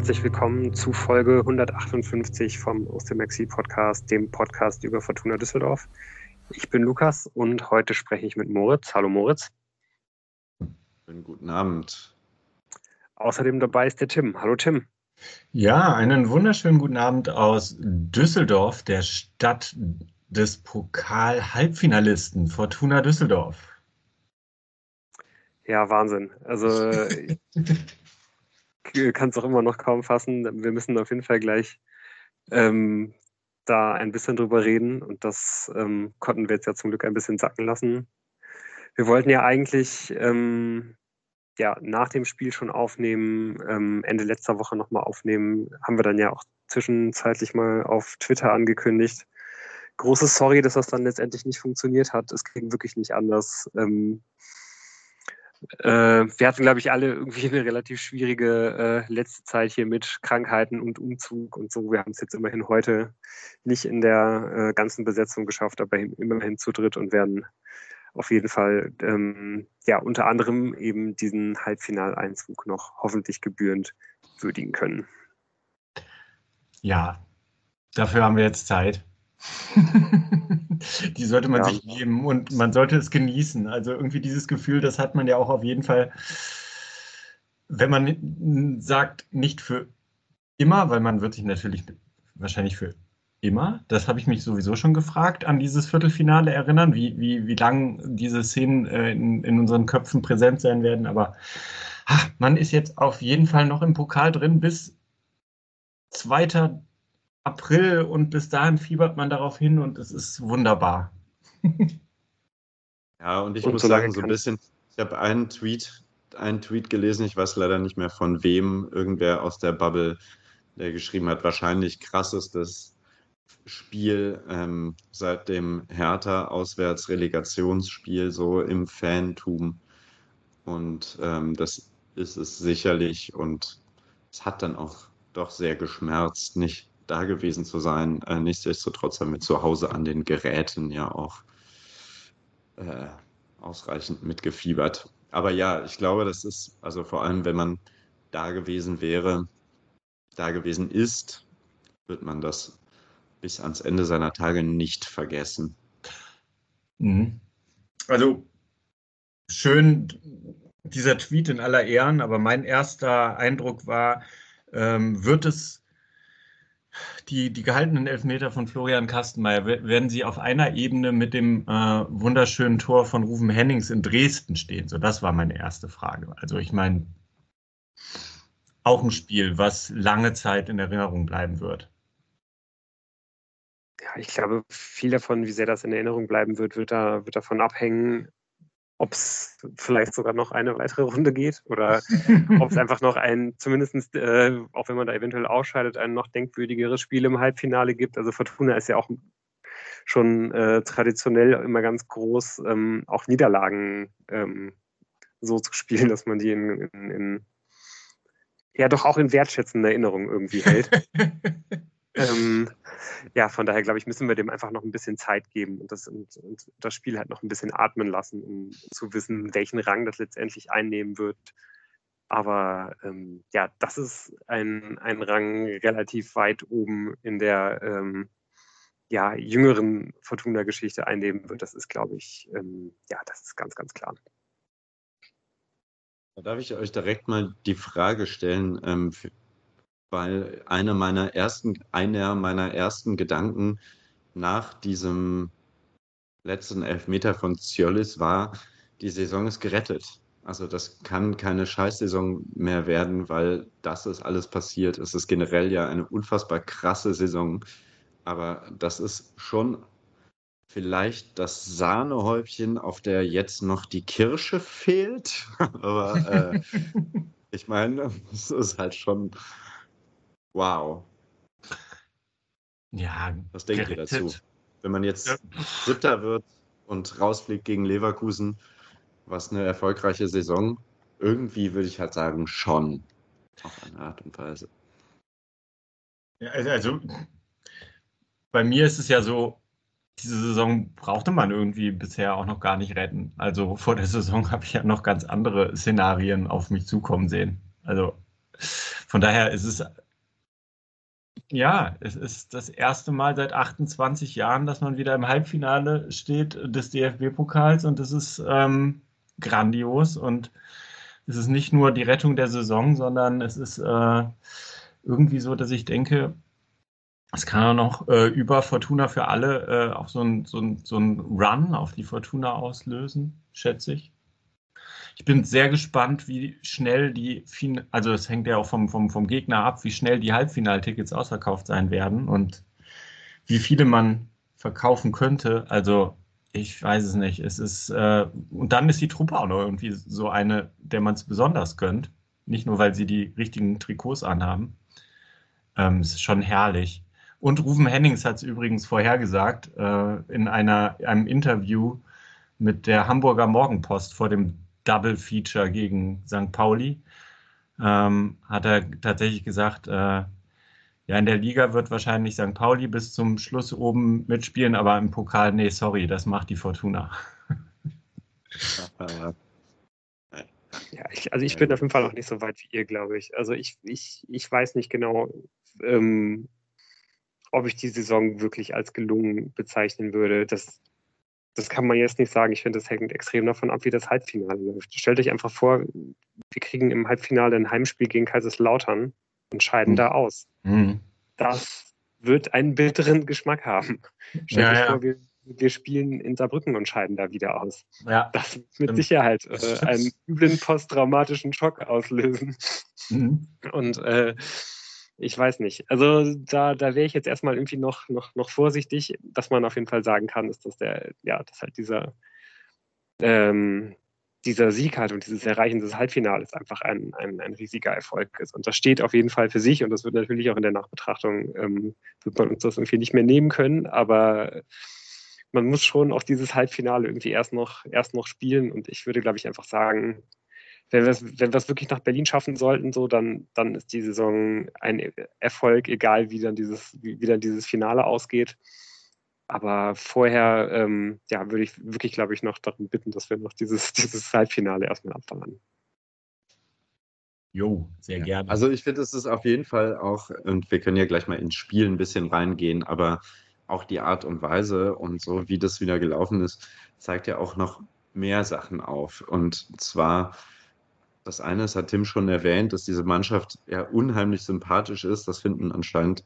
herzlich willkommen zu Folge 158 vom Ostemaxi Podcast, dem Podcast über Fortuna Düsseldorf. Ich bin Lukas und heute spreche ich mit Moritz. Hallo Moritz. Einen guten Abend. Außerdem dabei ist der Tim. Hallo Tim. Ja, einen wunderschönen guten Abend aus Düsseldorf, der Stadt des Pokal-Halbfinalisten Fortuna Düsseldorf. Ja, Wahnsinn. Also kann es auch immer noch kaum fassen. Wir müssen auf jeden Fall gleich ähm, da ein bisschen drüber reden und das ähm, konnten wir jetzt ja zum Glück ein bisschen sacken lassen. Wir wollten ja eigentlich ähm, ja, nach dem Spiel schon aufnehmen, ähm, Ende letzter Woche nochmal aufnehmen, haben wir dann ja auch zwischenzeitlich mal auf Twitter angekündigt. Großes Sorry, dass das dann letztendlich nicht funktioniert hat. Es ging wirklich nicht anders. Ähm, äh, wir hatten, glaube ich, alle irgendwie eine relativ schwierige äh, letzte Zeit hier mit Krankheiten und Umzug und so. Wir haben es jetzt immerhin heute nicht in der äh, ganzen Besetzung geschafft, aber immerhin zu dritt und werden auf jeden Fall ähm, ja unter anderem eben diesen Halbfinaleinzug noch hoffentlich gebührend würdigen können. Ja, dafür haben wir jetzt Zeit. die sollte man ja. sich nehmen und man sollte es genießen. Also irgendwie dieses Gefühl, das hat man ja auch auf jeden Fall, wenn man sagt, nicht für immer, weil man wird sich natürlich wahrscheinlich für immer, das habe ich mich sowieso schon gefragt, an dieses Viertelfinale erinnern, wie, wie, wie lang diese Szenen äh, in, in unseren Köpfen präsent sein werden. Aber ach, man ist jetzt auf jeden Fall noch im Pokal drin bis 2. April und bis dahin fiebert man darauf hin und es ist wunderbar. ja, und ich und muss sagen, so ein bisschen, ich habe einen Tweet, einen Tweet gelesen, ich weiß leider nicht mehr von wem, irgendwer aus der Bubble, der geschrieben hat, wahrscheinlich krassestes Spiel ähm, seit dem Hertha-Auswärts-Relegationsspiel so im Fantum. Und ähm, das ist es sicherlich. Und es hat dann auch doch sehr geschmerzt, nicht da gewesen zu sein. Äh, nichtsdestotrotz haben wir zu Hause an den Geräten ja auch äh, ausreichend mitgefiebert. Aber ja, ich glaube, das ist, also vor allem, wenn man da gewesen wäre, da gewesen ist, wird man das bis ans Ende seiner Tage nicht vergessen. Mhm. Also schön dieser Tweet in aller Ehren, aber mein erster Eindruck war, ähm, wird es die, die gehaltenen Elfmeter von Florian Kastenmeier, werden sie auf einer Ebene mit dem äh, wunderschönen Tor von Rufen Hennings in Dresden stehen? So, das war meine erste Frage. Also ich meine, auch ein Spiel, was lange Zeit in Erinnerung bleiben wird ich glaube, viel davon, wie sehr das in Erinnerung bleiben wird, wird, da, wird davon abhängen, ob es vielleicht sogar noch eine weitere Runde geht oder ob es einfach noch ein, zumindest, äh, auch wenn man da eventuell ausscheidet, ein noch denkwürdigeres Spiel im Halbfinale gibt. Also Fortuna ist ja auch schon äh, traditionell immer ganz groß, ähm, auch Niederlagen ähm, so zu spielen, dass man die in, in, in, ja doch auch in wertschätzender Erinnerung irgendwie hält. ähm, ja, von daher glaube ich, müssen wir dem einfach noch ein bisschen Zeit geben und das, und, und das Spiel halt noch ein bisschen atmen lassen, um zu wissen, welchen Rang das letztendlich einnehmen wird. Aber ähm, ja, dass es ein, ein Rang relativ weit oben in der ähm, ja, jüngeren Fortuna-Geschichte einnehmen wird, das ist, glaube ich, ähm, ja, das ist ganz, ganz klar. Da darf ich euch direkt mal die Frage stellen, ähm, weil einer meiner ersten, einer meiner ersten Gedanken nach diesem letzten Elfmeter von Ziolis war, die Saison ist gerettet. Also das kann keine Scheißsaison mehr werden, weil das ist alles passiert. Es ist generell ja eine unfassbar krasse Saison. Aber das ist schon vielleicht das Sahnehäubchen, auf der jetzt noch die Kirsche fehlt. Aber äh, ich meine, es ist halt schon Wow. Ja, was denkt gerettet. ihr dazu? Wenn man jetzt ja. Siebter wird und rausfliegt gegen Leverkusen, was eine erfolgreiche Saison, irgendwie würde ich halt sagen, schon. Auf eine Art und Weise. Ja, also, also bei mir ist es ja so, diese Saison brauchte man irgendwie bisher auch noch gar nicht retten. Also vor der Saison habe ich ja noch ganz andere Szenarien auf mich zukommen sehen. Also von daher ist es ja, es ist das erste Mal seit 28 Jahren, dass man wieder im Halbfinale steht des DFB-Pokals und das ist ähm, grandios und es ist nicht nur die Rettung der Saison, sondern es ist äh, irgendwie so, dass ich denke, es kann auch noch äh, über Fortuna für alle äh, auch so ein, so, ein, so ein Run auf die Fortuna auslösen, schätze ich. Ich bin sehr gespannt, wie schnell die, fin also es hängt ja auch vom, vom, vom Gegner ab, wie schnell die Halbfinaltickets ausverkauft sein werden und wie viele man verkaufen könnte. Also ich weiß es nicht. Es ist, äh, und dann ist die Truppe auch noch irgendwie so eine, der man es besonders gönnt. Nicht nur, weil sie die richtigen Trikots anhaben. Ähm, es ist schon herrlich. Und Rufen Hennings hat es übrigens vorhergesagt äh, in einer, einem Interview mit der Hamburger Morgenpost vor dem Double Feature gegen St. Pauli. Ähm, hat er tatsächlich gesagt, äh, ja, in der Liga wird wahrscheinlich St. Pauli bis zum Schluss oben mitspielen, aber im Pokal, nee, sorry, das macht die Fortuna. Ja, ich, also ich bin auf jeden Fall noch nicht so weit wie ihr, glaube ich. Also ich, ich, ich weiß nicht genau, ähm, ob ich die Saison wirklich als gelungen bezeichnen würde. Das, das kann man jetzt nicht sagen. Ich finde, das hängt extrem davon ab, wie das Halbfinale läuft. Stellt euch einfach vor, wir kriegen im Halbfinale ein Heimspiel gegen Kaiserslautern und scheiden mhm. da aus. Mhm. Das wird einen bitteren Geschmack haben. Stellt ja, euch ja. vor, wir, wir, spielen in Saarbrücken und scheiden da wieder aus. Ja. Das wird mit Sicherheit äh, einen üblen posttraumatischen Schock auslösen. Mhm. Und äh, ich weiß nicht. Also da, da wäre ich jetzt erstmal irgendwie noch, noch, noch vorsichtig. Was man auf jeden Fall sagen kann, ist, dass der, ja, dass halt dieser, ähm, dieser Sieg hat und dieses Erreichen des Halbfinales einfach ein, ein, ein riesiger Erfolg ist. Und das steht auf jeden Fall für sich und das wird natürlich auch in der Nachbetrachtung, ähm, wird man uns das irgendwie nicht mehr nehmen können, aber man muss schon auch dieses Halbfinale irgendwie erst noch, erst noch spielen und ich würde, glaube ich, einfach sagen, wenn wir es wenn wirklich nach Berlin schaffen sollten, so, dann, dann ist die Saison ein Erfolg, egal wie dann dieses, wie, wie dann dieses Finale ausgeht. Aber vorher ähm, ja, würde ich wirklich, glaube ich, noch darum bitten, dass wir noch dieses, dieses Halbfinale erstmal abfallen. Jo, sehr gerne. Also ich finde, es ist auf jeden Fall auch, und wir können ja gleich mal ins Spiel ein bisschen reingehen, aber auch die Art und Weise und so, wie das wieder gelaufen ist, zeigt ja auch noch mehr Sachen auf. Und zwar, das eine, das hat Tim schon erwähnt, dass diese Mannschaft ja unheimlich sympathisch ist. Das finden anscheinend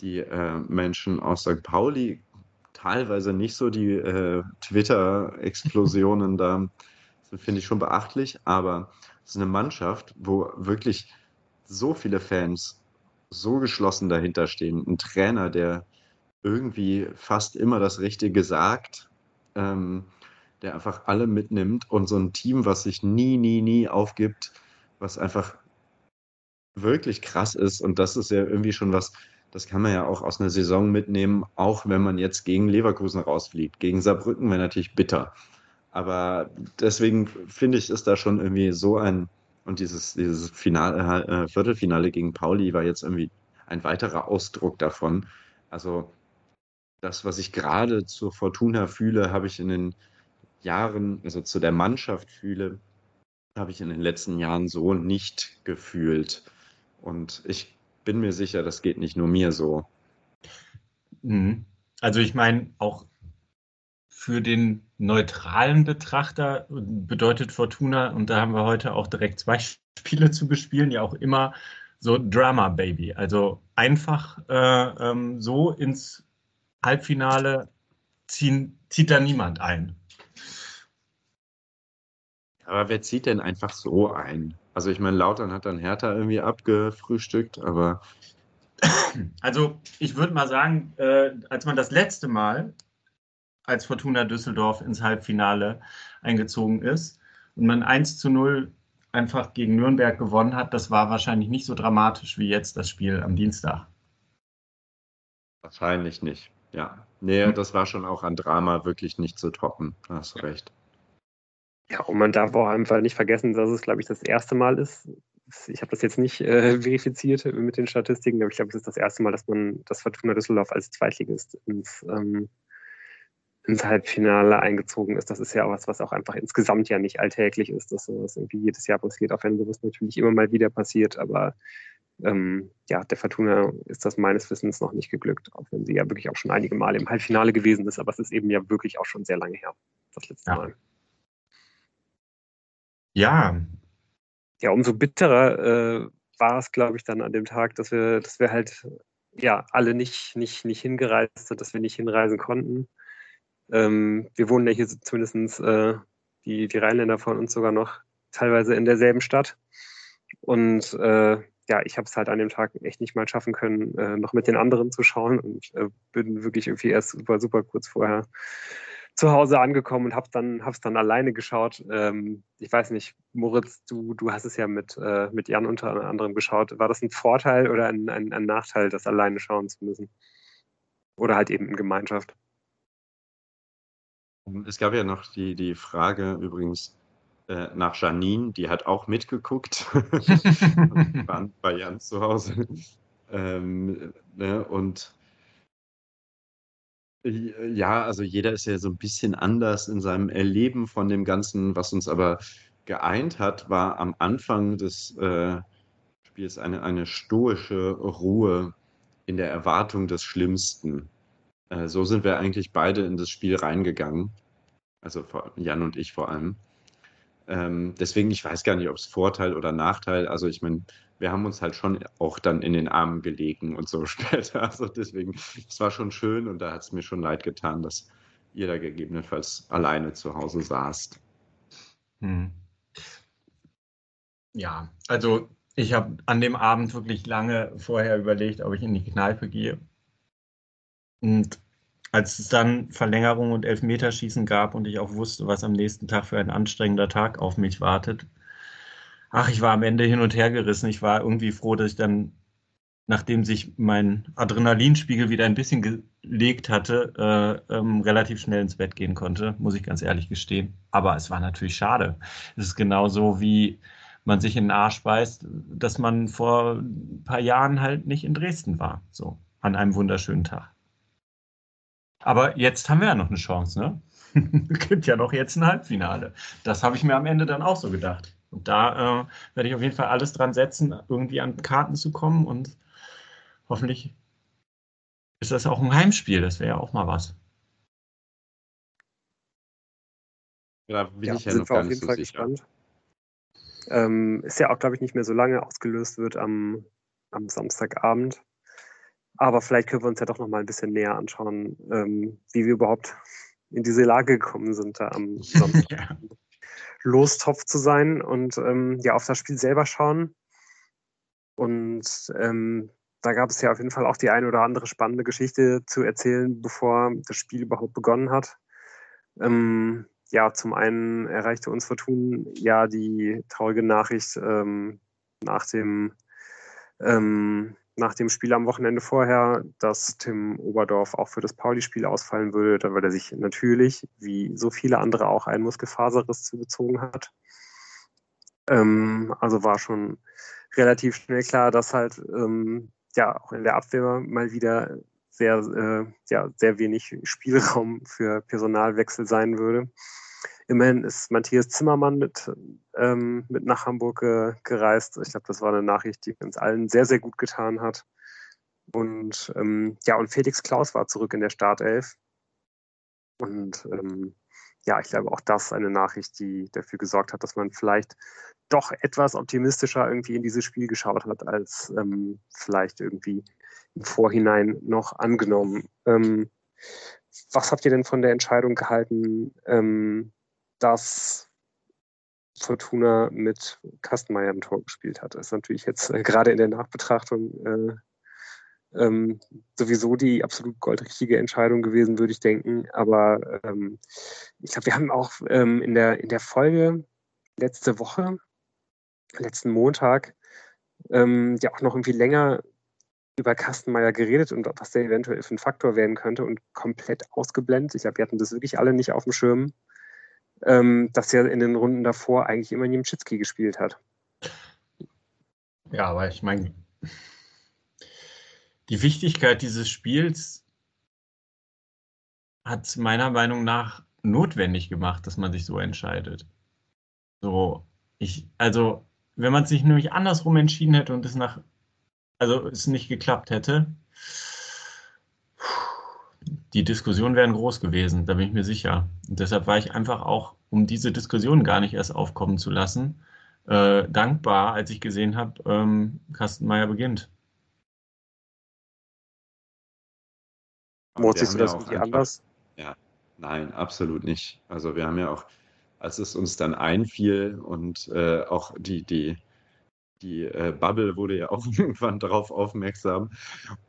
die äh, Menschen aus St. Pauli teilweise nicht so die äh, Twitter-Explosionen da. Finde ich schon beachtlich, aber es ist eine Mannschaft, wo wirklich so viele Fans so geschlossen dahinter stehen. Ein Trainer, der irgendwie fast immer das Richtige sagt, ähm, der einfach alle mitnimmt und so ein Team, was sich nie, nie, nie aufgibt, was einfach wirklich krass ist. Und das ist ja irgendwie schon was, das kann man ja auch aus einer Saison mitnehmen, auch wenn man jetzt gegen Leverkusen rausfliegt. Gegen Saarbrücken wäre natürlich bitter. Aber deswegen finde ich, ist da schon irgendwie so ein, und dieses, dieses Finale, äh, Viertelfinale gegen Pauli war jetzt irgendwie ein weiterer Ausdruck davon. Also das, was ich gerade zur Fortuna fühle, habe ich in den Jahren, also zu der Mannschaft fühle, habe ich in den letzten Jahren so nicht gefühlt. Und ich bin mir sicher, das geht nicht nur mir so. Mhm. Also ich meine, auch für den neutralen Betrachter bedeutet Fortuna, und da haben wir heute auch direkt zwei Spiele zu bespielen, ja auch immer so Drama Baby. Also einfach äh, ähm, so ins Halbfinale ziehen, zieht da niemand ein. Aber wer zieht denn einfach so ein? Also ich meine, Lautern hat dann Hertha irgendwie abgefrühstückt, aber. Also ich würde mal sagen, äh, als man das letzte Mal als Fortuna Düsseldorf ins Halbfinale eingezogen ist und man 1 zu 0 einfach gegen Nürnberg gewonnen hat, das war wahrscheinlich nicht so dramatisch wie jetzt das Spiel am Dienstag. Wahrscheinlich nicht, ja. Nee, hm. das war schon auch an Drama wirklich nicht zu toppen. Da hast du recht. Ja, und man darf auch einfach nicht vergessen, dass es, glaube ich, das erste Mal ist. Ich habe das jetzt nicht äh, verifiziert mit den Statistiken, aber ich glaube, es ist das erste Mal, dass man das Fortuna Düsseldorf als Zweitligist ins, ähm, ins Halbfinale eingezogen ist. Das ist ja auch was, was auch einfach insgesamt ja nicht alltäglich ist, dass sowas irgendwie jedes Jahr passiert, auch wenn sowas natürlich immer mal wieder passiert. Aber ähm, ja, der Fortuna ist das meines Wissens noch nicht geglückt, auch wenn sie ja wirklich auch schon einige Male im Halbfinale gewesen ist. Aber es ist eben ja wirklich auch schon sehr lange her, das letzte ja. Mal. Ja. Ja, umso bitterer äh, war es, glaube ich, dann an dem Tag, dass wir, dass wir halt ja alle nicht, nicht, nicht hingereist sind, dass wir nicht hinreisen konnten. Ähm, wir wohnen ja hier zumindest äh, die, die Rheinländer von uns sogar noch teilweise in derselben Stadt. Und äh, ja, ich habe es halt an dem Tag echt nicht mal schaffen können, äh, noch mit den anderen zu schauen und äh, bin wirklich irgendwie erst super, super kurz vorher zu Hause angekommen und habe dann hab's dann alleine geschaut. Ähm, ich weiß nicht, Moritz, du, du hast es ja mit, äh, mit Jan unter anderem geschaut. War das ein Vorteil oder ein, ein, ein Nachteil, das alleine schauen zu müssen? Oder halt eben in Gemeinschaft? Es gab ja noch die, die Frage übrigens äh, nach Janine, die hat auch mitgeguckt. waren bei Jan zu Hause. Ähm, ne, und ja, also jeder ist ja so ein bisschen anders in seinem Erleben von dem Ganzen. Was uns aber geeint hat, war am Anfang des äh, Spiels eine, eine stoische Ruhe in der Erwartung des Schlimmsten. Äh, so sind wir eigentlich beide in das Spiel reingegangen. Also Jan und ich vor allem. Ähm, deswegen, ich weiß gar nicht, ob es Vorteil oder Nachteil. Also ich meine, wir haben uns halt schon auch dann in den Armen gelegen und so später. Also deswegen, es war schon schön und da hat es mir schon leid getan, dass ihr da gegebenenfalls alleine zu Hause saßt. Hm. Ja, also ich habe an dem Abend wirklich lange vorher überlegt, ob ich in die Kneipe gehe. Und als es dann Verlängerung und Elfmeterschießen gab und ich auch wusste, was am nächsten Tag für ein anstrengender Tag auf mich wartet, ach, ich war am Ende hin und her gerissen. Ich war irgendwie froh, dass ich dann, nachdem sich mein Adrenalinspiegel wieder ein bisschen gelegt hatte, äh, ähm, relativ schnell ins Bett gehen konnte, muss ich ganz ehrlich gestehen. Aber es war natürlich schade. Es ist genauso wie man sich in den Arsch beißt, dass man vor ein paar Jahren halt nicht in Dresden war. So, an einem wunderschönen Tag. Aber jetzt haben wir ja noch eine Chance, ne? Gibt ja noch jetzt ein Halbfinale. Das habe ich mir am Ende dann auch so gedacht. Und da äh, werde ich auf jeden Fall alles dran setzen, irgendwie an Karten zu kommen und hoffentlich ist das auch ein Heimspiel. Das wäre ja auch mal was. Da bin ja, ich ja noch gar nicht so sicher. Gespannt. Ähm, ist ja auch, glaube ich, nicht mehr so lange ausgelöst wird am, am Samstagabend. Aber vielleicht können wir uns ja doch noch mal ein bisschen näher anschauen, ähm, wie wir überhaupt in diese Lage gekommen sind, da am Sonntag ja. Lostopf zu sein und ähm, ja auf das Spiel selber schauen. Und ähm, da gab es ja auf jeden Fall auch die eine oder andere spannende Geschichte zu erzählen, bevor das Spiel überhaupt begonnen hat. Ähm, ja, zum einen erreichte uns Fortun ja die traurige Nachricht ähm, nach dem ähm, nach dem Spiel am Wochenende vorher, dass Tim Oberdorf auch für das Pauli-Spiel ausfallen würde, weil er sich natürlich, wie so viele andere, auch einen Muskelfaserriss zugezogen hat. Ähm, also war schon relativ schnell klar, dass halt ähm, ja auch in der Abwehr mal wieder sehr, äh, ja, sehr wenig Spielraum für Personalwechsel sein würde. Immerhin ist Matthias Zimmermann mit, ähm, mit nach Hamburg äh, gereist. Ich glaube, das war eine Nachricht, die uns allen sehr, sehr gut getan hat. Und ähm, ja, und Felix Klaus war zurück in der Startelf. Und ähm, ja, ich glaube, auch das eine Nachricht, die dafür gesorgt hat, dass man vielleicht doch etwas optimistischer irgendwie in dieses Spiel geschaut hat, als ähm, vielleicht irgendwie im Vorhinein noch angenommen. Ähm, was habt ihr denn von der Entscheidung gehalten, ähm, dass Fortuna mit Kastenmeier im Tor gespielt hat. Das ist natürlich jetzt äh, gerade in der Nachbetrachtung äh, ähm, sowieso die absolut goldrichtige Entscheidung gewesen, würde ich denken. Aber ähm, ich glaube, wir haben auch ähm, in, der, in der Folge letzte Woche, letzten Montag, ähm, ja auch noch irgendwie länger über Kastenmeier geredet und was der eventuell für ein Faktor werden könnte und komplett ausgeblendet. Ich glaube, wir hatten das wirklich alle nicht auf dem Schirm ähm, dass er in den Runden davor eigentlich immer Niemczycki gespielt hat. Ja, aber ich meine, die Wichtigkeit dieses Spiels hat es meiner Meinung nach notwendig gemacht, dass man sich so entscheidet. So, ich, also, wenn man sich nämlich andersrum entschieden hätte und es nach, also es nicht geklappt hätte, die Diskussionen wären groß gewesen, da bin ich mir sicher. Und deshalb war ich einfach auch, um diese Diskussion gar nicht erst aufkommen zu lassen, äh, dankbar, als ich gesehen habe, ähm, Kastenmeier beginnt. Mord siehst du das irgendwie anders? Ja, nein, absolut nicht. Also wir haben ja auch, als es uns dann einfiel und äh, auch die, die die äh, Bubble wurde ja auch irgendwann darauf aufmerksam.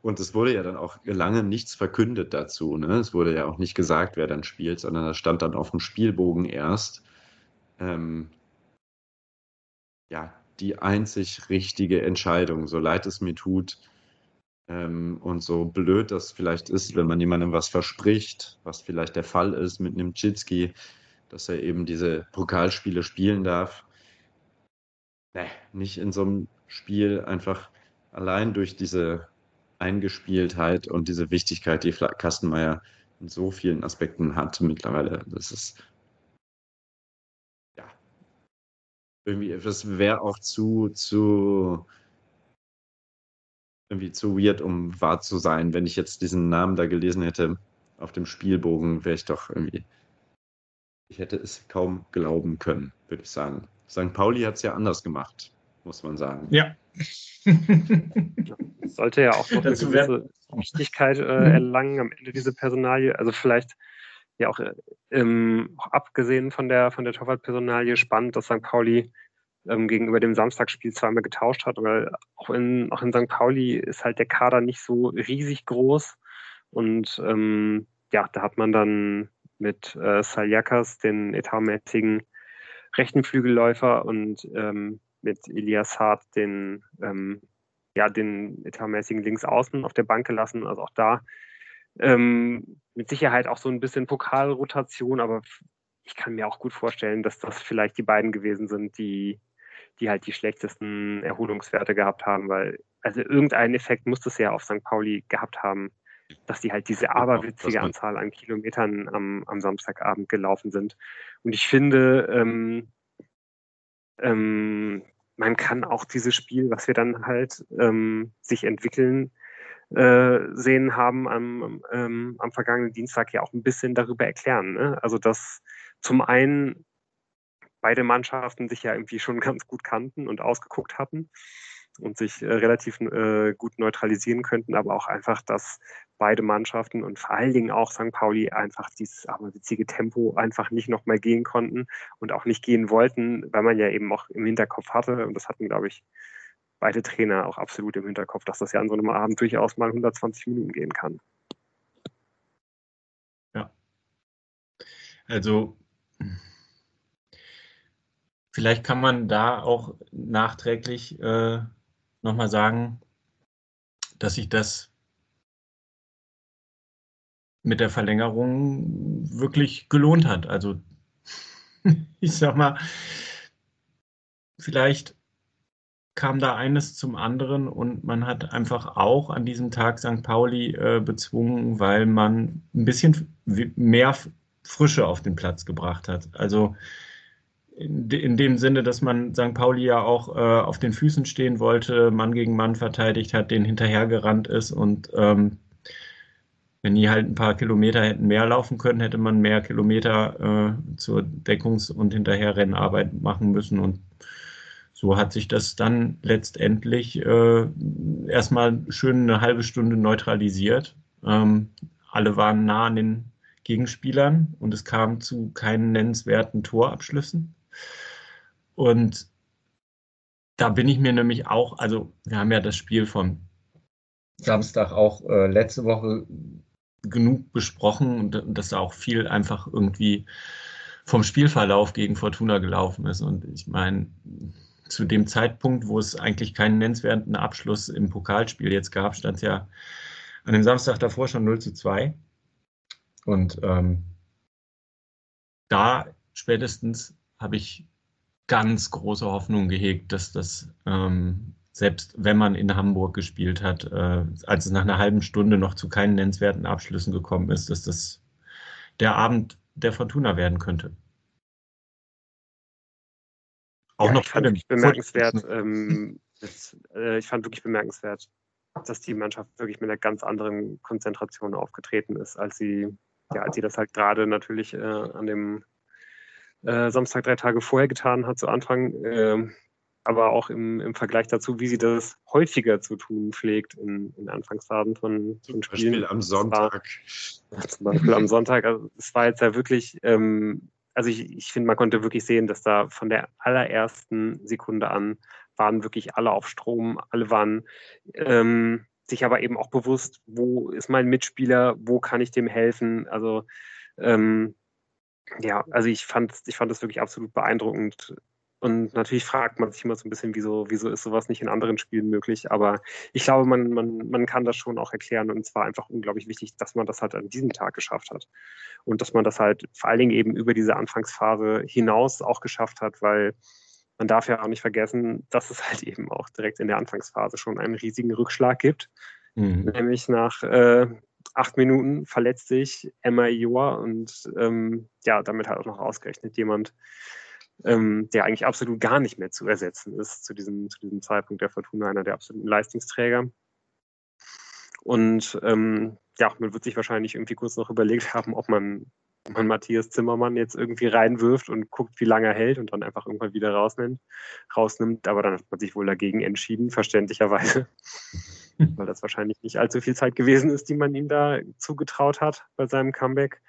Und es wurde ja dann auch lange nichts verkündet dazu. Ne? Es wurde ja auch nicht gesagt, wer dann spielt, sondern das stand dann auf dem Spielbogen erst. Ähm, ja, die einzig richtige Entscheidung, so leid es mir tut. Ähm, und so blöd das vielleicht ist, wenn man jemandem was verspricht, was vielleicht der Fall ist mit einem Chitski, dass er eben diese Pokalspiele spielen darf nee, nicht in so einem Spiel einfach allein durch diese Eingespieltheit und diese Wichtigkeit, die Kastenmeier in so vielen Aspekten hat mittlerweile. Das ist ja irgendwie, das wäre auch zu, zu irgendwie zu weird, um wahr zu sein. Wenn ich jetzt diesen Namen da gelesen hätte auf dem Spielbogen, wäre ich doch irgendwie. Ich hätte es kaum glauben können, würde ich sagen. St. Pauli hat es ja anders gemacht, muss man sagen. Ja. Sollte ja auch noch eine gewisse Wichtigkeit äh, mhm. erlangen am Ende diese Personalie. Also vielleicht ja auch, ähm, auch abgesehen von der, von der Torwart-Personalie spannend, dass St. Pauli ähm, gegenüber dem Samstagsspiel zweimal getauscht hat. Aber auch in, auch in St. Pauli ist halt der Kader nicht so riesig groß. Und ähm, ja, da hat man dann mit äh, Saljakas, den etatmäßigen rechten Flügelläufer und ähm, mit Elias Hart den, ähm, ja, den etatmäßigen Linksaußen auf der Bank gelassen. Also auch da ähm, mit Sicherheit auch so ein bisschen Pokalrotation, aber ich kann mir auch gut vorstellen, dass das vielleicht die beiden gewesen sind, die, die halt die schlechtesten Erholungswerte gehabt haben, weil also irgendeinen Effekt muss das ja auf St. Pauli gehabt haben, dass die halt diese genau, aberwitzige Anzahl an Kilometern am, am Samstagabend gelaufen sind. Und ich finde, ähm, ähm, man kann auch dieses Spiel, was wir dann halt ähm, sich entwickeln äh, sehen haben am, ähm, am vergangenen Dienstag ja auch ein bisschen darüber erklären. Ne? Also dass zum einen beide Mannschaften sich ja irgendwie schon ganz gut kannten und ausgeguckt hatten und sich äh, relativ äh, gut neutralisieren könnten, aber auch einfach, dass beide Mannschaften und vor allen Dingen auch St. Pauli einfach dieses aberwitzige Tempo einfach nicht nochmal gehen konnten und auch nicht gehen wollten, weil man ja eben auch im Hinterkopf hatte, und das hatten, glaube ich, beide Trainer auch absolut im Hinterkopf, dass das ja an so einem Abend durchaus mal 120 Minuten gehen kann. Ja. Also vielleicht kann man da auch nachträglich äh, nochmal sagen, dass sich das mit der Verlängerung wirklich gelohnt hat. Also ich sag mal, vielleicht kam da eines zum anderen und man hat einfach auch an diesem Tag St. Pauli äh, bezwungen, weil man ein bisschen mehr Frische auf den Platz gebracht hat. Also in, dem Sinne, dass man St. Pauli ja auch äh, auf den Füßen stehen wollte, Mann gegen Mann verteidigt hat, den hinterhergerannt ist und ähm, wenn die halt ein paar Kilometer hätten mehr laufen können, hätte man mehr Kilometer äh, zur Deckungs- und Hinterherrennarbeit machen müssen und so hat sich das dann letztendlich äh, erstmal schön eine halbe Stunde neutralisiert. Ähm, alle waren nah an den Gegenspielern und es kam zu keinen nennenswerten Torabschlüssen. Und da bin ich mir nämlich auch, also wir haben ja das Spiel vom Samstag auch äh, letzte Woche genug besprochen und, und dass da auch viel einfach irgendwie vom Spielverlauf gegen Fortuna gelaufen ist. Und ich meine, zu dem Zeitpunkt, wo es eigentlich keinen nennenswerten Abschluss im Pokalspiel jetzt gab, stand es ja an dem Samstag davor schon 0 zu 2. Und ähm, da spätestens habe ich ganz große Hoffnung gehegt, dass das ähm, selbst wenn man in Hamburg gespielt hat, äh, als es nach einer halben Stunde noch zu keinen nennenswerten Abschlüssen gekommen ist, dass das der Abend der Fortuna werden könnte. Auch ja, noch ich fand wirklich bemerkenswert, ähm, das, äh, ich fand wirklich bemerkenswert, dass die Mannschaft wirklich mit einer ganz anderen Konzentration aufgetreten ist, als sie, ja, als sie das halt gerade natürlich äh, an dem äh, Samstag drei Tage vorher getan hat, zu Anfang. Aber auch im, im Vergleich dazu, wie sie das häufiger zu tun pflegt in, in Anfangsphasen von, von Spielen. Zum Beispiel am Sonntag. War, zum Beispiel am Sonntag. Also es war jetzt ja wirklich, ähm, also ich, ich finde, man konnte wirklich sehen, dass da von der allerersten Sekunde an waren wirklich alle auf Strom, alle waren ähm, sich aber eben auch bewusst, wo ist mein Mitspieler, wo kann ich dem helfen. Also ähm, ja, also ich fand, ich fand das wirklich absolut beeindruckend. Und natürlich fragt man sich immer so ein bisschen, wieso, wieso ist sowas nicht in anderen Spielen möglich. Aber ich glaube, man, man, man kann das schon auch erklären. Und es war einfach unglaublich wichtig, dass man das halt an diesem Tag geschafft hat. Und dass man das halt vor allen Dingen eben über diese Anfangsphase hinaus auch geschafft hat, weil man darf ja auch nicht vergessen, dass es halt eben auch direkt in der Anfangsphase schon einen riesigen Rückschlag gibt. Mhm. Nämlich nach äh, acht Minuten verletzt sich Emma Joa und ähm, ja, damit halt auch noch ausgerechnet jemand, ähm, der eigentlich absolut gar nicht mehr zu ersetzen ist zu diesem, zu diesem Zeitpunkt der Fortuna, einer der absoluten Leistungsträger. Und ähm, ja, man wird sich wahrscheinlich irgendwie kurz noch überlegt haben, ob man man Matthias Zimmermann jetzt irgendwie reinwirft und guckt, wie lange er hält und dann einfach irgendwann wieder rausnimmt, rausnimmt. Aber dann hat man sich wohl dagegen entschieden, verständlicherweise, weil das wahrscheinlich nicht allzu viel Zeit gewesen ist, die man ihm da zugetraut hat bei seinem Comeback.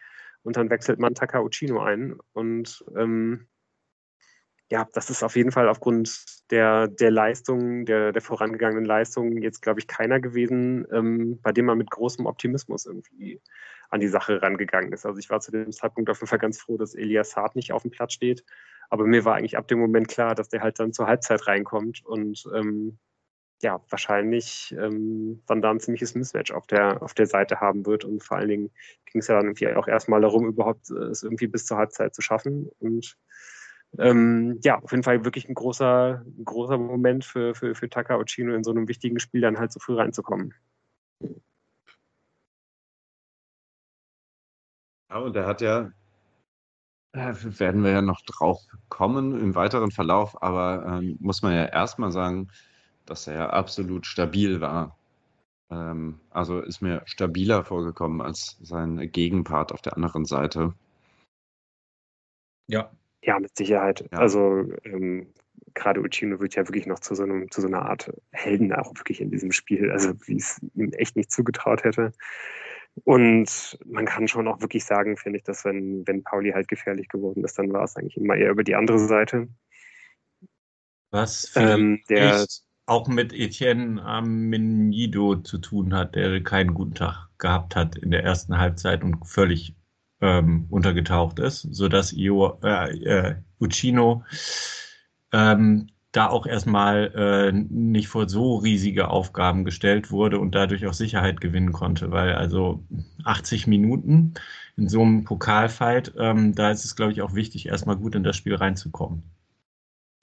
Und dann wechselt man Takauchino ein und ähm, ja, das ist auf jeden Fall aufgrund der, der Leistung, der, der vorangegangenen Leistung jetzt, glaube ich, keiner gewesen, ähm, bei dem man mit großem Optimismus irgendwie an die Sache rangegangen ist. Also ich war zu dem Zeitpunkt auf jeden Fall ganz froh, dass Elias Hart nicht auf dem Platz steht. Aber mir war eigentlich ab dem Moment klar, dass der halt dann zur Halbzeit reinkommt und ähm, ja, wahrscheinlich ähm, dann da ein ziemliches Mismatch auf der, auf der Seite haben wird. Und vor allen Dingen ging es ja dann irgendwie auch erstmal darum, überhaupt äh, es irgendwie bis zur Halbzeit zu schaffen. Und ähm, ja, auf jeden Fall wirklich ein großer, ein großer Moment für, für, für Taka Ochino in so einem wichtigen Spiel dann halt so früh reinzukommen. Ja, und er hat ja, äh, werden wir ja noch drauf kommen im weiteren Verlauf, aber ähm, muss man ja erstmal sagen, dass er ja absolut stabil war. Ähm, also ist mir stabiler vorgekommen als sein Gegenpart auf der anderen Seite. Ja, ja, mit Sicherheit. Ja. Also ähm, gerade Uchino wird ja wirklich noch zu so, einem, zu so einer Art Helden auch wirklich in diesem Spiel, also wie es ihm echt nicht zugetraut hätte. Und man kann schon auch wirklich sagen, finde ich, dass wenn, wenn Pauli halt gefährlich geworden ist, dann war es eigentlich immer eher über die andere Seite. Was ähm, der auch mit Etienne Amenido zu tun hat, der keinen guten Tag gehabt hat in der ersten Halbzeit und völlig ähm, untergetaucht ist, sodass Io, äh, äh, Uccino ähm, da auch erstmal äh, nicht vor so riesige Aufgaben gestellt wurde und dadurch auch Sicherheit gewinnen konnte, weil also 80 Minuten in so einem Pokalfight, ähm, da ist es, glaube ich, auch wichtig, erstmal gut in das Spiel reinzukommen.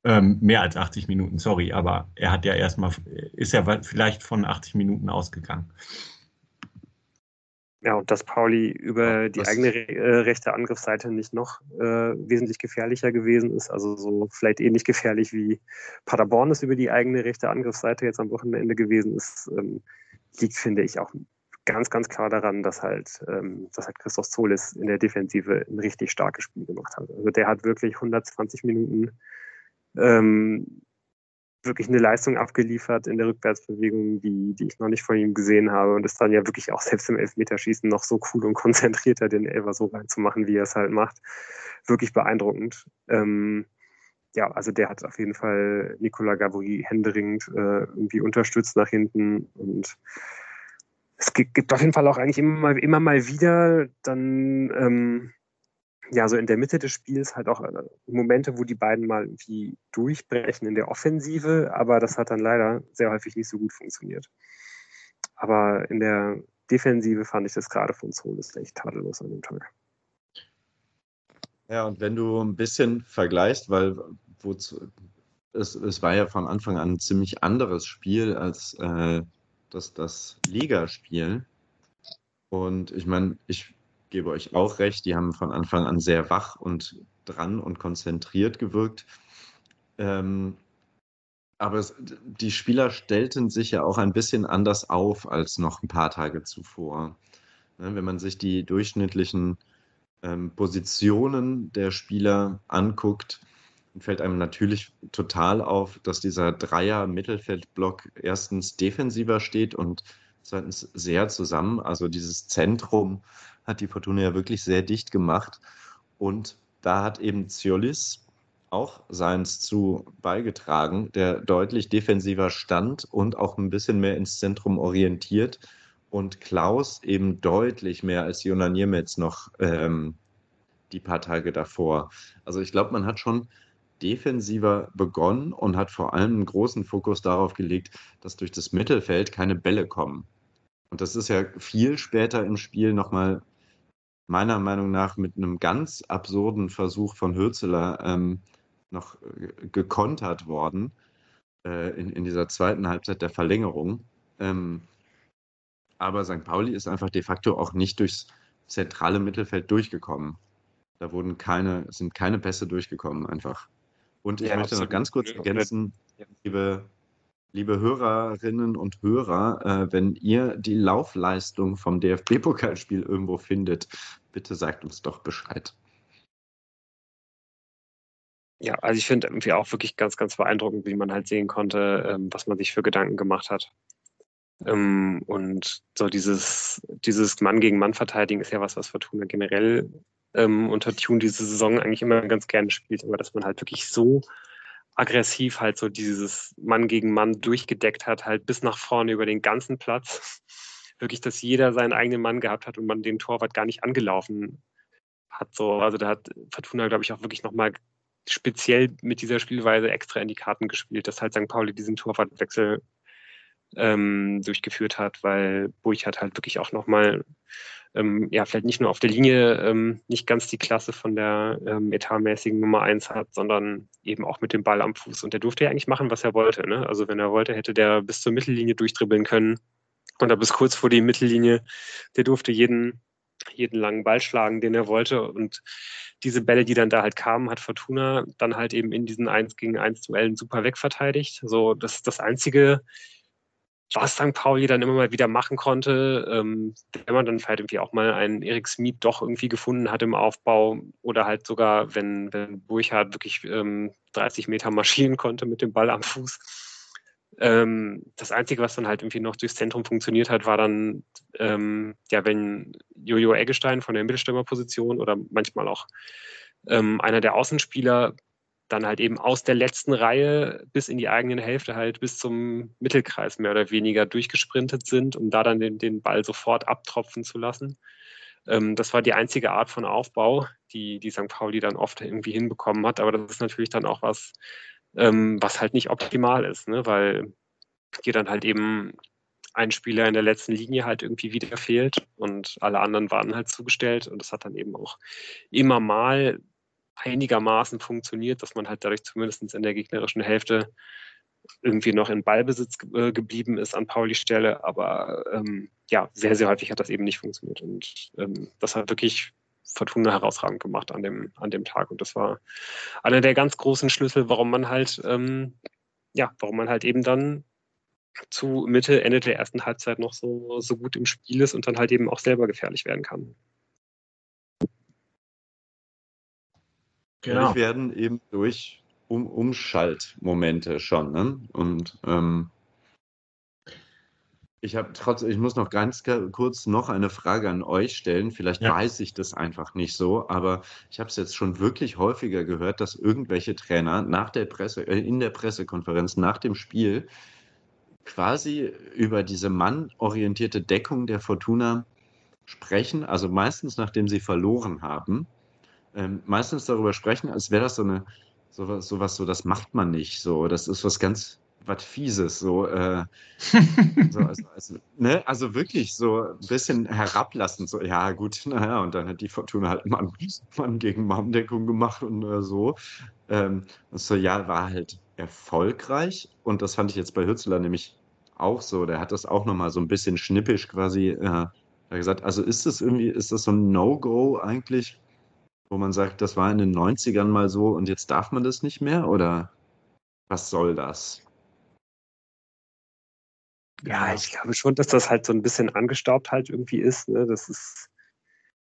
Ähm, mehr als 80 Minuten, sorry, aber er hat ja erstmal, ist ja vielleicht von 80 Minuten ausgegangen. Ja, und dass Pauli über die Was? eigene äh, rechte Angriffsseite nicht noch äh, wesentlich gefährlicher gewesen ist, also so vielleicht ähnlich gefährlich wie Paderborn es über die eigene rechte Angriffsseite jetzt am Wochenende gewesen ist, ähm, liegt, finde ich, auch ganz, ganz klar daran, dass halt, ähm, dass halt Christoph Zolis in der Defensive ein richtig starkes Spiel gemacht hat. Also der hat wirklich 120 Minuten ähm, wirklich eine Leistung abgeliefert in der Rückwärtsbewegung, die, die ich noch nicht von ihm gesehen habe und ist dann ja wirklich auch selbst im Elfmeterschießen noch so cool und konzentrierter, den Elfer so reinzumachen, wie er es halt macht. Wirklich beeindruckend. Ähm, ja, also der hat auf jeden Fall Nicola Gavori händeringend äh, irgendwie unterstützt nach hinten und es gibt, gibt auf jeden Fall auch eigentlich immer mal, immer mal wieder dann ähm, ja, so in der Mitte des Spiels halt auch äh, Momente, wo die beiden mal irgendwie durchbrechen in der Offensive, aber das hat dann leider sehr häufig nicht so gut funktioniert. Aber in der Defensive fand ich das gerade von Solis echt tadellos an dem Tag. Ja, und wenn du ein bisschen vergleichst, weil wozu, es, es war ja von Anfang an ein ziemlich anderes Spiel als äh, das, das Ligaspiel. Und ich meine, ich gebe euch auch recht, die haben von Anfang an sehr wach und dran und konzentriert gewirkt. Ähm, aber es, die Spieler stellten sich ja auch ein bisschen anders auf als noch ein paar Tage zuvor. Ne, wenn man sich die durchschnittlichen ähm, Positionen der Spieler anguckt, fällt einem natürlich total auf, dass dieser Dreier-Mittelfeldblock erstens defensiver steht und zweitens sehr zusammen. Also dieses Zentrum hat die Fortuna ja wirklich sehr dicht gemacht. Und da hat eben Ziolis auch seins zu beigetragen, der deutlich defensiver stand und auch ein bisschen mehr ins Zentrum orientiert. Und Klaus eben deutlich mehr als Jona Niemetz noch ähm, die paar Tage davor. Also ich glaube, man hat schon defensiver begonnen und hat vor allem einen großen Fokus darauf gelegt, dass durch das Mittelfeld keine Bälle kommen. Und das ist ja viel später im Spiel nochmal meiner Meinung nach mit einem ganz absurden Versuch von Hürzeler ähm, noch äh, gekontert worden äh, in, in dieser zweiten Halbzeit der Verlängerung. Ähm, aber St. Pauli ist einfach de facto auch nicht durchs zentrale Mittelfeld durchgekommen. Da wurden keine, sind keine Pässe durchgekommen einfach. Und ich ja, möchte absolut. noch ganz kurz ergänzen, liebe, liebe Hörerinnen und Hörer, äh, wenn ihr die Laufleistung vom DFB-Pokalspiel irgendwo findet, bitte sagt uns doch Bescheid. Ja, also ich finde irgendwie auch wirklich ganz, ganz beeindruckend, wie man halt sehen konnte, ähm, was man sich für Gedanken gemacht hat. Ähm, und so dieses, dieses Mann gegen Mann verteidigen ist ja was, was Fortuna generell ähm, unter Tune diese Saison eigentlich immer ganz gerne spielt, aber dass man halt wirklich so aggressiv halt so dieses Mann gegen Mann durchgedeckt hat, halt bis nach vorne über den ganzen Platz. Wirklich, dass jeder seinen eigenen Mann gehabt hat und man den Torwart gar nicht angelaufen hat. So, also da hat Fortuna, glaube ich, auch wirklich nochmal speziell mit dieser Spielweise extra in die Karten gespielt, dass halt St. Pauli diesen Torwartwechsel ähm, durchgeführt hat, weil Burch halt wirklich auch nochmal ähm, ja, vielleicht nicht nur auf der Linie ähm, nicht ganz die Klasse von der ähm, etatmäßigen Nummer 1 hat, sondern eben auch mit dem Ball am Fuß. Und der durfte ja eigentlich machen, was er wollte. Ne? Also wenn er wollte, hätte der bis zur Mittellinie durchdribbeln können oder bis kurz vor die Mittellinie. Der durfte jeden, jeden langen Ball schlagen, den er wollte. Und diese Bälle, die dann da halt kamen, hat Fortuna dann halt eben in diesen 1 gegen 1 Duellen super wegverteidigt. So, das ist das einzige was St. Pauli dann immer mal wieder machen konnte, ähm, wenn man dann vielleicht irgendwie auch mal einen Erik Smith doch irgendwie gefunden hat im Aufbau oder halt sogar, wenn, wenn Burchard wirklich ähm, 30 Meter marschieren konnte mit dem Ball am Fuß. Ähm, das Einzige, was dann halt irgendwie noch durchs Zentrum funktioniert hat, war dann, ähm, ja, wenn Jojo Eggestein von der Mittelstürmerposition oder manchmal auch ähm, einer der Außenspieler dann halt eben aus der letzten Reihe bis in die eigene Hälfte halt bis zum Mittelkreis mehr oder weniger durchgesprintet sind, um da dann den, den Ball sofort abtropfen zu lassen. Ähm, das war die einzige Art von Aufbau, die, die St. Pauli dann oft irgendwie hinbekommen hat. Aber das ist natürlich dann auch was, ähm, was halt nicht optimal ist, ne? weil dir dann halt eben ein Spieler in der letzten Linie halt irgendwie wieder fehlt und alle anderen waren halt zugestellt und das hat dann eben auch immer mal einigermaßen funktioniert, dass man halt dadurch zumindest in der gegnerischen Hälfte irgendwie noch in Ballbesitz äh, geblieben ist an Pauli Stelle, aber ähm, ja, sehr, sehr häufig hat das eben nicht funktioniert. Und ähm, das hat wirklich Fortuna herausragend gemacht an dem, an dem Tag. Und das war einer der ganz großen Schlüssel, warum man halt, ähm, ja, warum man halt eben dann zu Mitte, Ende der ersten Halbzeit noch so, so gut im Spiel ist und dann halt eben auch selber gefährlich werden kann. Genau. werden eben durch um Umschaltmomente schon. Ne? Und ähm, ich habe trotzdem, ich muss noch ganz kurz noch eine Frage an euch stellen. Vielleicht ja. weiß ich das einfach nicht so, aber ich habe es jetzt schon wirklich häufiger gehört, dass irgendwelche Trainer nach der Presse, äh, in der Pressekonferenz nach dem Spiel quasi über diese mannorientierte Deckung der Fortuna sprechen, also meistens nachdem sie verloren haben ähm, meistens darüber sprechen, als wäre das so eine, sowas, sowas, so, das macht man nicht. So, das ist was ganz was Fieses, so, äh, so also, also, ne? also wirklich so ein bisschen herablassend, so, ja, gut, naja, und dann hat die Fortuna halt Mann, Mann gegen Manndeckung gemacht und äh, so. Ähm, und so, ja, war halt erfolgreich und das fand ich jetzt bei Hützler nämlich auch so. Der hat das auch nochmal so ein bisschen schnippisch quasi äh, hat gesagt, also ist das irgendwie, ist das so ein No-Go eigentlich, wo man sagt, das war in den 90ern mal so und jetzt darf man das nicht mehr? Oder was soll das? Ja, ich glaube schon, dass das halt so ein bisschen angestaubt halt irgendwie ist. Ne? Das ist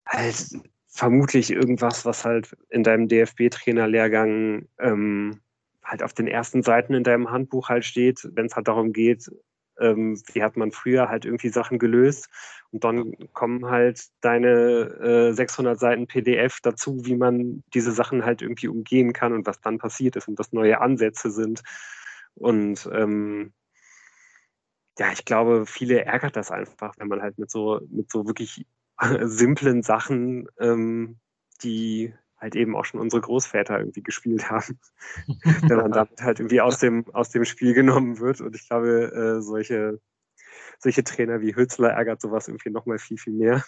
halt vermutlich irgendwas, was halt in deinem DFB-Trainerlehrgang ähm, halt auf den ersten Seiten in deinem Handbuch halt steht, wenn es halt darum geht, ähm, wie hat man früher halt irgendwie Sachen gelöst. Und dann kommen halt deine äh, 600 Seiten PDF dazu, wie man diese Sachen halt irgendwie umgehen kann und was dann passiert ist und was neue Ansätze sind. Und ähm, ja, ich glaube, viele ärgert das einfach, wenn man halt mit so, mit so wirklich simplen Sachen, ähm, die halt eben auch schon unsere Großväter irgendwie gespielt haben, wenn man damit halt irgendwie aus dem, aus dem Spiel genommen wird. Und ich glaube, äh, solche, solche Trainer wie Hützler ärgert sowas irgendwie nochmal viel, viel mehr,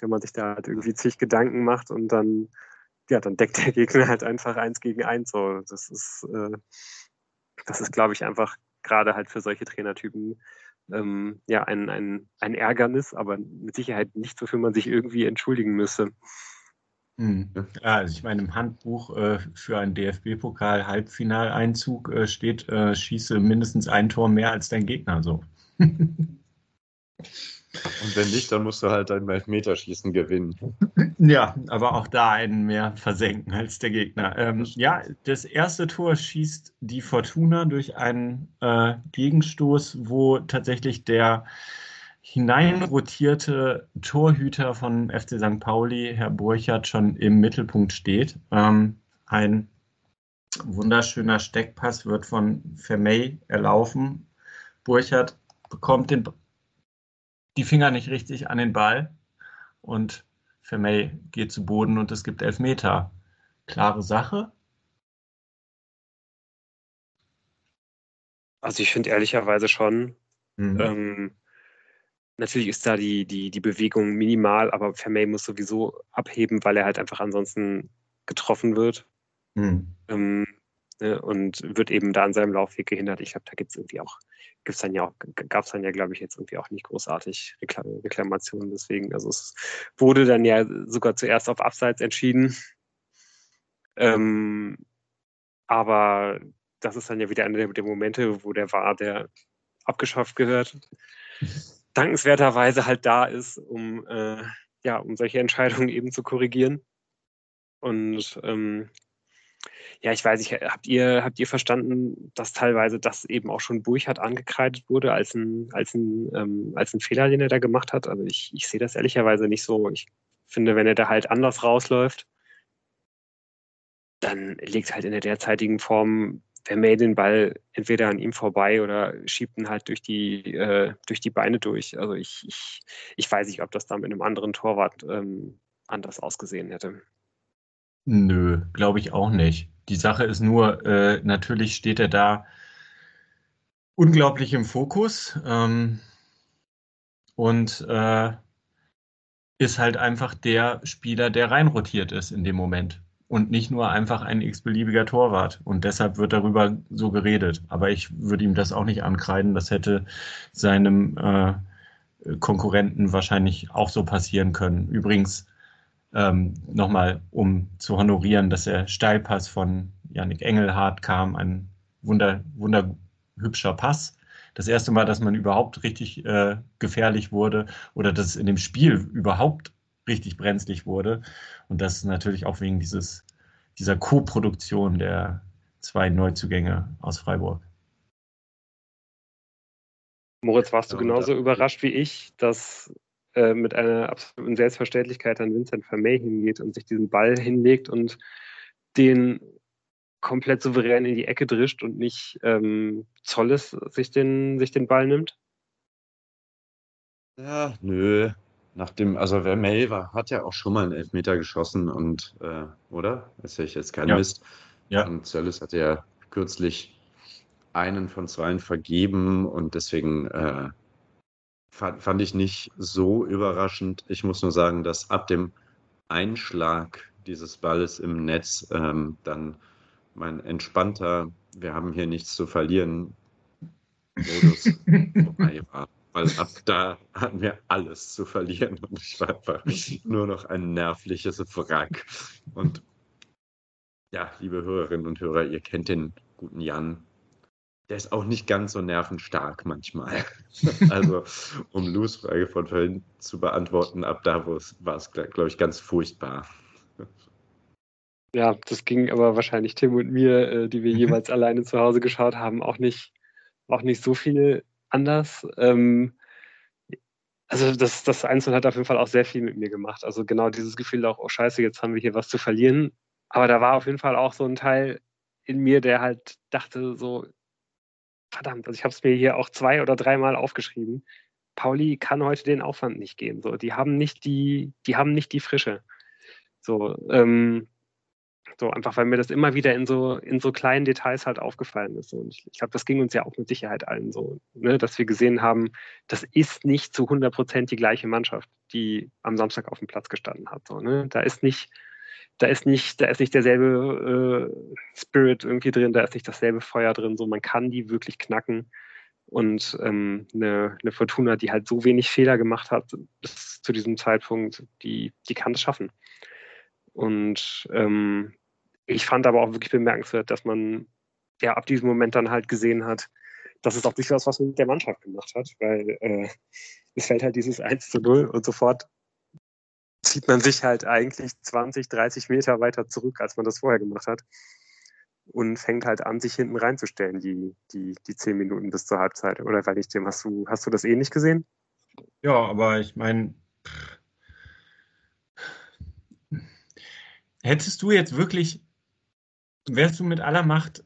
wenn man sich da halt irgendwie zig Gedanken macht und dann, ja, dann deckt der Gegner halt einfach eins gegen eins. So, das ist, äh, das ist, glaube ich, einfach gerade halt für solche Trainertypen ähm, ja ein, ein, ein Ärgernis, aber mit Sicherheit nichts, wofür man sich irgendwie entschuldigen müsste. Hm. Ja, also ich meine, im Handbuch äh, für einen DFB-Pokal-Halbfinaleinzug äh, steht, äh, schieße mindestens ein Tor mehr als dein Gegner. So. Und wenn nicht, dann musst du halt dein Elfmeterschießen gewinnen. Ja, aber auch da einen mehr versenken als der Gegner. Ähm, ja, das erste Tor schießt die Fortuna durch einen äh, Gegenstoß, wo tatsächlich der hineinrotierte Torhüter von FC St. Pauli, Herr Burchardt, schon im Mittelpunkt steht. Ähm, ein wunderschöner Steckpass wird von Vermey erlaufen. Burchardt bekommt den die Finger nicht richtig an den Ball und Vermey geht zu Boden und es gibt Elfmeter. Klare Sache. Also ich finde ehrlicherweise schon. Mhm. Ähm, natürlich ist da die, die, die Bewegung minimal, aber Vermey muss sowieso abheben, weil er halt einfach ansonsten getroffen wird. Mhm. Ähm, ne, und wird eben da an seinem Laufweg gehindert. Ich glaube, da gibt es irgendwie auch gibt's dann ja auch, gab es dann ja, glaube ich, jetzt irgendwie auch nicht großartig Reklam Reklamationen. Deswegen, also es wurde dann ja sogar zuerst auf Abseits entschieden. Ähm, aber das ist dann ja wieder einer der Momente, wo der war, der abgeschafft gehört, dankenswerterweise halt da ist, um, äh, ja, um solche Entscheidungen eben zu korrigieren. Und ähm, ja, ich weiß nicht, habt ihr, habt ihr verstanden, dass teilweise das eben auch schon Burchardt angekreidet wurde als ein, als ein, ähm, als ein Fehler, den er da gemacht hat? Also ich, ich sehe das ehrlicherweise nicht so. Ich finde, wenn er da halt anders rausläuft, dann liegt halt in der derzeitigen Form Vermey den Ball entweder an ihm vorbei oder schiebt ihn halt durch die, äh, durch die Beine durch. Also ich, ich, ich weiß nicht, ob das da mit einem anderen Torwart ähm, anders ausgesehen hätte. Nö, glaube ich auch nicht. Die Sache ist nur, äh, natürlich steht er da unglaublich im Fokus ähm, und äh, ist halt einfach der Spieler, der reinrotiert ist in dem Moment und nicht nur einfach ein x-beliebiger Torwart. Und deshalb wird darüber so geredet. Aber ich würde ihm das auch nicht ankreiden. Das hätte seinem äh, Konkurrenten wahrscheinlich auch so passieren können. Übrigens, ähm, nochmal, um zu honorieren, dass der Steilpass von Yannick Engelhardt kam, ein wunder, wunderhübscher Pass. Das erste Mal, dass man überhaupt richtig äh, gefährlich wurde oder dass es in dem Spiel überhaupt richtig brenzlig wurde. Und das ist natürlich auch wegen dieses, dieser Co-Produktion der zwei Neuzugänge aus Freiburg. Moritz, warst du genauso überrascht wie ich, dass äh, mit einer absoluten Selbstverständlichkeit dann Vincent Vermey hingeht und sich diesen Ball hinlegt und den komplett souverän in die Ecke drischt und nicht ähm, Zolles sich den, sich den Ball nimmt? Ja, nö. Nach dem, also Vermey war, hat ja auch schon mal einen Elfmeter geschossen und, äh, oder? Erzähle ich jetzt keinen ja. Mist. Ja. Und Zölles hatte ja kürzlich einen von zweien vergeben und deswegen äh, fand, fand ich nicht so überraschend. Ich muss nur sagen, dass ab dem Einschlag dieses Balles im Netz ähm, dann mein entspannter, wir haben hier nichts zu verlieren, Modus vorbei war. Weil ab da hatten wir alles zu verlieren und ich war einfach nur noch ein nervliches Wrack. Und ja, liebe Hörerinnen und Hörer, ihr kennt den guten Jan. Der ist auch nicht ganz so nervenstark manchmal. also, um Lus Frage von vorhin zu beantworten, ab da war es, glaube ich, ganz furchtbar. Ja, das ging aber wahrscheinlich Tim und mir, äh, die wir jeweils alleine zu Hause geschaut haben, auch nicht, auch nicht so viel anders. Ähm, also das, das Einzelne hat auf jeden Fall auch sehr viel mit mir gemacht. Also genau dieses Gefühl auch, oh scheiße, jetzt haben wir hier was zu verlieren. Aber da war auf jeden Fall auch so ein Teil in mir, der halt dachte so, verdammt, also ich habe es mir hier auch zwei oder dreimal aufgeschrieben. Pauli kann heute den Aufwand nicht gehen. So, die haben nicht die, die haben nicht die Frische. So, ähm, so, einfach weil mir das immer wieder in so, in so kleinen Details halt aufgefallen ist. Und ich, ich glaube, das ging uns ja auch mit Sicherheit allen so, ne, dass wir gesehen haben, das ist nicht zu 100 Prozent die gleiche Mannschaft, die am Samstag auf dem Platz gestanden hat. So, ne? Da ist nicht, da ist nicht, da ist nicht derselbe äh, Spirit irgendwie drin, da ist nicht dasselbe Feuer drin. So, man kann die wirklich knacken. Und ähm, eine, eine Fortuna, die halt so wenig Fehler gemacht hat bis zu diesem Zeitpunkt, die, die kann es schaffen. Und ähm, ich fand aber auch wirklich bemerkenswert, dass man ja ab diesem Moment dann halt gesehen hat, dass es auch durchaus was mit der Mannschaft gemacht hat, weil äh, es fällt halt dieses 1 zu 0 und sofort zieht man sich halt eigentlich 20, 30 Meter weiter zurück, als man das vorher gemacht hat. Und fängt halt an, sich hinten reinzustellen, die, die, die 10 Minuten bis zur Halbzeit. Oder weil ich dem, hast du, hast du das ähnlich gesehen? Ja, aber ich meine, hättest du jetzt wirklich wärst du mit aller Macht,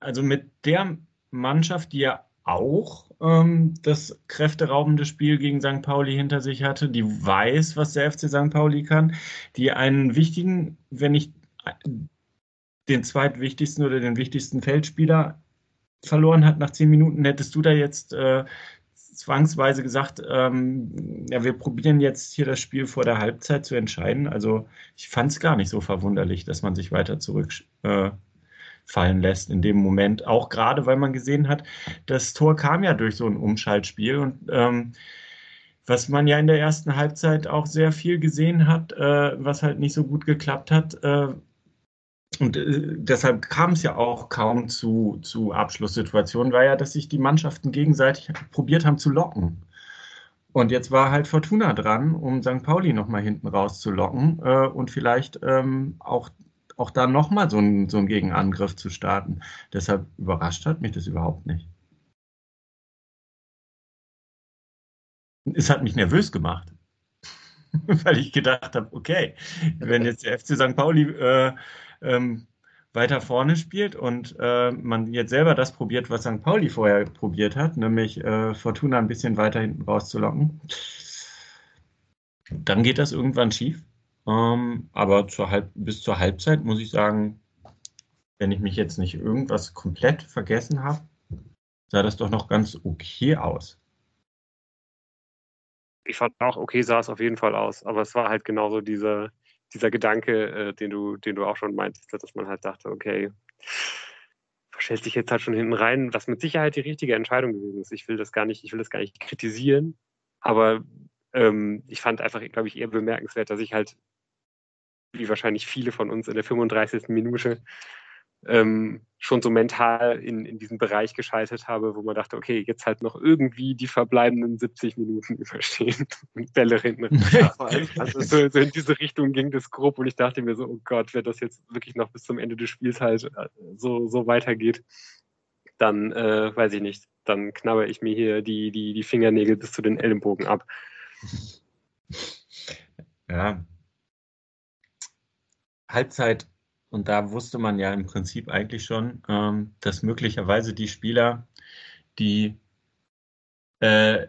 also mit der Mannschaft, die ja auch ähm, das kräfteraubende Spiel gegen St. Pauli hinter sich hatte, die weiß, was der FC St. Pauli kann, die einen wichtigen, wenn nicht den zweitwichtigsten oder den wichtigsten Feldspieler verloren hat nach zehn Minuten, hättest du da jetzt äh, zwangsweise gesagt, ähm, ja, wir probieren jetzt hier das Spiel vor der Halbzeit zu entscheiden. Also ich fand es gar nicht so verwunderlich, dass man sich weiter zurückfallen äh, lässt in dem Moment. Auch gerade, weil man gesehen hat, das Tor kam ja durch so ein Umschaltspiel und ähm, was man ja in der ersten Halbzeit auch sehr viel gesehen hat, äh, was halt nicht so gut geklappt hat, äh, und äh, deshalb kam es ja auch kaum zu, zu Abschlusssituationen, war ja, dass sich die Mannschaften gegenseitig probiert haben zu locken. Und jetzt war halt Fortuna dran, um St. Pauli nochmal hinten rauszulocken äh, und vielleicht ähm, auch, auch da nochmal so, so einen Gegenangriff zu starten. Deshalb überrascht hat mich das überhaupt nicht. Es hat mich nervös gemacht, weil ich gedacht habe, okay, wenn jetzt der FC St. Pauli äh, ähm, weiter vorne spielt und äh, man jetzt selber das probiert, was St. Pauli vorher probiert hat, nämlich äh, Fortuna ein bisschen weiter hinten rauszulocken, dann geht das irgendwann schief. Ähm, aber zur Halb bis zur Halbzeit muss ich sagen, wenn ich mich jetzt nicht irgendwas komplett vergessen habe, sah das doch noch ganz okay aus. Ich fand auch, okay sah es auf jeden Fall aus, aber es war halt genauso diese, dieser Gedanke, äh, den, du, den du auch schon meintest, dass man halt dachte, okay, stellt sich jetzt halt schon hinten rein, was mit Sicherheit die richtige Entscheidung gewesen ist. Ich will das gar nicht, ich will das gar nicht kritisieren, aber ähm, ich fand einfach, glaube ich, eher bemerkenswert, dass ich halt, wie wahrscheinlich viele von uns in der 35. Minute ähm, schon so mental in, in diesen Bereich geschaltet habe, wo man dachte, okay, jetzt halt noch irgendwie die verbleibenden 70 Minuten überstehen und Bälle hinten. also so, so, in diese Richtung ging das grob und ich dachte mir so, oh Gott, wenn das jetzt wirklich noch bis zum Ende des Spiels halt äh, so, so weitergeht, dann äh, weiß ich nicht, dann knabber ich mir hier die, die, die Fingernägel bis zu den Ellenbogen ab. Ja. Halbzeit und da wusste man ja im Prinzip eigentlich schon, ähm, dass möglicherweise die Spieler, die äh,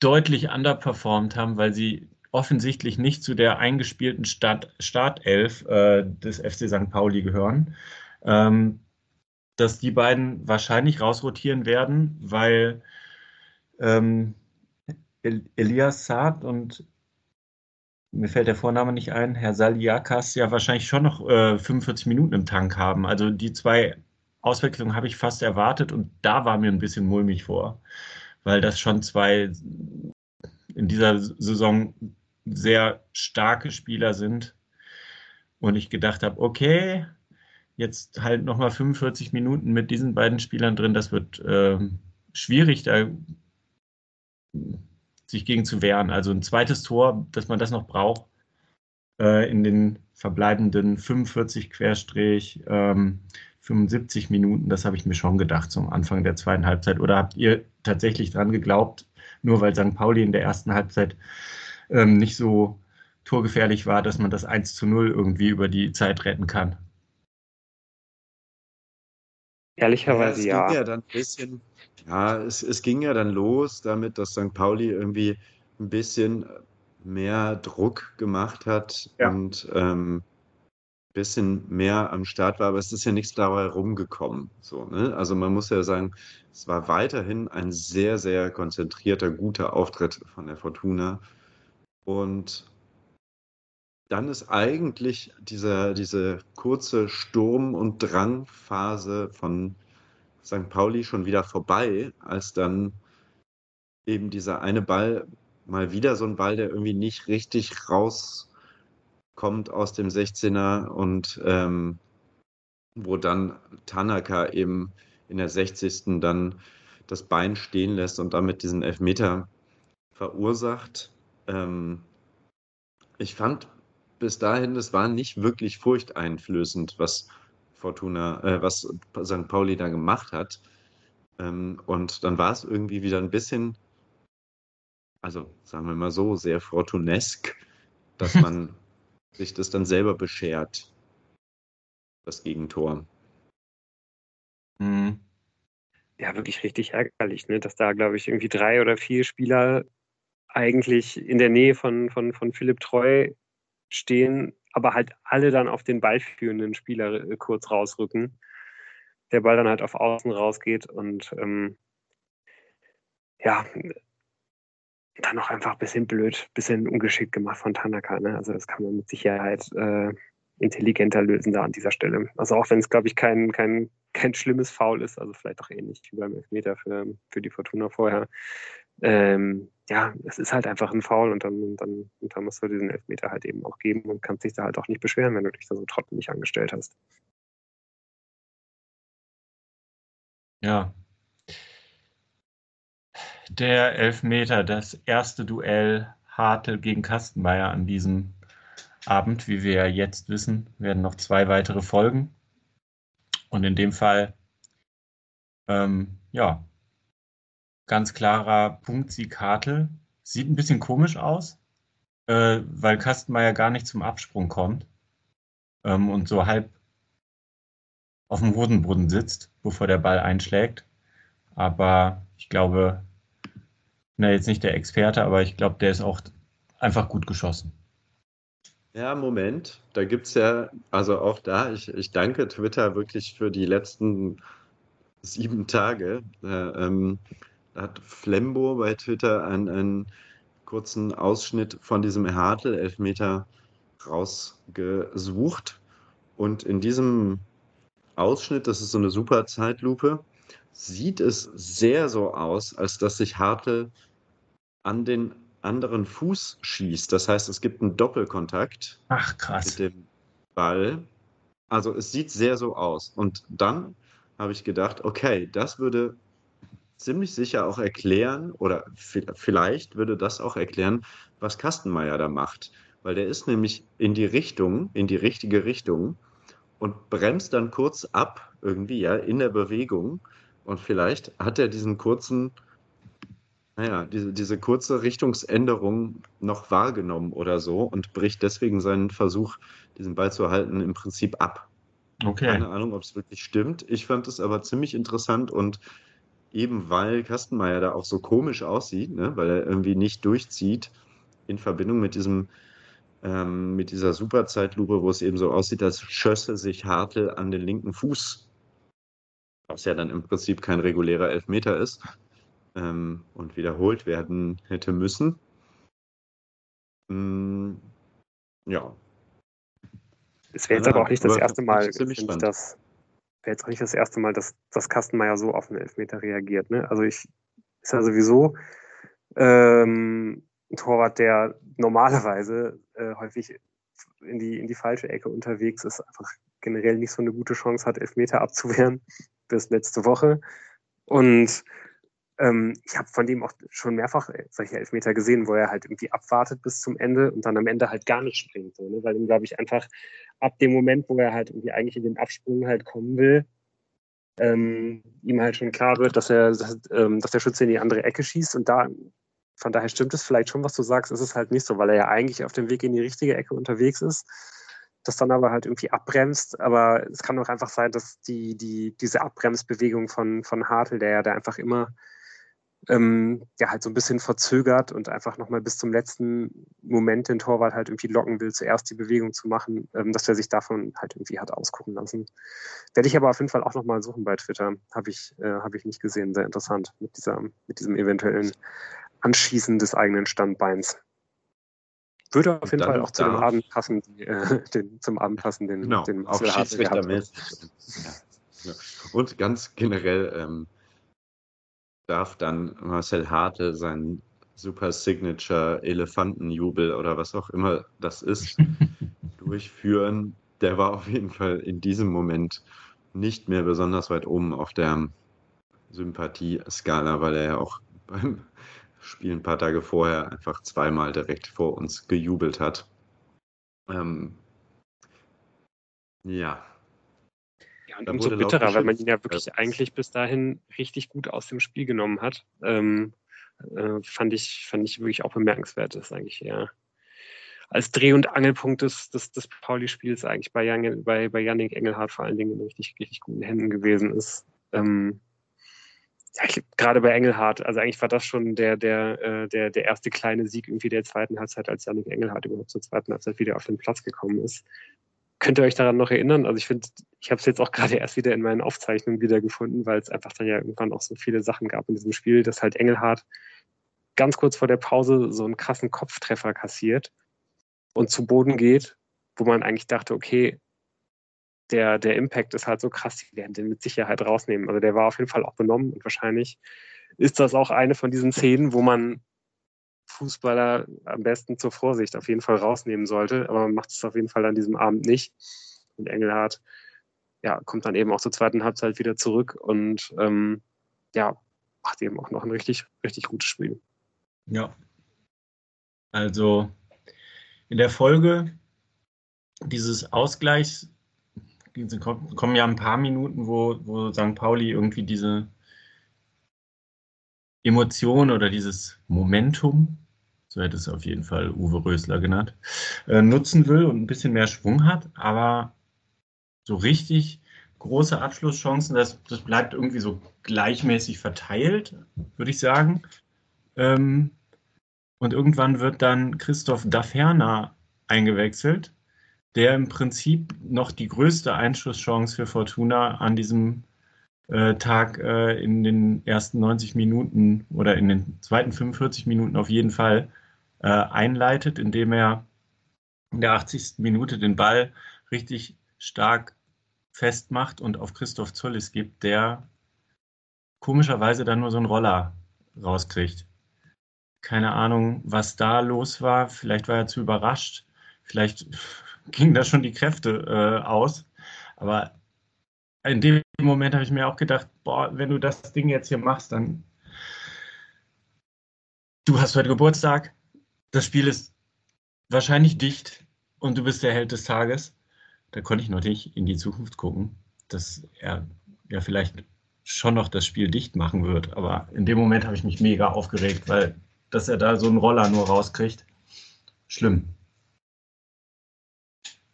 deutlich underperformed haben, weil sie offensichtlich nicht zu der eingespielten Start Startelf äh, des FC St. Pauli gehören, ähm, dass die beiden wahrscheinlich rausrotieren werden, weil ähm, Elias Saad und mir fällt der Vorname nicht ein, Herr Saliakas ja wahrscheinlich schon noch äh, 45 Minuten im Tank haben. Also die zwei Auswechslungen habe ich fast erwartet und da war mir ein bisschen mulmig vor. weil das schon zwei in dieser Saison sehr starke Spieler sind. Und ich gedacht habe, okay, jetzt halt nochmal 45 Minuten mit diesen beiden Spielern drin, das wird äh, schwierig, da sich gegen zu wehren. Also ein zweites Tor, dass man das noch braucht äh, in den verbleibenden 45 Querstrich ähm, 75 Minuten, das habe ich mir schon gedacht zum Anfang der zweiten Halbzeit. Oder habt ihr tatsächlich dran geglaubt, nur weil St. Pauli in der ersten Halbzeit ähm, nicht so torgefährlich war, dass man das 1 zu 0 irgendwie über die Zeit retten kann? Ehrlicherweise ja. Es ging ja, dann ein bisschen, ja es, es ging ja dann los damit, dass St. Pauli irgendwie ein bisschen mehr Druck gemacht hat ja. und ähm, bisschen mehr am Start war, aber es ist ja nichts dabei rumgekommen. So, ne? Also man muss ja sagen, es war weiterhin ein sehr, sehr konzentrierter, guter Auftritt von der Fortuna. Und dann ist eigentlich dieser, diese kurze Sturm- und Drangphase von St. Pauli schon wieder vorbei, als dann eben dieser eine Ball, mal wieder so ein Ball, der irgendwie nicht richtig rauskommt aus dem 16er und ähm, wo dann Tanaka eben in der 60. dann das Bein stehen lässt und damit diesen Elfmeter verursacht. Ähm, ich fand bis dahin, es war nicht wirklich furchteinflößend, was Fortuna, äh, was St. Pauli da gemacht hat. Ähm, und dann war es irgendwie wieder ein bisschen, also sagen wir mal so, sehr fortunesk, dass man sich das dann selber beschert, das Gegentor. Mhm. Ja, wirklich richtig ärgerlich, ne? dass da, glaube ich, irgendwie drei oder vier Spieler eigentlich in der Nähe von, von, von Philipp Treu stehen, aber halt alle dann auf den ballführenden Spieler äh, kurz rausrücken. Der Ball dann halt auf Außen rausgeht und ähm, ja, dann auch einfach ein bisschen blöd, ein bisschen ungeschickt gemacht von Tanaka. Ne? Also das kann man mit Sicherheit äh, intelligenter lösen da an dieser Stelle. Also auch wenn es, glaube ich, kein, kein, kein schlimmes Foul ist, also vielleicht auch ähnlich wie beim Elfmeter für, für die Fortuna vorher. Ähm, ja, es ist halt einfach ein Foul und dann, dann, und dann musst du diesen Elfmeter halt eben auch geben und kannst dich da halt auch nicht beschweren, wenn du dich da so trottelig angestellt hast. Ja. Der Elfmeter, das erste Duell Hartl gegen Kastenmeier an diesem Abend. Wie wir ja jetzt wissen, werden noch zwei weitere folgen. Und in dem Fall, ähm, ja, ganz klarer Punktsieg Hartl. Sieht ein bisschen komisch aus, äh, weil Kastenmeier gar nicht zum Absprung kommt ähm, und so halb auf dem Hosenboden sitzt, bevor der Ball einschlägt. Aber ich glaube, na jetzt nicht der Experte, aber ich glaube, der ist auch einfach gut geschossen. Ja, Moment, da gibt es ja, also auch da, ich, ich danke Twitter wirklich für die letzten sieben Tage. Äh, ähm, hat Flembo bei Twitter einen, einen kurzen Ausschnitt von diesem Hartl-Elfmeter rausgesucht. Und in diesem Ausschnitt, das ist so eine super Zeitlupe, sieht es sehr so aus, als dass sich Hartl an den anderen Fuß schießt. Das heißt, es gibt einen Doppelkontakt Ach, krass. mit dem Ball. Also es sieht sehr so aus. Und dann habe ich gedacht, okay, das würde ziemlich sicher auch erklären, oder vielleicht würde das auch erklären, was Kastenmeier da macht. Weil der ist nämlich in die Richtung, in die richtige Richtung und bremst dann kurz ab, irgendwie, ja, in der Bewegung. Und vielleicht hat er diesen kurzen, naja, diese, diese kurze Richtungsänderung noch wahrgenommen oder so und bricht deswegen seinen Versuch, diesen Ball zu halten, im Prinzip ab. Okay. Keine Ahnung, ob es wirklich stimmt. Ich fand es aber ziemlich interessant und eben weil Kastenmeier da auch so komisch aussieht, ne? weil er irgendwie nicht durchzieht, in Verbindung mit diesem ähm, mit dieser Superzeitlupe, wo es eben so aussieht, als schösse sich Hartl an den linken Fuß, was ja dann im Prinzip kein regulärer Elfmeter ist ähm, und wiederholt werden hätte müssen. Mm, ja. Es wäre jetzt aber auch nicht das erste Mal, dass wäre jetzt auch nicht das erste Mal, dass, dass Kastenmeier so auf einen Elfmeter reagiert. Ne? Also ich ist ja sowieso ähm, ein Torwart, der normalerweise äh, häufig in die, in die falsche Ecke unterwegs ist, einfach generell nicht so eine gute Chance hat, Elfmeter abzuwehren bis letzte Woche. Und ähm, ich habe von dem auch schon mehrfach solche Elfmeter gesehen, wo er halt irgendwie abwartet bis zum Ende und dann am Ende halt gar nicht springt. So, ne? Weil ihm, glaube ich, einfach ab dem Moment, wo er halt irgendwie eigentlich in den Absprung halt kommen will, ähm, ihm halt schon klar wird, dass er, dass, ähm, dass der Schütze in die andere Ecke schießt und da von daher stimmt es vielleicht schon, was du sagst, ist es halt nicht so, weil er ja eigentlich auf dem Weg in die richtige Ecke unterwegs ist das dann aber halt irgendwie abbremst. Aber es kann auch einfach sein, dass die, die, diese Abbremsbewegung von, von Hartl, der ja da einfach immer ähm, ja halt so ein bisschen verzögert und einfach nochmal bis zum letzten Moment den Torwart halt irgendwie locken will, zuerst die Bewegung zu machen, ähm, dass er sich davon halt irgendwie hat ausgucken lassen. Werde ich aber auf jeden Fall auch nochmal suchen bei Twitter. Habe ich, äh, hab ich nicht gesehen. Sehr interessant mit, dieser, mit diesem eventuellen Anschießen des eigenen Standbeins. Würde auf jeden Fall auch zu dem Abend passen, äh, den, zum Abend passen, den, genau, den auch Schiedsrichtermäßig. Ja. Und ganz generell ähm, darf dann Marcel Harte seinen Super Signature Elefantenjubel oder was auch immer das ist, durchführen. Der war auf jeden Fall in diesem Moment nicht mehr besonders weit oben auf der Sympathieskala, weil er ja auch beim Spiel ein paar Tage vorher einfach zweimal direkt vor uns gejubelt hat. Ähm, ja. Ja, und umso bitterer, weil man ihn ja wirklich eigentlich bis dahin richtig gut aus dem Spiel genommen hat. Ähm, äh, fand, ich, fand ich wirklich auch bemerkenswert. Das eigentlich eher als Dreh- und Angelpunkt des, des, des Pauli-Spiels eigentlich bei, Jan, bei, bei Yannick Engelhardt vor allen Dingen in richtig, richtig guten Händen gewesen ist. Ähm, ja, ich, gerade bei Engelhardt, also eigentlich war das schon der, der, äh, der, der erste kleine Sieg irgendwie der zweiten Halbzeit, als Janik Engelhardt überhaupt zur zweiten Halbzeit wieder auf den Platz gekommen ist. Könnt ihr euch daran noch erinnern? Also ich finde, ich habe es jetzt auch gerade erst wieder in meinen Aufzeichnungen wiedergefunden, weil es einfach dann ja irgendwann auch so viele Sachen gab in diesem Spiel, dass halt Engelhardt ganz kurz vor der Pause so einen krassen Kopftreffer kassiert und zu Boden geht, wo man eigentlich dachte, okay, der, der Impact ist halt so krass, die werden den mit Sicherheit rausnehmen. Also der war auf jeden Fall auch benommen und wahrscheinlich ist das auch eine von diesen Szenen, wo man Fußballer am besten zur Vorsicht auf jeden Fall rausnehmen sollte, aber man macht es auf jeden Fall an diesem Abend nicht. Und Engelhardt ja, kommt dann eben auch zur zweiten Halbzeit wieder zurück und ähm, ja, macht eben auch noch ein richtig, richtig gutes Spiel. Ja. Also in der Folge dieses Ausgleichs kommen ja ein paar Minuten, wo, wo St. Pauli irgendwie diese Emotion oder dieses Momentum, so hätte es auf jeden Fall Uwe Rösler genannt, äh, nutzen will und ein bisschen mehr Schwung hat, aber so richtig große Abschlusschancen, das, das bleibt irgendwie so gleichmäßig verteilt, würde ich sagen. Ähm, und irgendwann wird dann Christoph Daferner eingewechselt der im Prinzip noch die größte Einschusschance für Fortuna an diesem äh, Tag äh, in den ersten 90 Minuten oder in den zweiten 45 Minuten auf jeden Fall äh, einleitet, indem er in der 80. Minute den Ball richtig stark festmacht und auf Christoph Zollis gibt, der komischerweise dann nur so einen Roller rauskriegt. Keine Ahnung, was da los war. Vielleicht war er zu überrascht. Vielleicht gingen da schon die Kräfte äh, aus. Aber in dem Moment habe ich mir auch gedacht, boah, wenn du das Ding jetzt hier machst, dann du hast heute Geburtstag, das Spiel ist wahrscheinlich dicht und du bist der Held des Tages. Da konnte ich noch nicht in die Zukunft gucken, dass er ja vielleicht schon noch das Spiel dicht machen wird. Aber in dem Moment habe ich mich mega aufgeregt, weil dass er da so einen Roller nur rauskriegt, schlimm.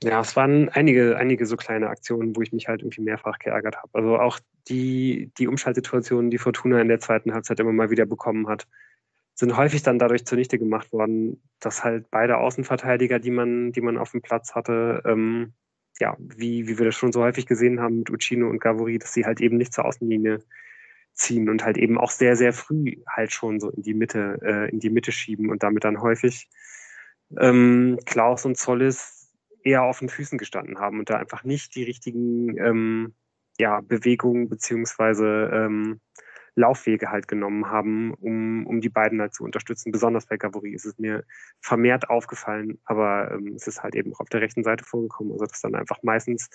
Ja, es waren einige, einige so kleine Aktionen, wo ich mich halt irgendwie mehrfach geärgert habe. Also auch die, die Umschaltsituationen, die Fortuna in der zweiten Halbzeit immer mal wieder bekommen hat, sind häufig dann dadurch zunichte gemacht worden, dass halt beide Außenverteidiger, die man, die man auf dem Platz hatte, ähm, ja, wie, wie wir das schon so häufig gesehen haben mit Uccino und Gavori, dass sie halt eben nicht zur Außenlinie ziehen und halt eben auch sehr, sehr früh halt schon so in die Mitte, äh, in die Mitte schieben und damit dann häufig ähm, Klaus und Zollis eher auf den Füßen gestanden haben und da einfach nicht die richtigen ähm, ja, Bewegungen beziehungsweise ähm, Laufwege halt genommen haben, um, um die beiden halt zu unterstützen. Besonders bei Gavory ist es mir vermehrt aufgefallen, aber ähm, es ist halt eben auch auf der rechten Seite vorgekommen. Also dass dann einfach meistens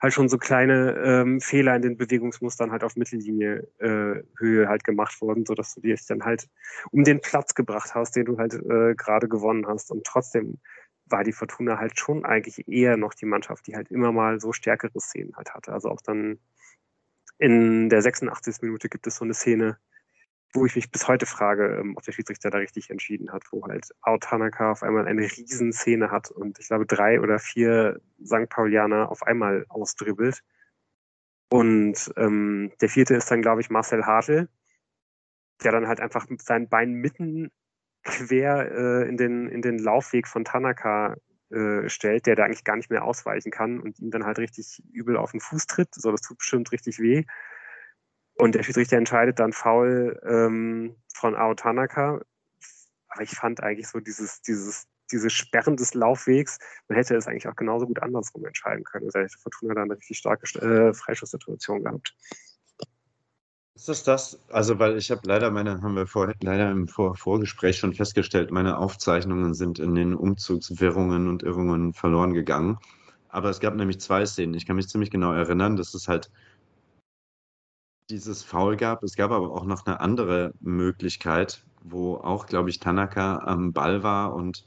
halt schon so kleine ähm, Fehler in den Bewegungsmustern halt auf Mittellinie äh, halt gemacht wurden, so dass du dir dann halt um den Platz gebracht hast, den du halt äh, gerade gewonnen hast. Und trotzdem war die Fortuna halt schon eigentlich eher noch die Mannschaft, die halt immer mal so stärkere Szenen halt hatte. Also auch dann in der 86. Minute gibt es so eine Szene, wo ich mich bis heute frage, ähm, ob der Schiedsrichter da richtig entschieden hat, wo halt Ao Tanaka auf einmal eine Riesenszene hat und ich glaube drei oder vier St. Paulianer auf einmal ausdribbelt. Und ähm, der vierte ist dann, glaube ich, Marcel Hartl, der dann halt einfach mit seinen Beinen mitten quer äh, in, den, in den Laufweg von Tanaka äh, stellt, der da eigentlich gar nicht mehr ausweichen kann und ihm dann halt richtig übel auf den Fuß tritt. So, das tut bestimmt richtig weh. Und der Schiedsrichter entscheidet dann faul ähm, von Ao Tanaka. Aber ich fand eigentlich so dieses, dieses, diese Sperren des Laufwegs, man hätte es eigentlich auch genauso gut andersrum entscheiden können. Also hätte Fortuna da eine richtig starke äh, Freischusssituation gehabt. Ist das das? Also, weil ich habe leider meine, haben wir vor, leider im vor Vorgespräch schon festgestellt, meine Aufzeichnungen sind in den Umzugswirrungen und Irrungen verloren gegangen. Aber es gab nämlich zwei Szenen. Ich kann mich ziemlich genau erinnern, dass es halt dieses Foul gab. Es gab aber auch noch eine andere Möglichkeit, wo auch, glaube ich, Tanaka am Ball war und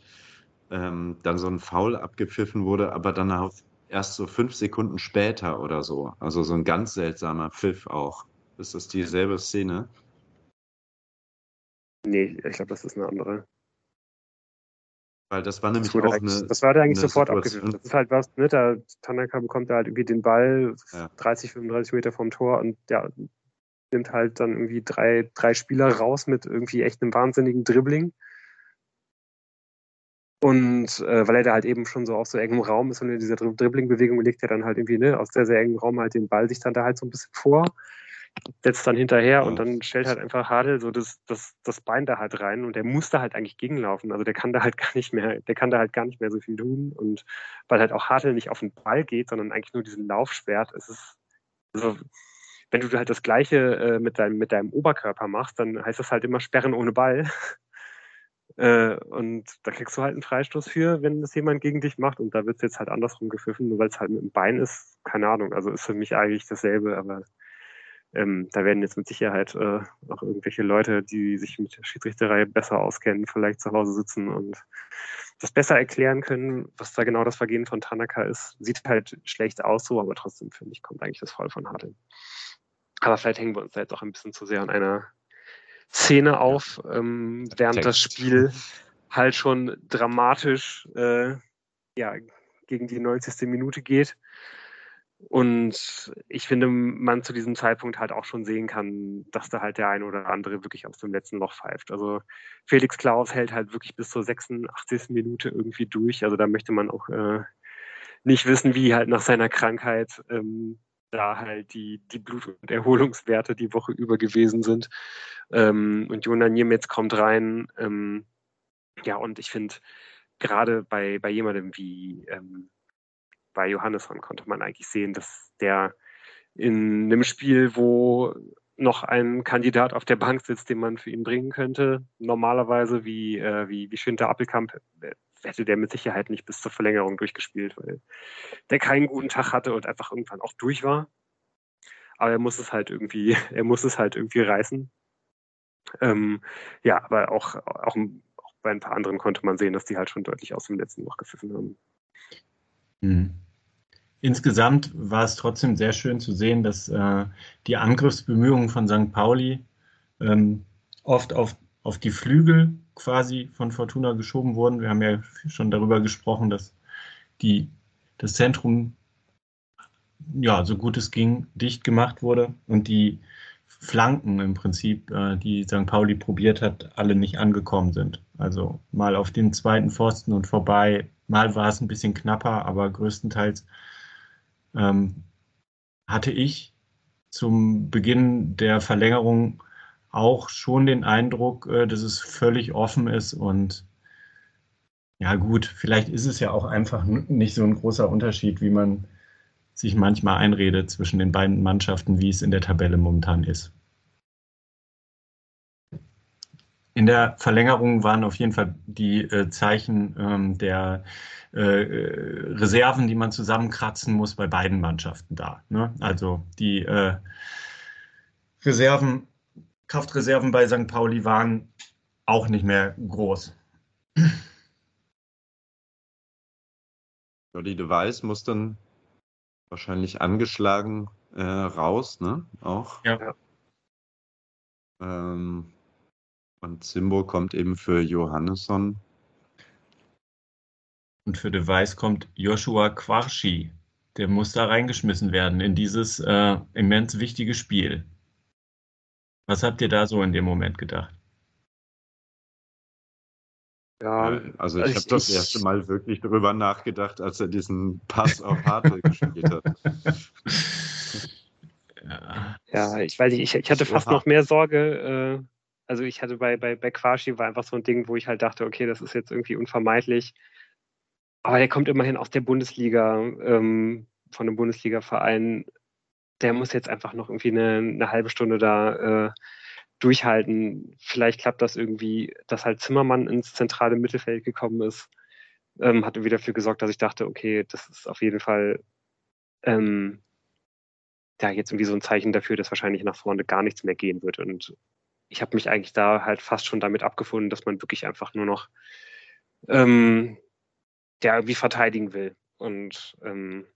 ähm, dann so ein Foul abgepfiffen wurde, aber dann auch erst so fünf Sekunden später oder so. Also so ein ganz seltsamer Pfiff auch. Ist das dieselbe Szene? Nee, ich glaube, das ist eine andere. Weil das war nämlich das auch eine. Das war da eigentlich sofort abgepfiffen. Das ist halt was, ne? Der Tanaka bekommt da halt irgendwie den Ball ja. 30, 35 Meter vom Tor und ja, nimmt halt dann irgendwie drei, drei Spieler raus mit irgendwie echt einem wahnsinnigen Dribbling. Und äh, weil er da halt eben schon so auf so engem Raum ist und in dieser Dribbling-Bewegung legt er dann halt irgendwie ne, aus sehr, sehr engem Raum halt den Ball sich dann da halt so ein bisschen vor setzt dann hinterher und dann stellt halt einfach Hadel so das, das, das Bein da halt rein und der muss da halt eigentlich gegenlaufen. Also der kann da halt gar nicht mehr, der kann da halt gar nicht mehr so viel tun. Und weil halt auch Hadel nicht auf den Ball geht, sondern eigentlich nur diesen Lauf sperrt, ist es, also wenn du halt das Gleiche äh, mit, deinem, mit deinem Oberkörper machst, dann heißt das halt immer Sperren ohne Ball. äh, und da kriegst du halt einen Freistoß für, wenn das jemand gegen dich macht. Und da wird es jetzt halt andersrum gepfiffen, nur weil es halt mit dem Bein ist. Keine Ahnung. Also ist für mich eigentlich dasselbe, aber ähm, da werden jetzt mit Sicherheit äh, auch irgendwelche Leute, die sich mit der Schiedsrichterei besser auskennen, vielleicht zu Hause sitzen und das besser erklären können, was da genau das Vergehen von Tanaka ist. Sieht halt schlecht aus so, aber trotzdem finde ich, kommt eigentlich das voll von Hartl. Aber vielleicht hängen wir uns da jetzt auch ein bisschen zu sehr an einer Szene auf, ähm, während das Spiel halt schon dramatisch äh, ja, gegen die 90. Minute geht. Und ich finde, man zu diesem Zeitpunkt halt auch schon sehen kann, dass da halt der eine oder andere wirklich aus dem letzten Loch pfeift. Also Felix Klaus hält halt wirklich bis zur 86. Minute irgendwie durch. Also da möchte man auch äh, nicht wissen, wie halt nach seiner Krankheit ähm, da halt die, die Blut- und Erholungswerte die Woche über gewesen sind. Ähm, und Jona Niemetz kommt rein. Ähm, ja, und ich finde, gerade bei, bei jemandem wie ähm, bei Johannesson konnte man eigentlich sehen, dass der in einem Spiel, wo noch ein Kandidat auf der Bank sitzt, den man für ihn bringen könnte, normalerweise wie, äh, wie, wie Schinter Appelkamp, hätte der mit Sicherheit nicht bis zur Verlängerung durchgespielt, weil der keinen guten Tag hatte und einfach irgendwann auch durch war. Aber er muss es halt irgendwie, er muss es halt irgendwie reißen. Ähm, ja, aber auch, auch, auch bei ein paar anderen konnte man sehen, dass die halt schon deutlich aus dem letzten Loch gepfiffen haben. Mhm. Insgesamt war es trotzdem sehr schön zu sehen, dass äh, die Angriffsbemühungen von St. Pauli ähm, oft auf, auf die Flügel quasi von Fortuna geschoben wurden. Wir haben ja schon darüber gesprochen, dass die, das Zentrum ja, so gut es ging, dicht gemacht wurde und die Flanken im Prinzip, äh, die St. Pauli probiert hat, alle nicht angekommen sind. Also mal auf den zweiten Pfosten und vorbei, Mal war es ein bisschen knapper, aber größtenteils ähm, hatte ich zum Beginn der Verlängerung auch schon den Eindruck, äh, dass es völlig offen ist und ja gut, vielleicht ist es ja auch einfach nicht so ein großer Unterschied, wie man sich manchmal einredet zwischen den beiden Mannschaften, wie es in der Tabelle momentan ist. In der Verlängerung waren auf jeden Fall die äh, Zeichen ähm, der äh, Reserven, die man zusammenkratzen muss, bei beiden Mannschaften da. Ne? Also die äh, Reserven, Kraftreserven bei St. Pauli waren auch nicht mehr groß. Jordi de Weiß muss dann wahrscheinlich angeschlagen äh, raus, ne? Auch. Ja. Ähm, und Simbo kommt eben für Johannesson. Und für De Weiß kommt Joshua Quarschi. Der muss da reingeschmissen werden in dieses äh, immens wichtige Spiel. Was habt ihr da so in dem Moment gedacht? Ja, also ich, also habe das erste Mal wirklich darüber nachgedacht, als er diesen Pass auf Hartl gespielt hat. Ja. ja, ich weiß nicht, ich, ich hatte fast noch mehr Sorge. Äh, also ich hatte bei, bei, bei Quashi war einfach so ein Ding, wo ich halt dachte, okay, das ist jetzt irgendwie unvermeidlich. Aber der kommt immerhin aus der Bundesliga, ähm, von einem Bundesliga-Verein. Der muss jetzt einfach noch irgendwie eine, eine halbe Stunde da äh, durchhalten. Vielleicht klappt das irgendwie, dass halt Zimmermann ins zentrale Mittelfeld gekommen ist. Ähm, hat irgendwie dafür gesorgt, dass ich dachte, okay, das ist auf jeden Fall ähm, ja jetzt irgendwie so ein Zeichen dafür, dass wahrscheinlich nach vorne gar nichts mehr gehen wird. Und ich habe mich eigentlich da halt fast schon damit abgefunden, dass man wirklich einfach nur noch ähm, der irgendwie verteidigen will. Und ähm,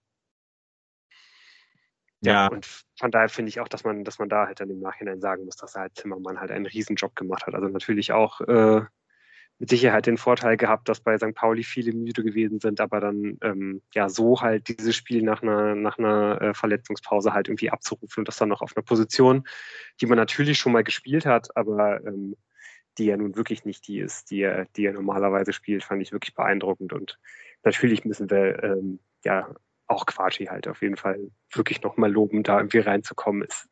ja. und von daher finde ich auch, dass man, dass man da halt dann im Nachhinein sagen muss, dass er halt Zimmermann halt einen Riesenjob gemacht hat. Also natürlich auch äh, mit Sicherheit den Vorteil gehabt, dass bei St. Pauli viele müde gewesen sind, aber dann ähm, ja so halt dieses Spiel nach einer, nach einer äh, Verletzungspause halt irgendwie abzurufen und das dann noch auf einer Position, die man natürlich schon mal gespielt hat, aber ähm, die ja nun wirklich nicht die ist, die er, die er normalerweise spielt, fand ich wirklich beeindruckend. Und natürlich müssen wir ähm, ja auch Quatschi halt auf jeden Fall wirklich nochmal loben, da irgendwie reinzukommen, ist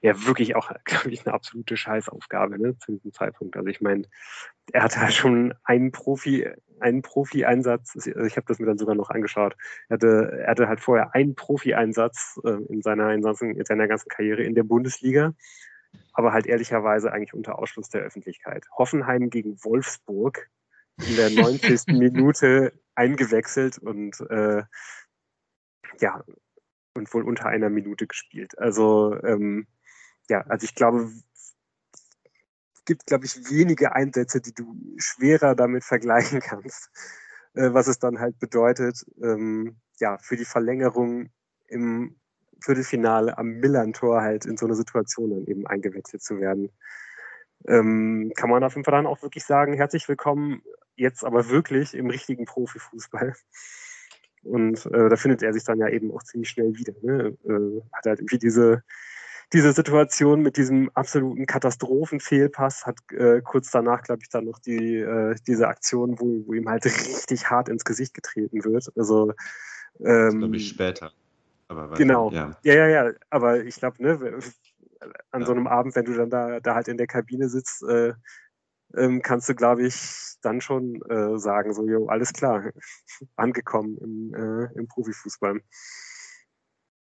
ja wirklich auch, glaube ich, eine absolute Scheißaufgabe ne, zu diesem Zeitpunkt. Also ich meine, er hatte halt schon einen Profi, einen Profi-Einsatz, also ich habe das mir dann sogar noch angeschaut. Er hatte, er hatte halt vorher einen Profi-Einsatz äh, in seiner in seiner ganzen Karriere in der Bundesliga aber halt ehrlicherweise eigentlich unter Ausschluss der Öffentlichkeit. Hoffenheim gegen Wolfsburg in der 90. Minute eingewechselt und äh, ja, und wohl unter einer Minute gespielt. Also ähm, ja, also ich glaube, es gibt, glaube ich, wenige Einsätze, die du schwerer damit vergleichen kannst, äh, was es dann halt bedeutet, ähm, ja, für die Verlängerung im Viertelfinale am Millantor halt in so eine Situation dann eben eingewechselt zu werden. Ähm, kann man auf jeden Fall dann auch wirklich sagen, herzlich willkommen, jetzt aber wirklich im richtigen Profifußball. Und äh, da findet er sich dann ja eben auch ziemlich schnell wieder. Ne? Äh, hat halt irgendwie diese, diese Situation mit diesem absoluten Katastrophenfehlpass, hat äh, kurz danach, glaube ich, dann noch die, äh, diese Aktion, wo, wo ihm halt richtig hart ins Gesicht getreten wird. Also ähm, glaube ich später. Aber genau. Ja. ja, ja, ja. Aber ich glaube, ne, an ja. so einem Abend, wenn du dann da, da halt in der Kabine sitzt, äh, ähm, kannst du, glaube ich, dann schon äh, sagen, so, jo, alles klar, angekommen im, äh, im Profifußball.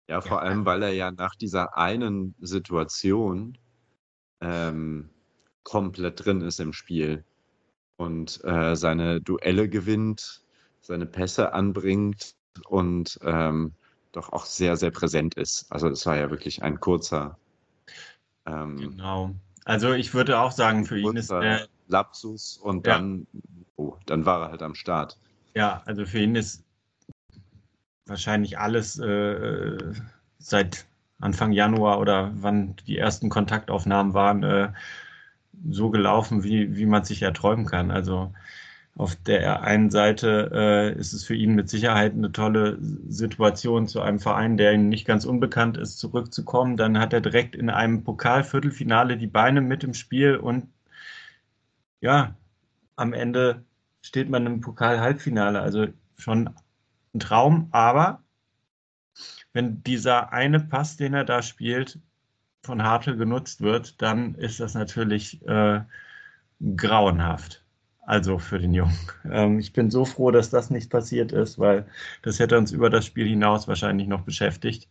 Ja, vor allem, weil er ja nach dieser einen Situation ähm, komplett drin ist im Spiel und äh, seine Duelle gewinnt, seine Pässe anbringt und ähm, doch auch sehr, sehr präsent ist. Also es war ja wirklich ein kurzer. Ähm, genau. Also ich würde auch sagen, für ihn ist der Lapsus und dann, oh, dann war er halt am Start. Ja, also für ihn ist wahrscheinlich alles äh, seit Anfang Januar oder wann die ersten Kontaktaufnahmen waren, äh, so gelaufen, wie, wie man sich erträumen kann. Also auf der einen Seite äh, ist es für ihn mit Sicherheit eine tolle Situation, zu einem Verein, der ihm nicht ganz unbekannt ist, zurückzukommen. Dann hat er direkt in einem Pokalviertelfinale die Beine mit im Spiel und ja, am Ende steht man im Pokal-Halbfinale. Also schon ein Traum, aber wenn dieser eine Pass, den er da spielt, von Hartl genutzt wird, dann ist das natürlich äh, grauenhaft. Also für den Jungen. Ähm, ich bin so froh, dass das nicht passiert ist, weil das hätte uns über das Spiel hinaus wahrscheinlich noch beschäftigt.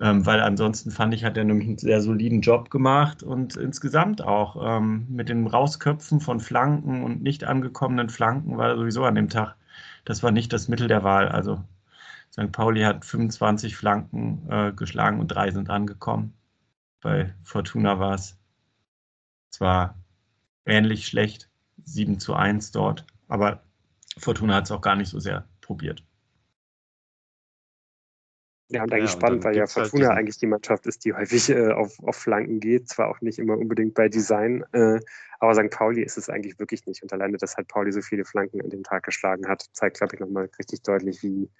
Ähm, weil ansonsten fand ich, hat er nämlich einen sehr soliden Job gemacht und insgesamt auch ähm, mit dem Rausköpfen von Flanken und nicht angekommenen Flanken war er sowieso an dem Tag. Das war nicht das Mittel der Wahl. Also St. Pauli hat 25 Flanken äh, geschlagen und drei sind angekommen. Bei Fortuna war es zwar ähnlich schlecht, 7 zu 1 dort, aber Fortuna hat es auch gar nicht so sehr probiert. Ja, und eigentlich ja, spannend, weil ja halt Fortuna halt eigentlich die Mannschaft ist, die häufig äh, auf, auf Flanken geht. Zwar auch nicht immer unbedingt bei Design, äh, aber St. Pauli ist es eigentlich wirklich nicht. Und alleine, dass halt Pauli so viele Flanken an dem Tag geschlagen hat, zeigt, glaube ich, nochmal richtig deutlich, wie,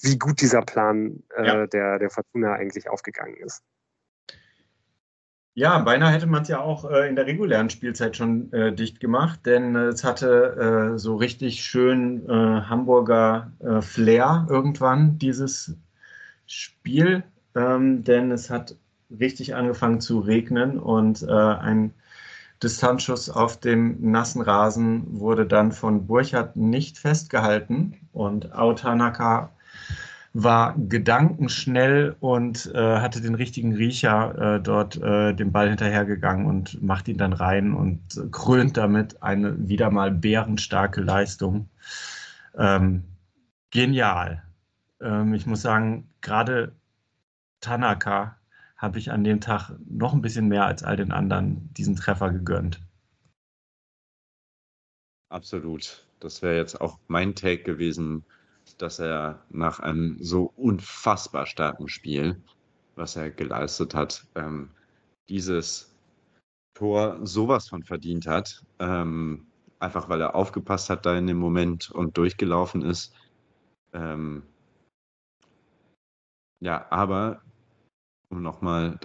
wie gut dieser Plan äh, ja. der, der Fortuna eigentlich aufgegangen ist. Ja, beinahe hätte man es ja auch äh, in der regulären Spielzeit schon äh, dicht gemacht, denn äh, es hatte äh, so richtig schön äh, Hamburger äh, Flair irgendwann, dieses Spiel, ähm, denn es hat richtig angefangen zu regnen und ein Distanzschuss auf dem nassen Rasen wurde dann von Burchardt nicht festgehalten. Und Autanaka war gedankenschnell und äh, hatte den richtigen Riecher äh, dort äh, dem Ball hinterhergegangen und macht ihn dann rein und krönt damit eine wieder mal bärenstarke Leistung. Ähm, genial. Ähm, ich muss sagen, gerade Tanaka habe ich an dem Tag noch ein bisschen mehr als all den anderen diesen Treffer gegönnt. Absolut. Das wäre jetzt auch mein Take gewesen, dass er nach einem so unfassbar starken Spiel, was er geleistet hat, ähm, dieses Tor sowas von verdient hat. Ähm, einfach weil er aufgepasst hat da in dem Moment und durchgelaufen ist. Ähm, ja, aber um nochmal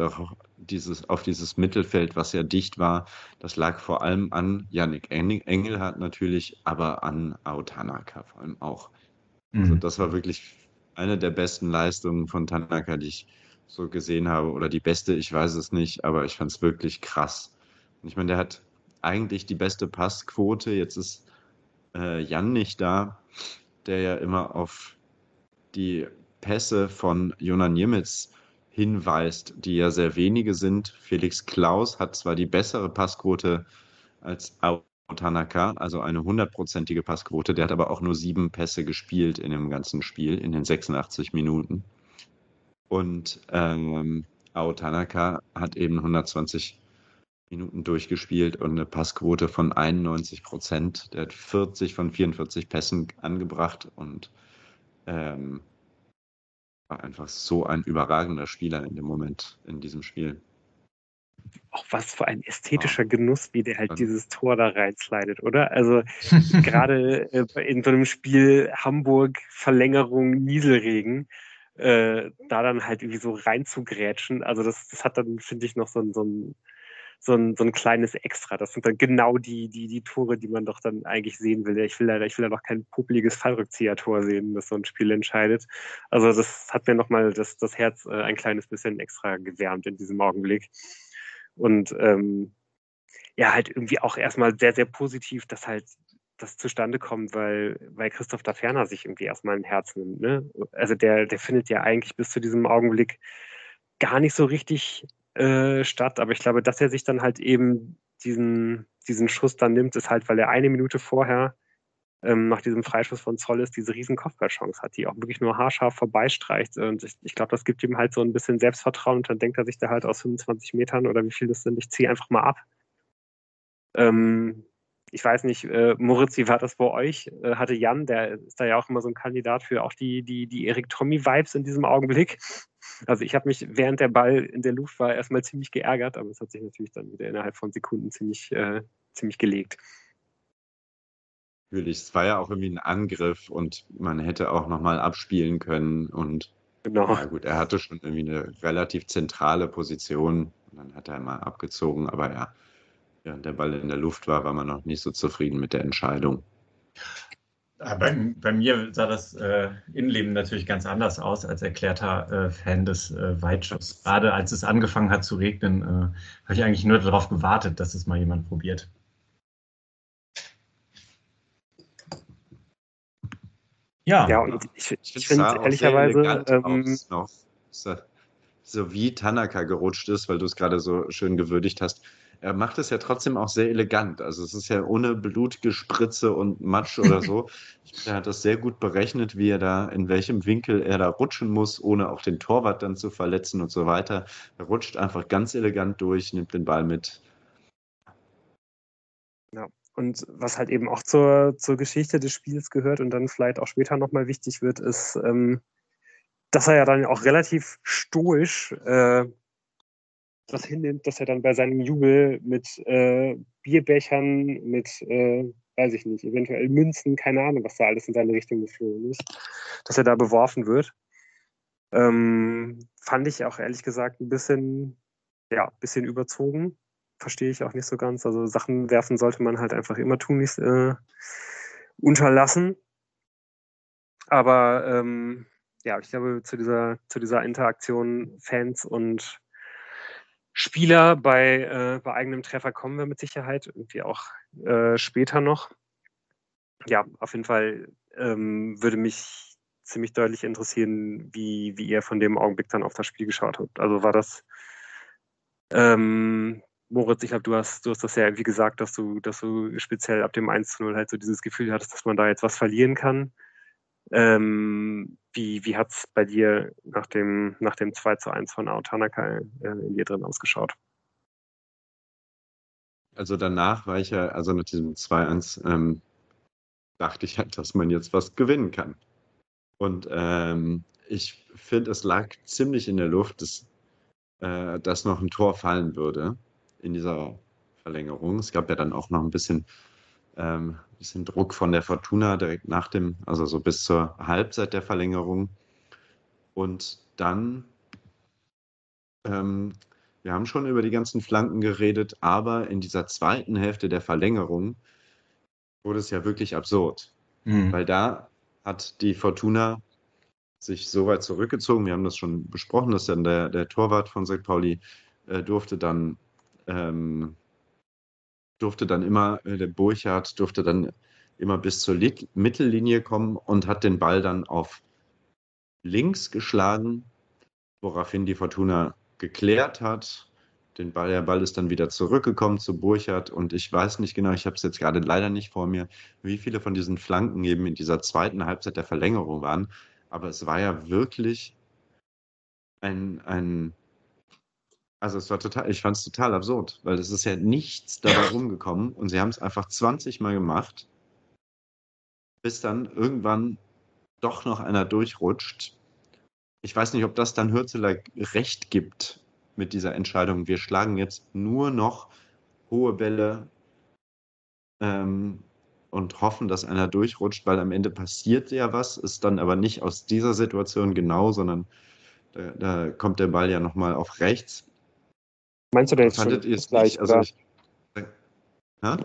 dieses, auf dieses Mittelfeld, was ja dicht war, das lag vor allem an Yannick Engel hat natürlich, aber an Autanaka vor allem auch. Also mhm. Also das war wirklich eine der besten Leistungen von Tanaka, die ich so gesehen habe. Oder die beste, ich weiß es nicht, aber ich fand es wirklich krass. Und ich meine, der hat eigentlich die beste Passquote. Jetzt ist äh, Jan nicht da, der ja immer auf die Pässe von Jonan Niemitz hinweist, die ja sehr wenige sind. Felix Klaus hat zwar die bessere Passquote als Tanaka, also eine hundertprozentige Passquote, der hat aber auch nur sieben Pässe gespielt in dem ganzen Spiel, in den 86 Minuten. Und ähm, Ao Tanaka hat eben 120 Minuten durchgespielt und eine Passquote von 91 Prozent. Der hat 40 von 44 Pässen angebracht und ähm, war einfach so ein überragender Spieler in dem Moment in diesem Spiel. Auch was für ein ästhetischer Genuss, wie der halt dieses Tor da reinslidet, oder? Also gerade äh, in so einem Spiel Hamburg Verlängerung Nieselregen, äh, da dann halt irgendwie so reinzugrätschen. Also das, das hat dann, finde ich, noch so, so ein so ein, so ein kleines Extra. Das sind dann genau die, die, die Tore, die man doch dann eigentlich sehen will. Ich will da, ich will da noch kein publiges Fallrückzieher-Tor sehen, das so ein Spiel entscheidet. Also das hat mir nochmal das, das Herz äh, ein kleines bisschen extra gewärmt in diesem Augenblick. Und ähm, ja, halt irgendwie auch erstmal sehr, sehr positiv, dass halt das zustande kommt, weil, weil Christoph da Ferner sich irgendwie erstmal ein Herz nimmt. Ne? Also der, der findet ja eigentlich bis zu diesem Augenblick gar nicht so richtig äh, statt. Aber ich glaube, dass er sich dann halt eben diesen, diesen Schuss dann nimmt, ist halt, weil er eine Minute vorher ähm, nach diesem Freischuss von Zolles diese riesen Kopfballchance hat, die auch wirklich nur haarscharf vorbeistreicht. Und ich, ich glaube, das gibt ihm halt so ein bisschen Selbstvertrauen und dann denkt er sich da halt aus 25 Metern oder wie viel das sind, ich ziehe einfach mal ab. Ähm, ich weiß nicht, äh, Moritz, wie war das bei euch? Äh, hatte Jan, der ist da ja auch immer so ein Kandidat für auch die, die, die Erik Tommy-Vibes in diesem Augenblick. Also ich habe mich, während der Ball in der Luft war, erstmal ziemlich geärgert, aber es hat sich natürlich dann wieder innerhalb von Sekunden ziemlich, äh, ziemlich gelegt. Natürlich, es war ja auch irgendwie ein Angriff und man hätte auch nochmal abspielen können und Genau. Ja, gut, er hatte schon irgendwie eine relativ zentrale Position. Und dann hat er mal abgezogen, aber ja, während der Ball in der Luft war, war man noch nicht so zufrieden mit der Entscheidung. Bei, bei mir sah das äh, Innenleben natürlich ganz anders aus als erklärter äh, Fan des äh, Weitschusses. Gerade als es angefangen hat zu regnen, äh, habe ich eigentlich nur darauf gewartet, dass es mal jemand probiert. Ja, ja und ich, ich, finde ehrlicherweise. Ähm, so wie Tanaka gerutscht ist, weil du es gerade so schön gewürdigt hast, er macht es ja trotzdem auch sehr elegant. Also es ist ja ohne blutige Spritze und Matsch oder so. Ich finde, er hat das sehr gut berechnet, wie er da, in welchem Winkel er da rutschen muss, ohne auch den Torwart dann zu verletzen und so weiter. Er rutscht einfach ganz elegant durch, nimmt den Ball mit. Und was halt eben auch zur, zur Geschichte des Spiels gehört und dann vielleicht auch später nochmal wichtig wird, ist, ähm, dass er ja dann auch relativ stoisch äh, das hinnimmt, dass er dann bei seinem Jubel mit äh, Bierbechern, mit, äh, weiß ich nicht, eventuell Münzen, keine Ahnung, was da alles in seine Richtung geflogen ist, dass er da beworfen wird. Ähm, fand ich auch ehrlich gesagt ein bisschen, ja, bisschen überzogen. Verstehe ich auch nicht so ganz. Also Sachen werfen sollte man halt einfach immer tun, nicht äh, unterlassen. Aber ähm, ja, ich glaube, zu dieser, zu dieser Interaktion Fans und Spieler bei, äh, bei eigenem Treffer kommen wir mit Sicherheit, irgendwie auch äh, später noch. Ja, auf jeden Fall ähm, würde mich ziemlich deutlich interessieren, wie, wie ihr von dem Augenblick dann auf das Spiel geschaut habt. Also war das, ähm, Moritz, ich glaube, du hast, du hast das ja irgendwie gesagt, dass du, dass du speziell ab dem 1 0 halt so dieses Gefühl hattest, dass man da jetzt was verlieren kann. Ähm, wie wie hat es bei dir nach dem, nach dem 2 zu 1 von Aotanaka äh, in dir drin ausgeschaut? Also danach war ich ja, also mit diesem 2-1, ähm, dachte ich halt, dass man jetzt was gewinnen kann. Und ähm, ich finde, es lag ziemlich in der Luft, dass, äh, dass noch ein Tor fallen würde in dieser Verlängerung. Es gab ja dann auch noch ein bisschen ähm, bisschen Druck von der Fortuna direkt nach dem, also so bis zur Halbzeit der Verlängerung. Und dann, ähm, wir haben schon über die ganzen Flanken geredet, aber in dieser zweiten Hälfte der Verlängerung wurde es ja wirklich absurd. Mhm. Weil da hat die Fortuna sich so weit zurückgezogen. Wir haben das schon besprochen, dass dann der, der Torwart von St. Pauli äh, durfte dann ähm, durfte dann immer, äh, der Burchardt durfte dann immer bis zur Lit Mittellinie kommen und hat den Ball dann auf links geschlagen, woraufhin die Fortuna geklärt hat. Den Ball, der Ball ist dann wieder zurückgekommen zu Burchardt und ich weiß nicht genau, ich habe es jetzt gerade leider nicht vor mir, wie viele von diesen Flanken eben in dieser zweiten Halbzeit der Verlängerung waren. Aber es war ja wirklich ein, ein also es war total, ich fand es total absurd, weil es ist ja nichts dabei rumgekommen und sie haben es einfach 20 Mal gemacht, bis dann irgendwann doch noch einer durchrutscht. Ich weiß nicht, ob das dann Hürzeler recht gibt mit dieser Entscheidung. Wir schlagen jetzt nur noch hohe Bälle ähm, und hoffen, dass einer durchrutscht, weil am Ende passiert ja was, ist dann aber nicht aus dieser Situation genau, sondern da, da kommt der Ball ja nochmal auf rechts Meinst du da jetzt Fandet schon gleich? Also ich, ha?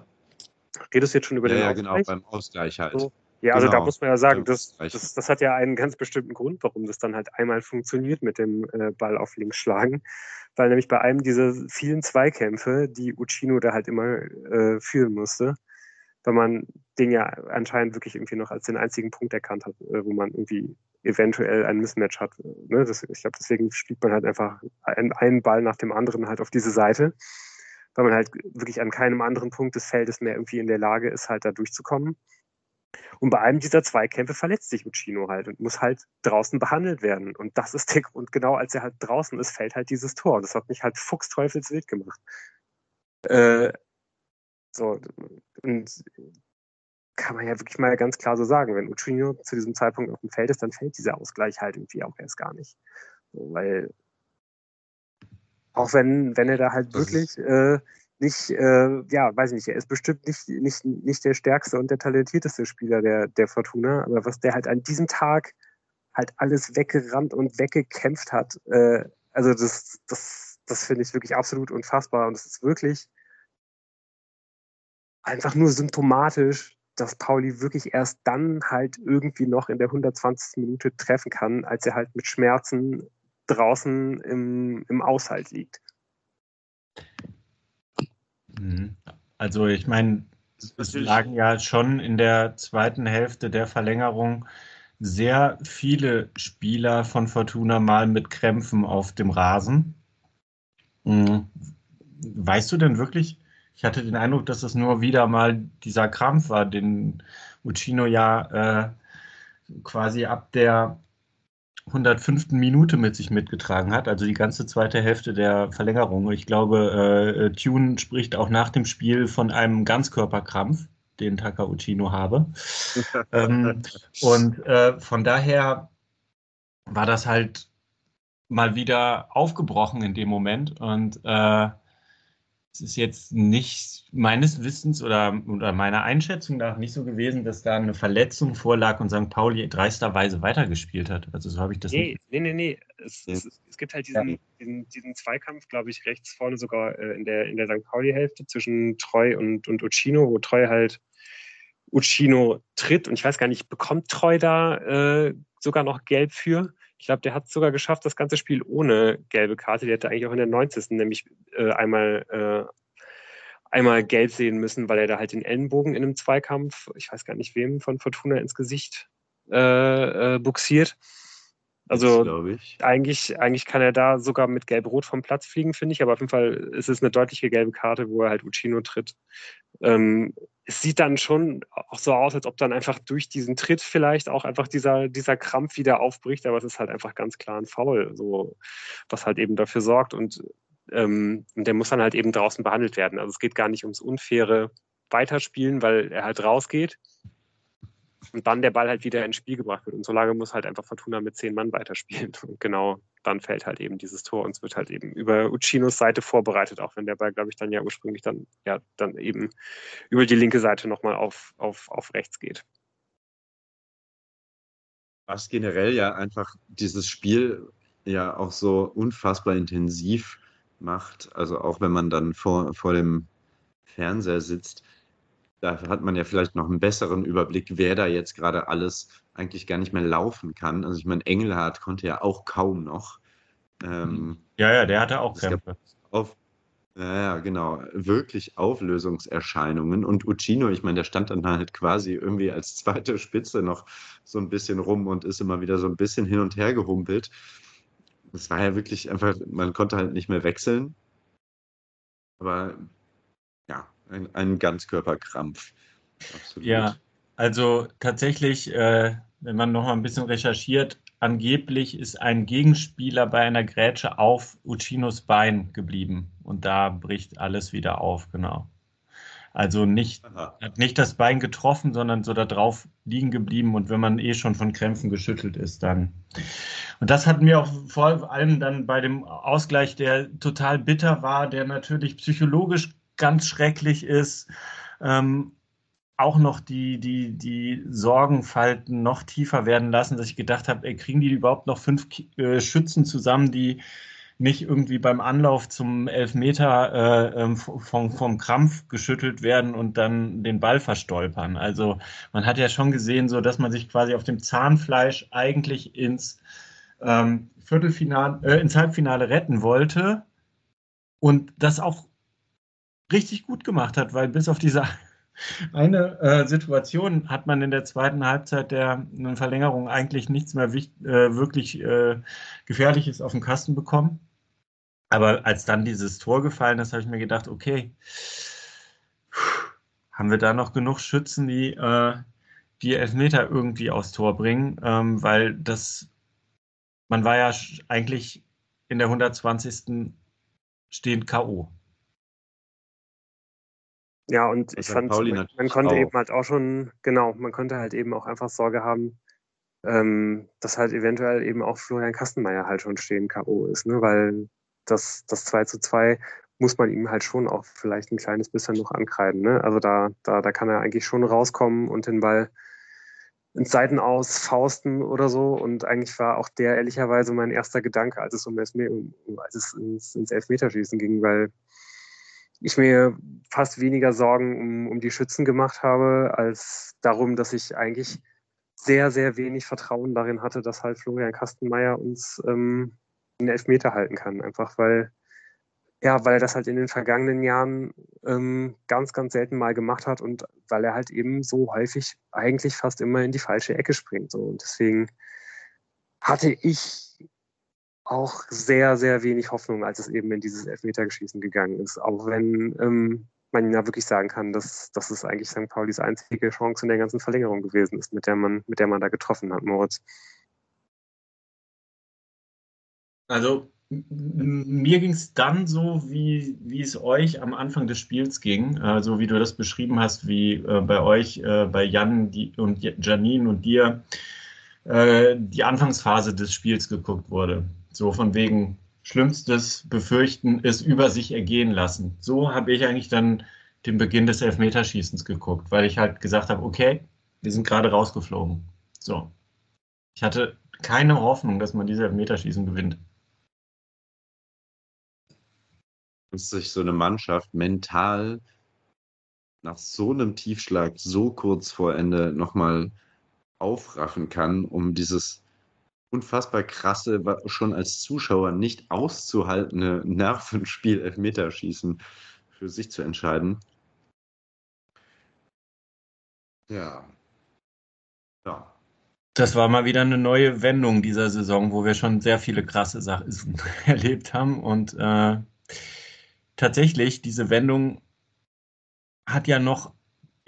Redest du jetzt schon über ja, den ja, genau, Ausgleich? genau, beim Ausgleich halt. So. Ja, also genau, da muss man ja sagen, das, das, das, hat ja einen ganz bestimmten Grund, warum das dann halt einmal funktioniert mit dem äh, Ball auf links schlagen. Weil nämlich bei einem dieser vielen Zweikämpfe, die Uccino da halt immer äh, führen musste, weil man den ja anscheinend wirklich irgendwie noch als den einzigen Punkt erkannt hat, äh, wo man irgendwie eventuell ein Mismatch hat. Ne? Das, ich glaube, deswegen spielt man halt einfach einen, einen Ball nach dem anderen halt auf diese Seite, weil man halt wirklich an keinem anderen Punkt des Feldes mehr irgendwie in der Lage ist, halt da durchzukommen. Und bei einem dieser Zweikämpfe verletzt sich Uccino halt und muss halt draußen behandelt werden. Und das ist der Grund, genau als er halt draußen ist, fällt halt dieses Tor. Das hat mich halt fuchsteufelswild gemacht. Äh, so, und kann man ja wirklich mal ganz klar so sagen. Wenn Uccino zu diesem Zeitpunkt auf dem Feld ist, dann fällt dieser Ausgleich halt irgendwie auch erst gar nicht. So, weil auch wenn, wenn er da halt das wirklich äh, nicht, äh, ja, weiß ich nicht, er ist bestimmt nicht, nicht, nicht der stärkste und der talentierteste Spieler der, der Fortuna, aber was der halt an diesem Tag halt alles weggerannt und weggekämpft hat, äh, also das, das, das finde ich wirklich absolut unfassbar und es ist wirklich einfach nur symptomatisch dass Pauli wirklich erst dann halt irgendwie noch in der 120. Minute treffen kann, als er halt mit Schmerzen draußen im, im Aushalt liegt. Mhm. Also ich meine, es lagen ja schon in der zweiten Hälfte der Verlängerung sehr viele Spieler von Fortuna mal mit Krämpfen auf dem Rasen. Hm. Weißt du denn wirklich, ich hatte den Eindruck, dass es nur wieder mal dieser Krampf war, den Uccino ja äh, quasi ab der 105. Minute mit sich mitgetragen hat, also die ganze zweite Hälfte der Verlängerung. Ich glaube, äh, Tune spricht auch nach dem Spiel von einem Ganzkörperkrampf, den Takauchino habe. ähm, und äh, von daher war das halt mal wieder aufgebrochen in dem Moment und äh, es ist jetzt nicht meines Wissens oder, oder meiner Einschätzung nach nicht so gewesen, dass da eine Verletzung vorlag und St. Pauli dreisterweise weitergespielt hat. Also so habe ich das nee, nicht. Nee, nee, nee. Es, ja. es, es gibt halt diesen, ja. diesen, diesen, Zweikampf, glaube ich, rechts vorne sogar äh, in, der, in der St. Pauli-Hälfte zwischen Treu und, und Uccino, wo Treu halt Uccino tritt und ich weiß gar nicht, bekommt Treu da äh, sogar noch gelb für? Ich glaube, der hat es sogar geschafft, das ganze Spiel ohne gelbe Karte. Der hätte eigentlich auch in der 90. nämlich äh, einmal, äh, einmal gelb sehen müssen, weil er da halt den Ellenbogen in einem Zweikampf, ich weiß gar nicht wem, von Fortuna ins Gesicht äh, äh buxiert. Also eigentlich, eigentlich kann er da sogar mit Gelb-Rot vom Platz fliegen, finde ich, aber auf jeden Fall ist es eine deutliche gelbe Karte, wo er halt Uccino tritt. Ähm, es sieht dann schon auch so aus, als ob dann einfach durch diesen Tritt vielleicht auch einfach dieser, dieser Krampf wieder aufbricht, aber es ist halt einfach ganz klar ein Foul, so, was halt eben dafür sorgt. Und ähm, der muss dann halt eben draußen behandelt werden. Also es geht gar nicht ums unfaire Weiterspielen, weil er halt rausgeht und dann der Ball halt wieder ins Spiel gebracht wird. Und so lange muss halt einfach Fortuna mit zehn Mann weiterspielen. Und genau dann fällt halt eben dieses Tor und es wird halt eben über Uccinos Seite vorbereitet, auch wenn der Ball, glaube ich, dann ja ursprünglich dann, ja, dann eben über die linke Seite nochmal auf, auf, auf rechts geht. Was generell ja einfach dieses Spiel ja auch so unfassbar intensiv macht, also auch wenn man dann vor, vor dem Fernseher sitzt, da hat man ja vielleicht noch einen besseren Überblick, wer da jetzt gerade alles eigentlich gar nicht mehr laufen kann. Also ich meine, Engelhardt konnte ja auch kaum noch. Ähm, ja, ja, der hatte auch Krämpfe. Auf, ja, genau. Wirklich Auflösungserscheinungen. Und Uccino, ich meine, der stand dann halt quasi irgendwie als zweite Spitze noch so ein bisschen rum und ist immer wieder so ein bisschen hin und her gehumpelt. Das war ja wirklich einfach, man konnte halt nicht mehr wechseln. Aber ein, ein Ganzkörperkrampf. Absolut. Ja, also tatsächlich, äh, wenn man noch mal ein bisschen recherchiert, angeblich ist ein Gegenspieler bei einer Grätsche auf Uccinos Bein geblieben und da bricht alles wieder auf, genau. Also nicht, hat nicht das Bein getroffen, sondern so da drauf liegen geblieben und wenn man eh schon von Krämpfen geschüttelt ist, dann. Und das hat mir auch vor allem dann bei dem Ausgleich, der total bitter war, der natürlich psychologisch ganz schrecklich ist, ähm, auch noch die, die, die Sorgenfalten noch tiefer werden lassen, dass ich gedacht habe, kriegen die überhaupt noch fünf äh, Schützen zusammen, die nicht irgendwie beim Anlauf zum Elfmeter äh, ähm, vom, vom Krampf geschüttelt werden und dann den Ball verstolpern. Also man hat ja schon gesehen, so dass man sich quasi auf dem Zahnfleisch eigentlich ins ähm, Viertelfinale, äh, ins Halbfinale retten wollte und das auch richtig gut gemacht hat, weil bis auf diese eine äh, Situation hat man in der zweiten Halbzeit der Verlängerung eigentlich nichts mehr wichtig, äh, wirklich äh, Gefährliches auf den Kasten bekommen. Aber als dann dieses Tor gefallen ist, habe ich mir gedacht, okay, haben wir da noch genug Schützen, die äh, die Elfmeter irgendwie aufs Tor bringen, ähm, weil das, man war ja eigentlich in der 120. stehend K.O. Ja, und ich fand, man, man konnte auch. eben halt auch schon, genau, man konnte halt eben auch einfach Sorge haben, ähm, dass halt eventuell eben auch Florian Kastenmeier halt schon stehen K.O. ist, ne? weil das, das 2 zu 2 muss man ihm halt schon auch vielleicht ein kleines bisschen noch ankreiden. Ne? Also da, da, da kann er eigentlich schon rauskommen und den Ball ins Seiten aus fausten oder so. Und eigentlich war auch der ehrlicherweise mein erster Gedanke, als es um, Elfme als es ins, ins Elfmeterschießen ging, weil ich mir fast weniger Sorgen um, um die Schützen gemacht habe, als darum, dass ich eigentlich sehr, sehr wenig Vertrauen darin hatte, dass halt Florian Kastenmeier uns ähm, einen Elfmeter halten kann. Einfach weil Ja, weil er das halt in den vergangenen Jahren ähm, ganz, ganz selten mal gemacht hat und weil er halt eben so häufig eigentlich fast immer in die falsche Ecke springt. So. Und deswegen hatte ich auch sehr, sehr wenig Hoffnung, als es eben in dieses Elfmetergeschießen gegangen ist. Auch wenn ähm, man ja wirklich sagen kann, dass, dass es eigentlich St. Paulis einzige Chance in der ganzen Verlängerung gewesen ist, mit der man, mit der man da getroffen hat, Moritz. Also mir ging es dann so, wie, wie es euch am Anfang des Spiels ging, so also, wie du das beschrieben hast, wie äh, bei euch, äh, bei Jan die, und Janine und dir äh, die Anfangsphase des Spiels geguckt wurde. So von wegen Schlimmstes befürchten, es über sich ergehen lassen. So habe ich eigentlich dann den Beginn des Elfmeterschießens geguckt, weil ich halt gesagt habe, okay, wir sind gerade rausgeflogen. So. Ich hatte keine Hoffnung, dass man diese Elfmeterschießen gewinnt. dass sich so eine Mannschaft mental nach so einem Tiefschlag so kurz vor Ende nochmal aufraffen kann, um dieses unfassbar krasse, schon als Zuschauer nicht auszuhaltende Nervenspiel Elfmeterschießen für sich zu entscheiden. Ja. Ja. Das war mal wieder eine neue Wendung dieser Saison, wo wir schon sehr viele krasse Sachen erlebt haben und äh, tatsächlich, diese Wendung hat ja noch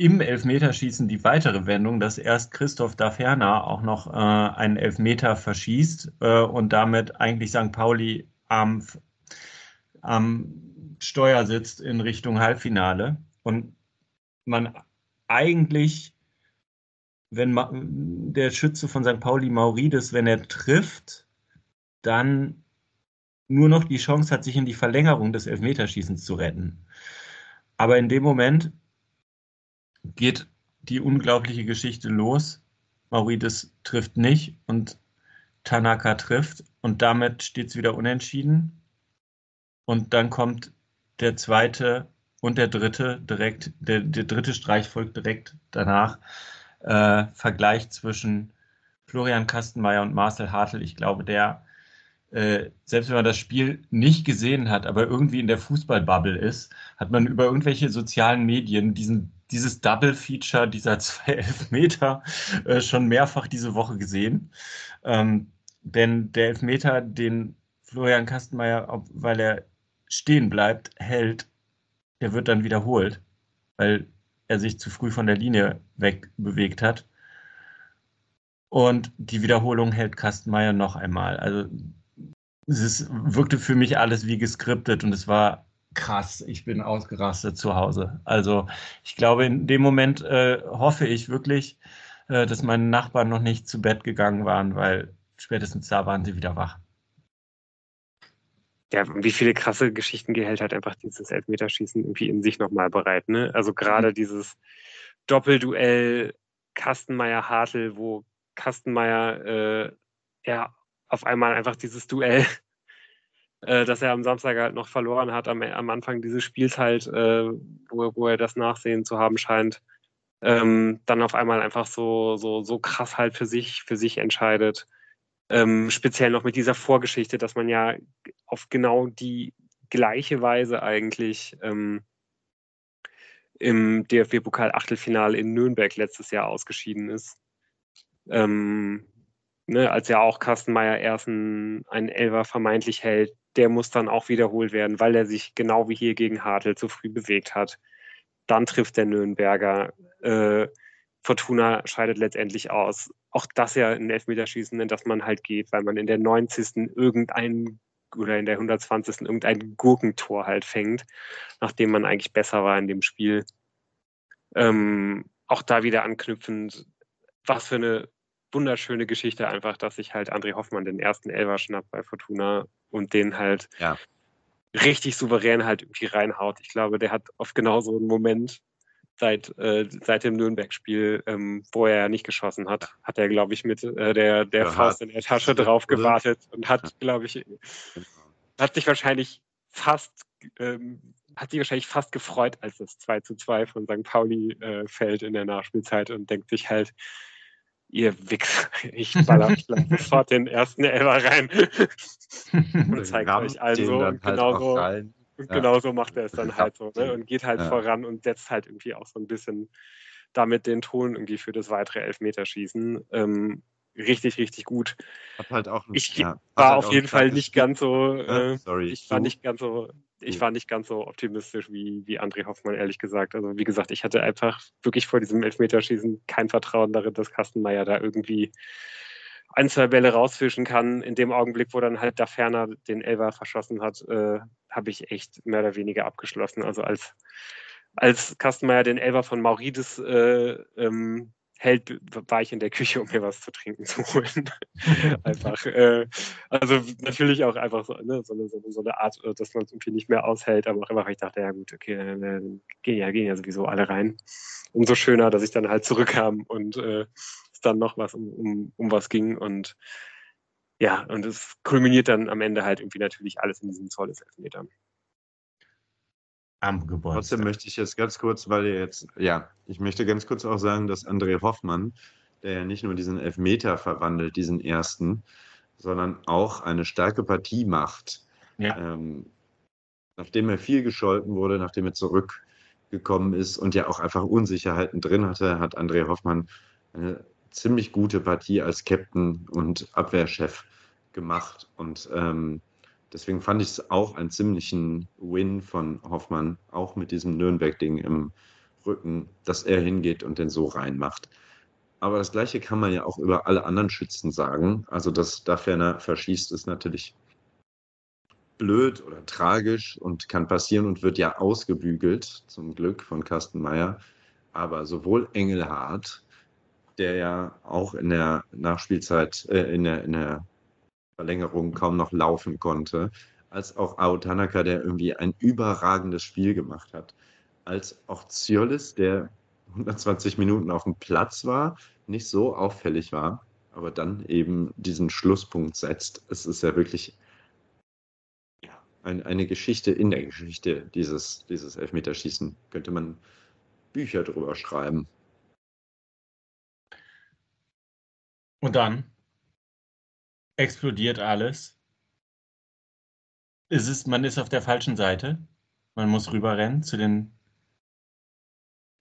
im Elfmeterschießen die weitere Wendung, dass erst Christoph Daferner auch noch äh, einen Elfmeter verschießt äh, und damit eigentlich St. Pauli am, am Steuer sitzt in Richtung Halbfinale. Und man eigentlich, wenn man, der Schütze von St. Pauli Maurides, wenn er trifft, dann nur noch die Chance hat, sich in die Verlängerung des Elfmeterschießens zu retten. Aber in dem Moment geht die unglaubliche Geschichte los. Maurides trifft nicht und Tanaka trifft und damit steht es wieder unentschieden. Und dann kommt der zweite und der dritte direkt, der, der dritte Streich folgt direkt danach. Äh, Vergleich zwischen Florian Kastenmeier und Marcel Hartl. Ich glaube, der äh, selbst wenn man das Spiel nicht gesehen hat, aber irgendwie in der Fußballbubble ist, hat man über irgendwelche sozialen Medien diesen, dieses Double-Feature dieser zwei Elfmeter äh, schon mehrfach diese Woche gesehen. Ähm, denn der Elfmeter, den Florian Kastenmeier, weil er stehen bleibt, hält, der wird dann wiederholt, weil er sich zu früh von der Linie wegbewegt hat. Und die Wiederholung hält Kastenmeier noch einmal. Also es wirkte für mich alles wie geskriptet und es war krass. Ich bin ausgerastet zu Hause. Also ich glaube, in dem Moment äh, hoffe ich wirklich, äh, dass meine Nachbarn noch nicht zu Bett gegangen waren, weil spätestens da waren sie wieder wach. Ja, wie viele krasse Geschichten gehält halt einfach dieses Elfmeterschießen irgendwie in sich nochmal bereit. Ne? Also gerade mhm. dieses Doppelduell Kastenmeier-Hartl, wo Kastenmeier äh, ja auf einmal einfach dieses Duell, äh, das er am Samstag halt noch verloren hat, am, am Anfang dieses Spiels halt, äh, wo, wo er das Nachsehen zu haben scheint, ähm, dann auf einmal einfach so, so, so krass halt für sich, für sich entscheidet. Ähm, speziell noch mit dieser Vorgeschichte, dass man ja auf genau die gleiche Weise eigentlich ähm, im DFB-Pokal-Achtelfinale in Nürnberg letztes Jahr ausgeschieden ist. Ähm, ne, als ja auch Kastenmeier erst einen, einen Elfer vermeintlich hält, der muss dann auch wiederholt werden, weil er sich genau wie hier gegen Hartl zu früh bewegt hat. Dann trifft der Nürnberger. Äh, Fortuna scheidet letztendlich aus. Auch das ja ein Elfmeterschießen, in das man halt geht, weil man in der 90. irgendein oder in der 120. irgendein Gurkentor halt fängt, nachdem man eigentlich besser war in dem Spiel. Ähm, auch da wieder anknüpfend, was für eine wunderschöne Geschichte einfach, dass sich halt André Hoffmann den ersten Elfer schnappt bei Fortuna und den halt ja. richtig souverän halt irgendwie reinhaut. Ich glaube, der hat oft genau so einen Moment seit, äh, seit dem Nürnberg-Spiel, ähm, wo er ja nicht geschossen hat, hat er, glaube ich, mit äh, der, der ja, Faust in der Tasche drauf gewartet und hat, glaube ich, genau. hat sich wahrscheinlich fast ähm, hat sich wahrscheinlich fast gefreut, als das 2 zu 2 von St. Pauli äh, fällt in der Nachspielzeit und denkt sich halt, ihr Wichser, ich baller sofort den ersten Elfer rein und zeigt euch also halt genauso. Und genau so macht er es dann halt so, ne? Und geht halt ja. voran und setzt halt irgendwie auch so ein bisschen damit den Ton irgendwie für das weitere Elfmeterschießen. Ähm, richtig, richtig gut. Hat halt auch, ich ja, war halt auf jeden Fall nicht ganz so, äh, Sorry, ich war nicht ganz so, ich war nicht ganz so optimistisch wie, wie André Hoffmann, ehrlich gesagt. Also wie gesagt, ich hatte einfach wirklich vor diesem Elfmeterschießen kein Vertrauen darin, dass Kastenmeier da irgendwie ein, zwei Bälle rausfischen kann. In dem Augenblick, wo dann halt da ferner den Elver verschossen hat, äh, habe ich echt mehr oder weniger abgeschlossen. Also als, als Kastenmeier den Elver von Maurides äh, ähm, hält, war ich in der Küche, um mir was zu trinken zu holen. einfach, äh, also natürlich auch einfach so, ne, so, eine, so, eine, Art, äh, dass man es irgendwie nicht mehr aushält, aber auch einfach, ich dachte, ja gut, okay, äh, gehen ja, gehen ja sowieso alle rein. Umso schöner, dass ich dann halt zurückkam und äh, es dann noch was um, um, um was ging und ja, und es kulminiert dann am Ende halt irgendwie natürlich alles in diesen Zolles Elfmetern am Geburtstag. Trotzdem möchte ich jetzt ganz kurz, weil ihr jetzt, ja, ich möchte ganz kurz auch sagen, dass André Hoffmann, der ja nicht nur diesen Elfmeter verwandelt, diesen ersten, sondern auch eine starke Partie macht. Ja. Ähm, nachdem er viel gescholten wurde, nachdem er zurückgekommen ist und ja auch einfach Unsicherheiten drin hatte, hat André Hoffmann eine ziemlich gute Partie als Captain und Abwehrchef gemacht. Und ähm, deswegen fand ich es auch einen ziemlichen Win von Hoffmann, auch mit diesem Nürnberg-Ding im Rücken, dass er hingeht und den so reinmacht. Aber das Gleiche kann man ja auch über alle anderen Schützen sagen. Also, dass da Ferner verschießt, ist natürlich blöd oder tragisch und kann passieren und wird ja ausgebügelt, zum Glück von Carsten Meyer. Aber sowohl Engelhardt, der ja auch in der Nachspielzeit, äh, in, der, in der Verlängerung kaum noch laufen konnte, als auch Ao Tanaka, der irgendwie ein überragendes Spiel gemacht hat, als auch Ziolis, der 120 Minuten auf dem Platz war, nicht so auffällig war, aber dann eben diesen Schlusspunkt setzt. Es ist ja wirklich ein, eine Geschichte in der Geschichte dieses, dieses Elfmeterschießen. Könnte man Bücher drüber schreiben. Und dann explodiert alles. Es ist, man ist auf der falschen Seite. Man muss rüberrennen zu den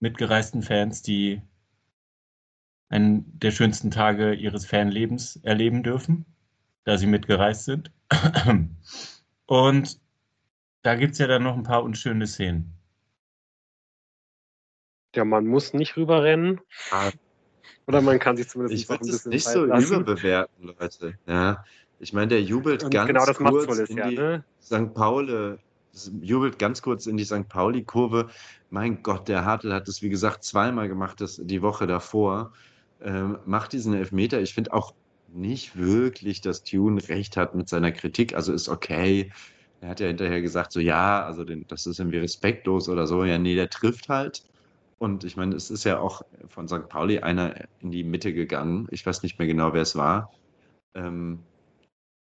mitgereisten Fans, die einen der schönsten Tage ihres Fanlebens erleben dürfen, da sie mitgereist sind. Und da gibt es ja dann noch ein paar unschöne Szenen. Ja, man muss nicht rüberrennen. Oder man kann sich zumindest ich noch ein bisschen nicht so lassen. überbewerten, Leute. Ja, ich meine, der jubelt Und ganz genau kurz in ja, die ne? St. Pauli, jubelt ganz kurz in die St. Pauli-Kurve. Mein Gott, der Hartl hat es, wie gesagt, zweimal gemacht, das, die Woche davor. Ähm, macht diesen Elfmeter. Ich finde auch nicht wirklich, dass Tune recht hat mit seiner Kritik. Also ist okay. Er hat ja hinterher gesagt, so ja, also den, das ist irgendwie respektlos oder so. Ja, nee, der trifft halt. Und ich meine, es ist ja auch von St. Pauli einer in die Mitte gegangen. Ich weiß nicht mehr genau, wer es war. Ähm,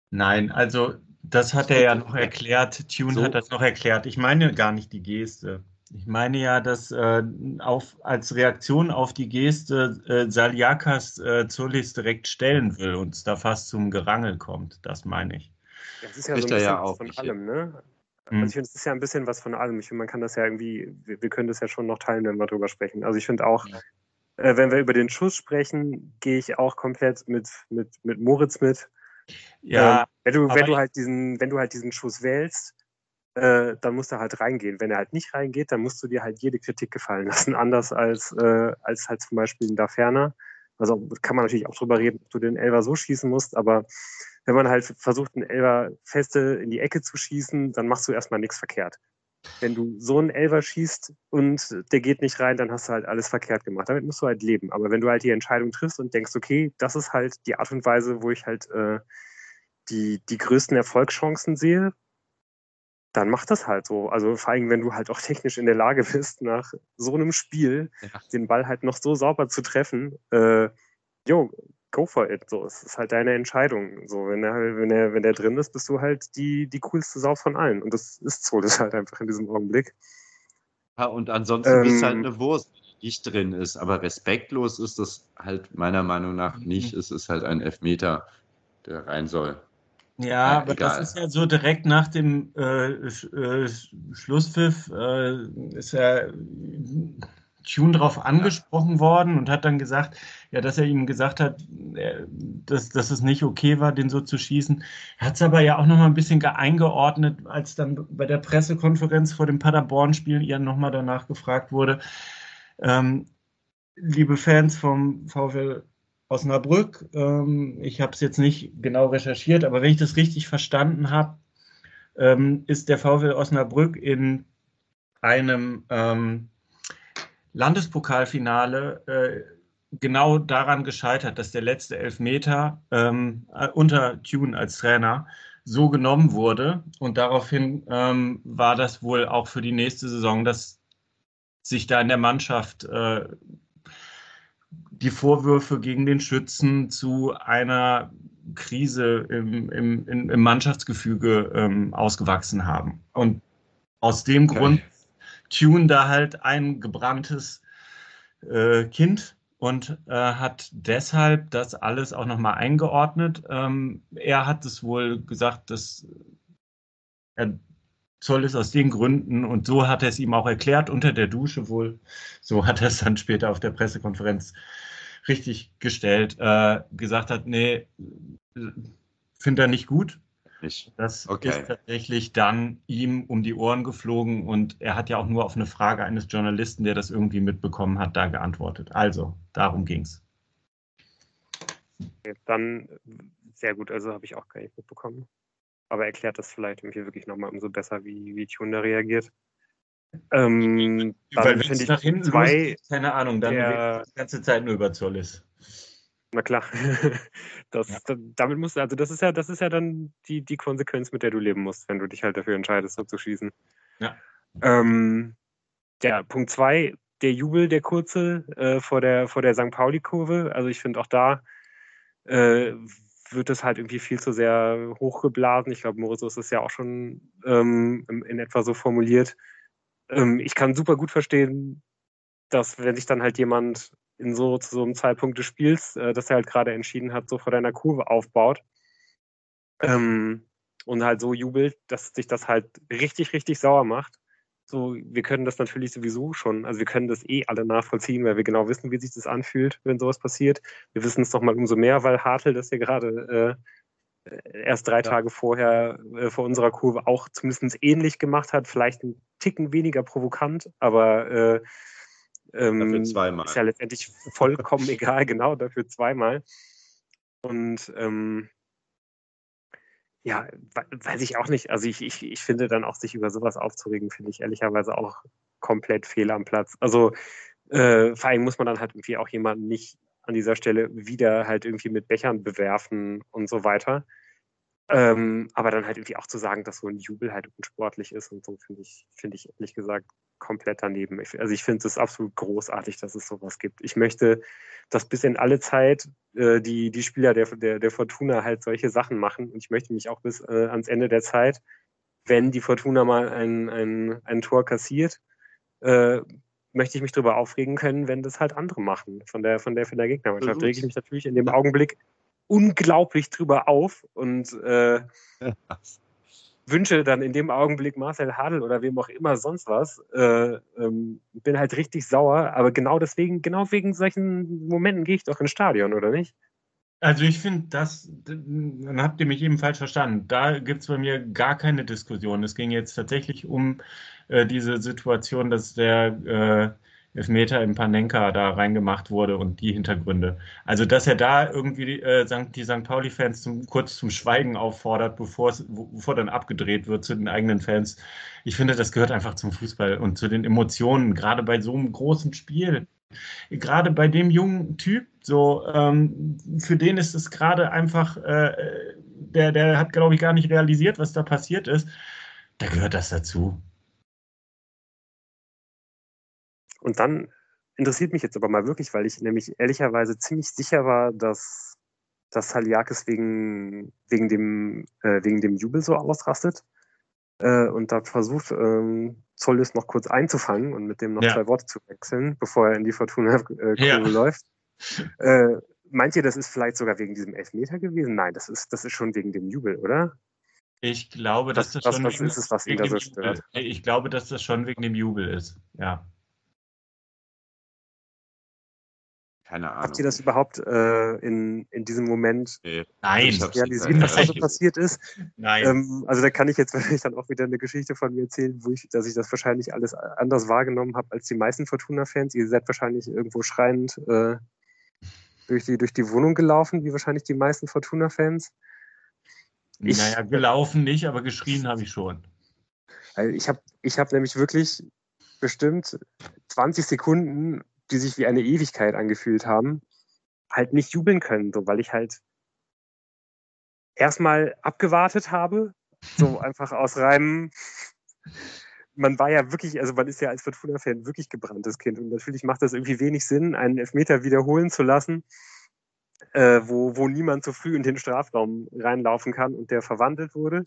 Nein, also das hat er ja noch erklärt. Tune so. hat das noch erklärt. Ich meine gar nicht die Geste. Ich meine ja, dass äh, auf, als Reaktion auf die Geste äh, Saliakas äh, Zulis direkt stellen will und es da fast zum Gerangel kommt. Das meine ich. Das ist ja so ein bisschen ja auch von allem, ne? Also ich finde, es ist ja ein bisschen was von allem. Ich finde, man kann das ja irgendwie, wir, wir, können das ja schon noch teilen, wenn wir drüber sprechen. Also ich finde auch, ja. äh, wenn wir über den Schuss sprechen, gehe ich auch komplett mit, mit, mit Moritz mit. Ja. Ähm, wenn du, wenn du halt diesen, wenn du halt diesen Schuss wählst, äh, dann musst du halt reingehen. Wenn er halt nicht reingeht, dann musst du dir halt jede Kritik gefallen lassen. Anders als, äh, als halt zum Beispiel in Da Ferner. Also kann man natürlich auch drüber reden, ob du den Elver so schießen musst, aber wenn man halt versucht, einen Elver feste in die Ecke zu schießen, dann machst du erstmal nichts verkehrt. Wenn du so einen Elver schießt und der geht nicht rein, dann hast du halt alles verkehrt gemacht. Damit musst du halt leben. Aber wenn du halt die Entscheidung triffst und denkst, okay, das ist halt die Art und Weise, wo ich halt äh, die, die größten Erfolgschancen sehe, dann mach das halt so. Also vor allem, wenn du halt auch technisch in der Lage bist, nach so einem Spiel ja. den Ball halt noch so sauber zu treffen, äh, jo, go for it. So, es ist halt deine Entscheidung. So, wenn er, wenn er, wenn er drin ist, bist du halt die, die coolste Sau von allen. Und das ist so, das ist halt einfach in diesem Augenblick. Ja, und ansonsten ähm, ist halt eine Wurst, die nicht drin ist. Aber respektlos ist das halt meiner Meinung nach nicht. Mhm. Es ist halt ein Elfmeter, der rein soll. Ja, aber egal. das ist ja so direkt nach dem äh, äh, Schlusspfiff äh, ist ja Tune darauf angesprochen worden und hat dann gesagt, ja, dass er ihm gesagt hat, äh, dass, dass es nicht okay war, den so zu schießen. Er hat es aber ja auch nochmal ein bisschen eingeordnet, als dann bei der Pressekonferenz vor dem Paderborn-Spiel ihr nochmal danach gefragt wurde, ähm, liebe Fans vom VfL Osnabrück. Ähm, ich habe es jetzt nicht genau recherchiert, aber wenn ich das richtig verstanden habe, ähm, ist der VfL Osnabrück in einem ähm, Landespokalfinale äh, genau daran gescheitert, dass der letzte Elfmeter ähm, äh, unter Tune als Trainer so genommen wurde. Und daraufhin ähm, war das wohl auch für die nächste Saison, dass sich da in der Mannschaft äh, die Vorwürfe gegen den Schützen zu einer Krise im, im, im Mannschaftsgefüge ähm, ausgewachsen haben. Und aus dem okay. Grund Tune da halt ein gebranntes äh, Kind und äh, hat deshalb das alles auch nochmal eingeordnet. Ähm, er hat es wohl gesagt, dass er soll es aus den Gründen und so hat er es ihm auch erklärt unter der Dusche wohl. So hat er es dann später auf der Pressekonferenz richtig gestellt, äh, gesagt hat, nee, finde er nicht gut. Ich. Das okay. ist tatsächlich dann ihm um die Ohren geflogen und er hat ja auch nur auf eine Frage eines Journalisten, der das irgendwie mitbekommen hat, da geantwortet. Also, darum ging es. Dann sehr gut, also habe ich auch gar nicht mitbekommen. Aber erklärt das vielleicht irgendwie wirklich nochmal umso besser, wie, wie Tune reagiert. Ähm, Weil wenn es nach hinten zwei, los, keine Ahnung, dann der, die ganze Zeit nur über Zoll ist. Na klar. Das, ja. damit musst du, also das ist ja, das ist ja dann die, die Konsequenz, mit der du leben musst, wenn du dich halt dafür entscheidest, so zu schießen. Ja. Ähm, ja, Punkt zwei, der Jubel, der kurze äh, vor der, vor der St. Pauli-Kurve. Also ich finde auch da äh, wird es halt irgendwie viel zu sehr hochgeblasen. Ich glaube, Moritz ist es ja auch schon ähm, in, in etwa so formuliert ähm, ich kann super gut verstehen, dass wenn sich dann halt jemand in so zu so einem Zeitpunkt des Spiels, äh, dass er halt gerade entschieden hat, so vor deiner Kurve aufbaut ähm, und halt so jubelt, dass sich das halt richtig, richtig sauer macht. So, wir können das natürlich sowieso schon, also wir können das eh alle nachvollziehen, weil wir genau wissen, wie sich das anfühlt, wenn sowas passiert. Wir wissen es nochmal umso mehr, weil Hartl das ja gerade äh, erst drei ja. Tage vorher äh, vor unserer Kurve auch zumindest ähnlich gemacht hat, vielleicht ein Ticken weniger provokant, aber äh, ähm, zweimal. ist ja letztendlich vollkommen egal, genau, dafür zweimal. Und ähm, ja, weiß ich auch nicht. Also ich, ich, ich finde dann auch, sich über sowas aufzuregen, finde ich ehrlicherweise auch komplett fehl am Platz. Also äh, vor allem muss man dann halt irgendwie auch jemanden nicht an dieser Stelle wieder halt irgendwie mit Bechern bewerfen und so weiter. Ähm, aber dann halt irgendwie auch zu sagen, dass so ein Jubel halt unsportlich ist und so, finde ich, finde ich ehrlich gesagt komplett daneben. Ich, also ich finde es absolut großartig, dass es sowas gibt. Ich möchte, dass bis in alle Zeit äh, die, die Spieler der, der, der Fortuna halt solche Sachen machen. Und ich möchte mich auch bis äh, ans Ende der Zeit, wenn die Fortuna mal ein, ein, ein Tor kassiert, äh, möchte ich mich darüber aufregen können, wenn das halt andere machen von der, von der, von der Gegnermannschaft. Rege ich mich natürlich in dem Augenblick unglaublich drüber auf und äh, wünsche dann in dem Augenblick Marcel Hadel oder wem auch immer sonst was. Äh, ähm, bin halt richtig sauer, aber genau deswegen, genau wegen solchen Momenten gehe ich doch ins Stadion, oder nicht? Also ich finde, das, dann habt ihr mich eben falsch verstanden. Da gibt es bei mir gar keine Diskussion. Es ging jetzt tatsächlich um äh, diese Situation, dass der äh, Elfmeter im Panenka da reingemacht wurde und die Hintergründe. Also dass er da irgendwie äh, die St. Pauli-Fans zum, kurz zum Schweigen auffordert, bevor, dann abgedreht wird zu den eigenen Fans. Ich finde, das gehört einfach zum Fußball und zu den Emotionen, gerade bei so einem großen Spiel gerade bei dem jungen Typ, so ähm, für den ist es gerade einfach, äh, der, der hat, glaube ich, gar nicht realisiert, was da passiert ist. Da gehört das dazu. Und dann interessiert mich jetzt aber mal wirklich, weil ich nämlich ehrlicherweise ziemlich sicher war, dass, dass Haliakis wegen, wegen, dem, äh, wegen dem Jubel so ausrastet äh, und da versucht, ähm, Zollis noch kurz einzufangen und mit dem noch ja. zwei Worte zu wechseln, bevor er in die Fortuna-Kurve ja. läuft. Äh, meint ihr, das ist vielleicht sogar wegen diesem Elfmeter gewesen? Nein, das ist, das ist schon wegen dem Jubel, oder? Ich glaube, dass das, das schon was ist es, was ihn da so stört? Jubel, ich glaube, dass das schon wegen dem Jubel ist. Ja. Keine Ahnung. Habt ihr das überhaupt äh, in, in diesem Moment Nee. Nein, realisiert, was da so passiert ist? nein. Ähm, also da kann ich jetzt wahrscheinlich dann auch wieder eine Geschichte von mir erzählen, wo ich, dass ich das wahrscheinlich alles anders wahrgenommen habe als die meisten Fortuna-Fans. Ihr seid wahrscheinlich irgendwo schreiend äh, durch, die, durch die Wohnung gelaufen, wie wahrscheinlich die meisten Fortuna-Fans. ich- naja, gelaufen nicht, aber geschrien habe ich schon. Also ich habe ich hab nämlich wirklich bestimmt 20 Sekunden, die sich wie eine Ewigkeit angefühlt haben, halt nicht jubeln können, so, weil ich halt erstmal abgewartet habe, so einfach aus reinem, man war ja wirklich, also man ist ja als Fortuna-Fan wirklich gebranntes Kind und natürlich macht das irgendwie wenig Sinn, einen Elfmeter wiederholen zu lassen, äh, wo, wo niemand so früh in den Strafraum reinlaufen kann und der verwandelt wurde.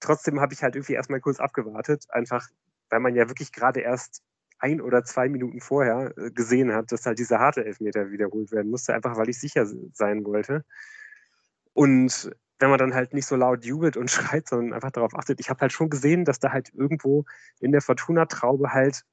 Trotzdem habe ich halt irgendwie erstmal kurz abgewartet, einfach weil man ja wirklich gerade erst ein oder zwei Minuten vorher äh, gesehen hat, dass halt dieser harte Elfmeter wiederholt werden musste, einfach weil ich sicher sein wollte. Und wenn man dann halt nicht so laut jubelt und schreit, sondern einfach darauf achtet, ich habe halt schon gesehen, dass da halt irgendwo in der Fortuna-Traube halt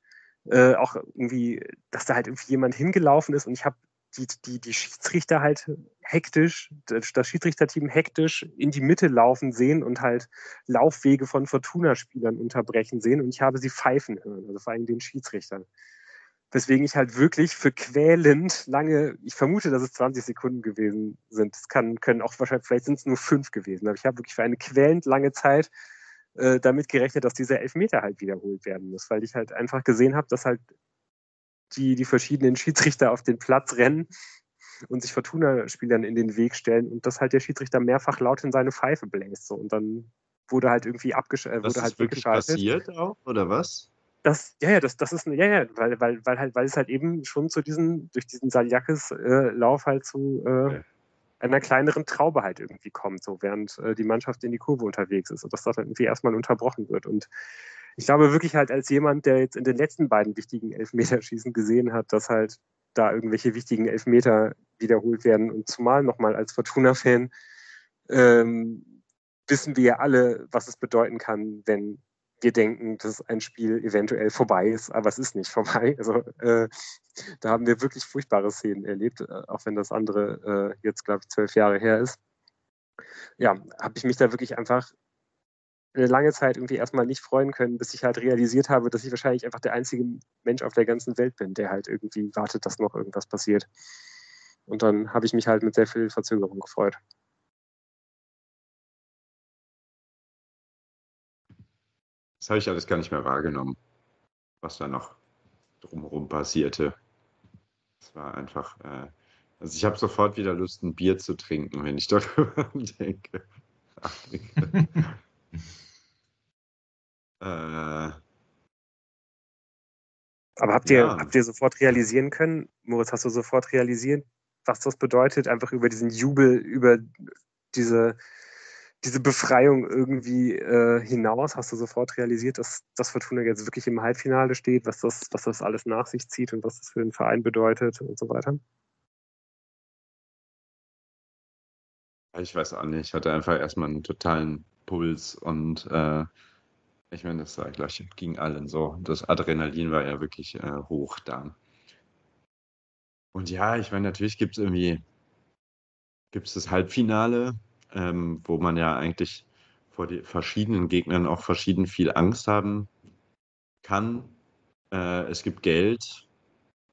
äh, auch irgendwie, dass da halt irgendwie jemand hingelaufen ist und ich habe die, die, die Schiedsrichter halt hektisch, das Schiedsrichterteam hektisch in die Mitte laufen sehen und halt Laufwege von Fortuna-Spielern unterbrechen sehen und ich habe sie pfeifen hören, also vor allem den Schiedsrichtern. Weswegen ich halt wirklich für quälend lange, ich vermute, dass es 20 Sekunden gewesen sind. Es kann, können auch wahrscheinlich, vielleicht sind es nur fünf gewesen, aber ich habe wirklich für eine quälend lange Zeit äh, damit gerechnet, dass dieser Elfmeter halt wiederholt werden muss, weil ich halt einfach gesehen habe, dass halt die, die verschiedenen Schiedsrichter auf den Platz rennen und sich Fortuna-Spielern in den Weg stellen und dass halt der Schiedsrichter mehrfach laut in seine Pfeife bläst. So. Und dann wurde halt irgendwie abgesch äh, Das wurde halt ist wirklich passiert auch, oder was? Das, ja, ja, das, das ist, ja, ja, weil, weil, weil halt, weil es halt eben schon zu diesen, durch diesen Saljakis-Lauf halt zu äh, Okay. einer kleineren Traube halt irgendwie kommt, so während äh, die Mannschaft in die Kurve unterwegs ist und dass das dann irgendwie erstmal unterbrochen wird. Und ich glaube wirklich halt als jemand, der jetzt in den letzten beiden wichtigen Elfmeterschießen gesehen hat, dass halt da irgendwelche wichtigen Elfmeter wiederholt werden und zumal nochmal als Fortuna-Fan ähm, wissen wir ja alle, was es bedeuten kann, wenn wir denken, dass ein Spiel eventuell vorbei ist, aber es ist nicht vorbei. Also äh, da haben wir wirklich furchtbare Szenen erlebt, äh, auch wenn das andere äh, jetzt, glaube ich, zwölf Jahre her ist. Ja, habe ich mich da wirklich einfach lange Zeit irgendwie erstmal nicht freuen können, bis ich halt realisiert habe, dass ich wahrscheinlich einfach der einzige Mensch auf der ganzen Welt bin, der halt irgendwie wartet, dass noch irgendwas passiert. Und dann habe ich mich halt mit sehr viel Verzögerung gefreut. Das habe ich alles gar nicht mehr wahrgenommen, was da noch drumherum passierte. Es war einfach, äh, also ich habe sofort wieder Lust, ein Bier zu trinken, wenn ich darüber denke. äh, Aber habt ihr, Ja. habt ihr sofort realisieren können, Moritz, hast du sofort realisiert, was das bedeutet, einfach über diesen Jubel, über diese, diese Befreiung irgendwie äh, hinaus? Hast du sofort realisiert, dass das Fortuna jetzt wirklich im Halbfinale steht, was das, was das alles nach sich zieht und was das für den Verein bedeutet und so weiter? ich weiß auch nicht, ich hatte einfach erstmal einen totalen Puls und äh, ich meine, das war gleich ging allen so. Das Adrenalin war ja wirklich äh, hoch da. Und ja, ich meine, natürlich gibt es irgendwie gibt es das Halbfinale, ähm, wo man ja eigentlich vor den verschiedenen Gegnern auch verschieden viel Angst haben kann. Äh, es gibt Geld,